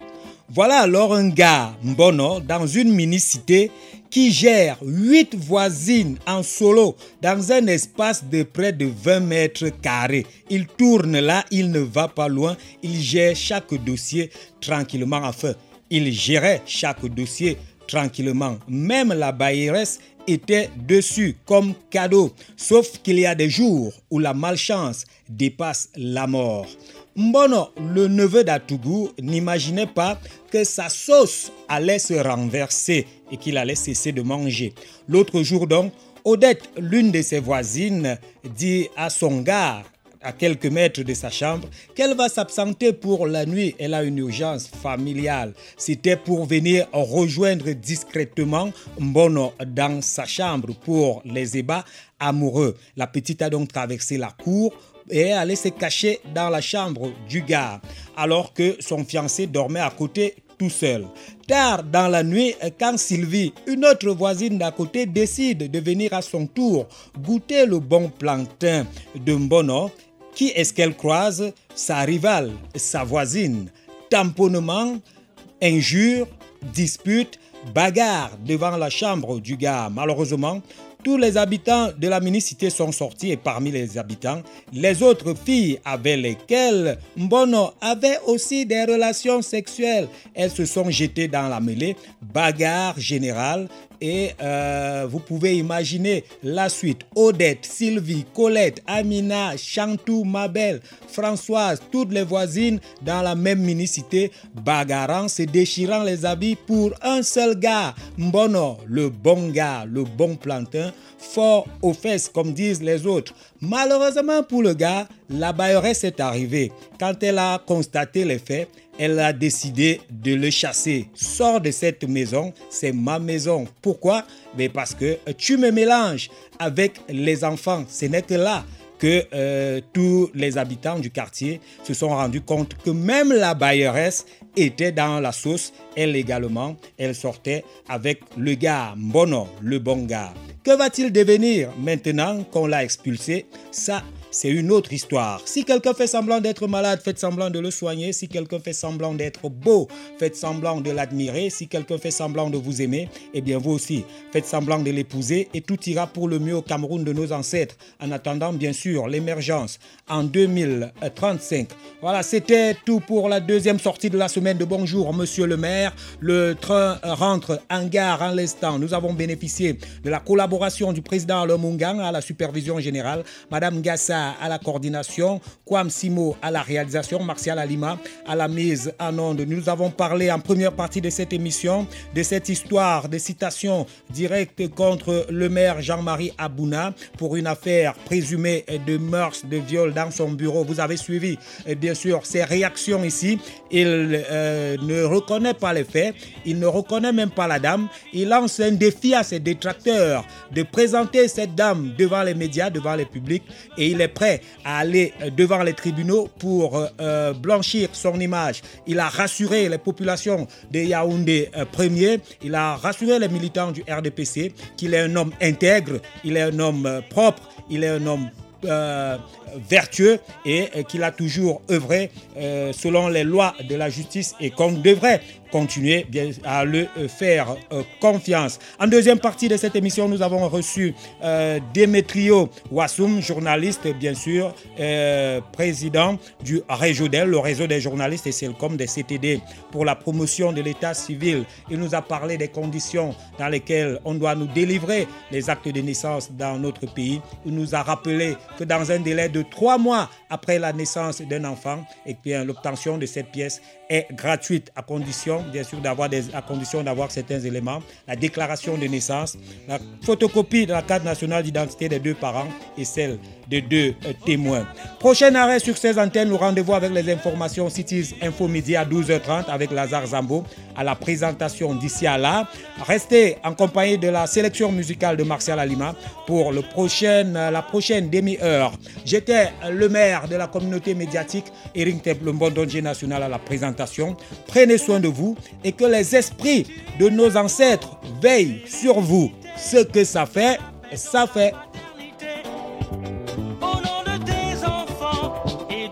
Voilà alors un gars, Mbono, dans une mini-cité qui gère 8 voisines en solo dans un espace de près de 20 mètres carrés. Il tourne là, il ne va pas loin, il gère chaque dossier tranquillement. Enfin, il gérait chaque dossier tranquillement. Même la bailleresse était dessus comme cadeau. Sauf qu'il y a des jours où la malchance dépasse la mort. Mbono, le neveu d'Atougou, n'imaginait pas que sa sauce allait se renverser et qu'il allait cesser de manger. L'autre jour donc, Odette, l'une de ses voisines, dit à son gars à quelques mètres de sa chambre qu'elle va s'absenter pour la nuit. Elle a une urgence familiale. C'était pour venir rejoindre discrètement Mbono dans sa chambre pour les ébats amoureux. La petite a donc traversé la cour et allée se cacher dans la chambre du gars alors que son fiancé dormait à côté tout seul. Tard dans la nuit, quand Sylvie, une autre voisine d'à côté, décide de venir à son tour goûter le bon plantain de Mbono, qui est-ce qu'elle croise? Sa rivale, sa voisine. Tamponnement, injures, disputes, bagarre devant la chambre du gars. Malheureusement, tous les habitants de la mini-cité sont sortis et parmi les habitants, les autres filles avec lesquelles Mbono avait aussi des relations sexuelles. Elles se sont jetées dans la mêlée, bagarre générale et euh, vous pouvez imaginer la suite. Odette, Sylvie, Colette, Amina, Chantou, Mabel, Françoise, toutes les voisines dans la même mini-cité, bagarrant, se déchirant les habits pour un seul gars. Mbono, le bon gars, le bon plantain, fort aux fesses comme disent les autres. Malheureusement pour le gars, la bailleresse est arrivée. Quand elle a constaté les faits, elle a décidé de le chasser. Sors de cette maison, c'est ma maison. Pourquoi? Mais Parce que tu me mélanges avec les enfants. Ce n'est que là que euh, tous les habitants du quartier se sont rendus compte que même la bailleresse était dans la sauce. Elle également, elle sortait avec le gars Mbono, le bon gars. Que va-t-il devenir maintenant qu'on l'a expulsé? Ça, c'est une autre histoire. Si quelqu'un fait semblant d'être malade, faites semblant de le soigner. Si quelqu'un fait semblant d'être beau, faites semblant de l'admirer. Si quelqu'un fait semblant de vous aimer, eh bien vous aussi, faites semblant de l'épouser et tout ira pour le mieux au Cameroun de nos ancêtres. En attendant, bien sûr, l'émergence en 2035. Voilà, c'était tout pour la deuxième sortie de la semaine de Bonjour, monsieur le maire. Le train rentre en gare en l'instant. Nous avons bénéficié de la collaboration du président Lomungang à la supervision générale, Madame Gassa à la coordination, Kwam Simo à la réalisation, Martial Alima à la mise en onde. Nous avons parlé en première partie de cette émission de cette histoire de citation directe contre le maire Jean-Marie Abouna pour une affaire présumée de mœurs de viol dans son bureau. Vous avez suivi eh bien sûr ses réactions ici. Il euh, ne reconnaît pas les faits, il ne reconnaît même pas la dame. Il lance un défi à ses détracteurs de présenter cette dame devant les médias, devant les publics et il est prêt à aller devant les tribunaux pour euh, blanchir son image. Il a rassuré les populations de Yaoundé euh, premier, il a rassuré les militants du RDPC qu'il est un homme intègre, il est un homme euh, propre, il est un homme euh, vertueux et, et qu'il a toujours œuvré euh, selon les lois de la justice et qu'on devrait continuer à le euh, faire euh, confiance. En deuxième partie de cette émission, nous avons reçu euh, Demetrio Wassoum, journaliste, bien sûr, euh, président du Réjodel, le réseau des journalistes et CELCOM des CTD pour la promotion de l'état civil. Il nous a parlé des conditions dans lesquelles on doit nous délivrer les actes de naissance dans notre pays. Il nous a rappelé que dans un délai de trois mois après la naissance d'un enfant, et bien l'obtention de cette pièce est gratuite à condition, bien sûr, d'avoir des, à condition d'avoir certains éléments, la déclaration de naissance, la photocopie de la carte nationale d'identité des deux parents et celle de deux euh, témoins. Prochain arrêt sur ces antennes, nous rendez-vous avec les informations Cities Info Midi à 12h30 avec Lazare Zambo à la présentation d'ici à là. Restez en compagnie de la sélection musicale de Martial Alima pour le euh, la prochaine demi-heure. J'étais le maire de la communauté médiatique, Eric Temple, le national à la présentation prenez soin de vous et que les esprits de nos ancêtres veillent sur vous. Ce que ça fait, ça fait.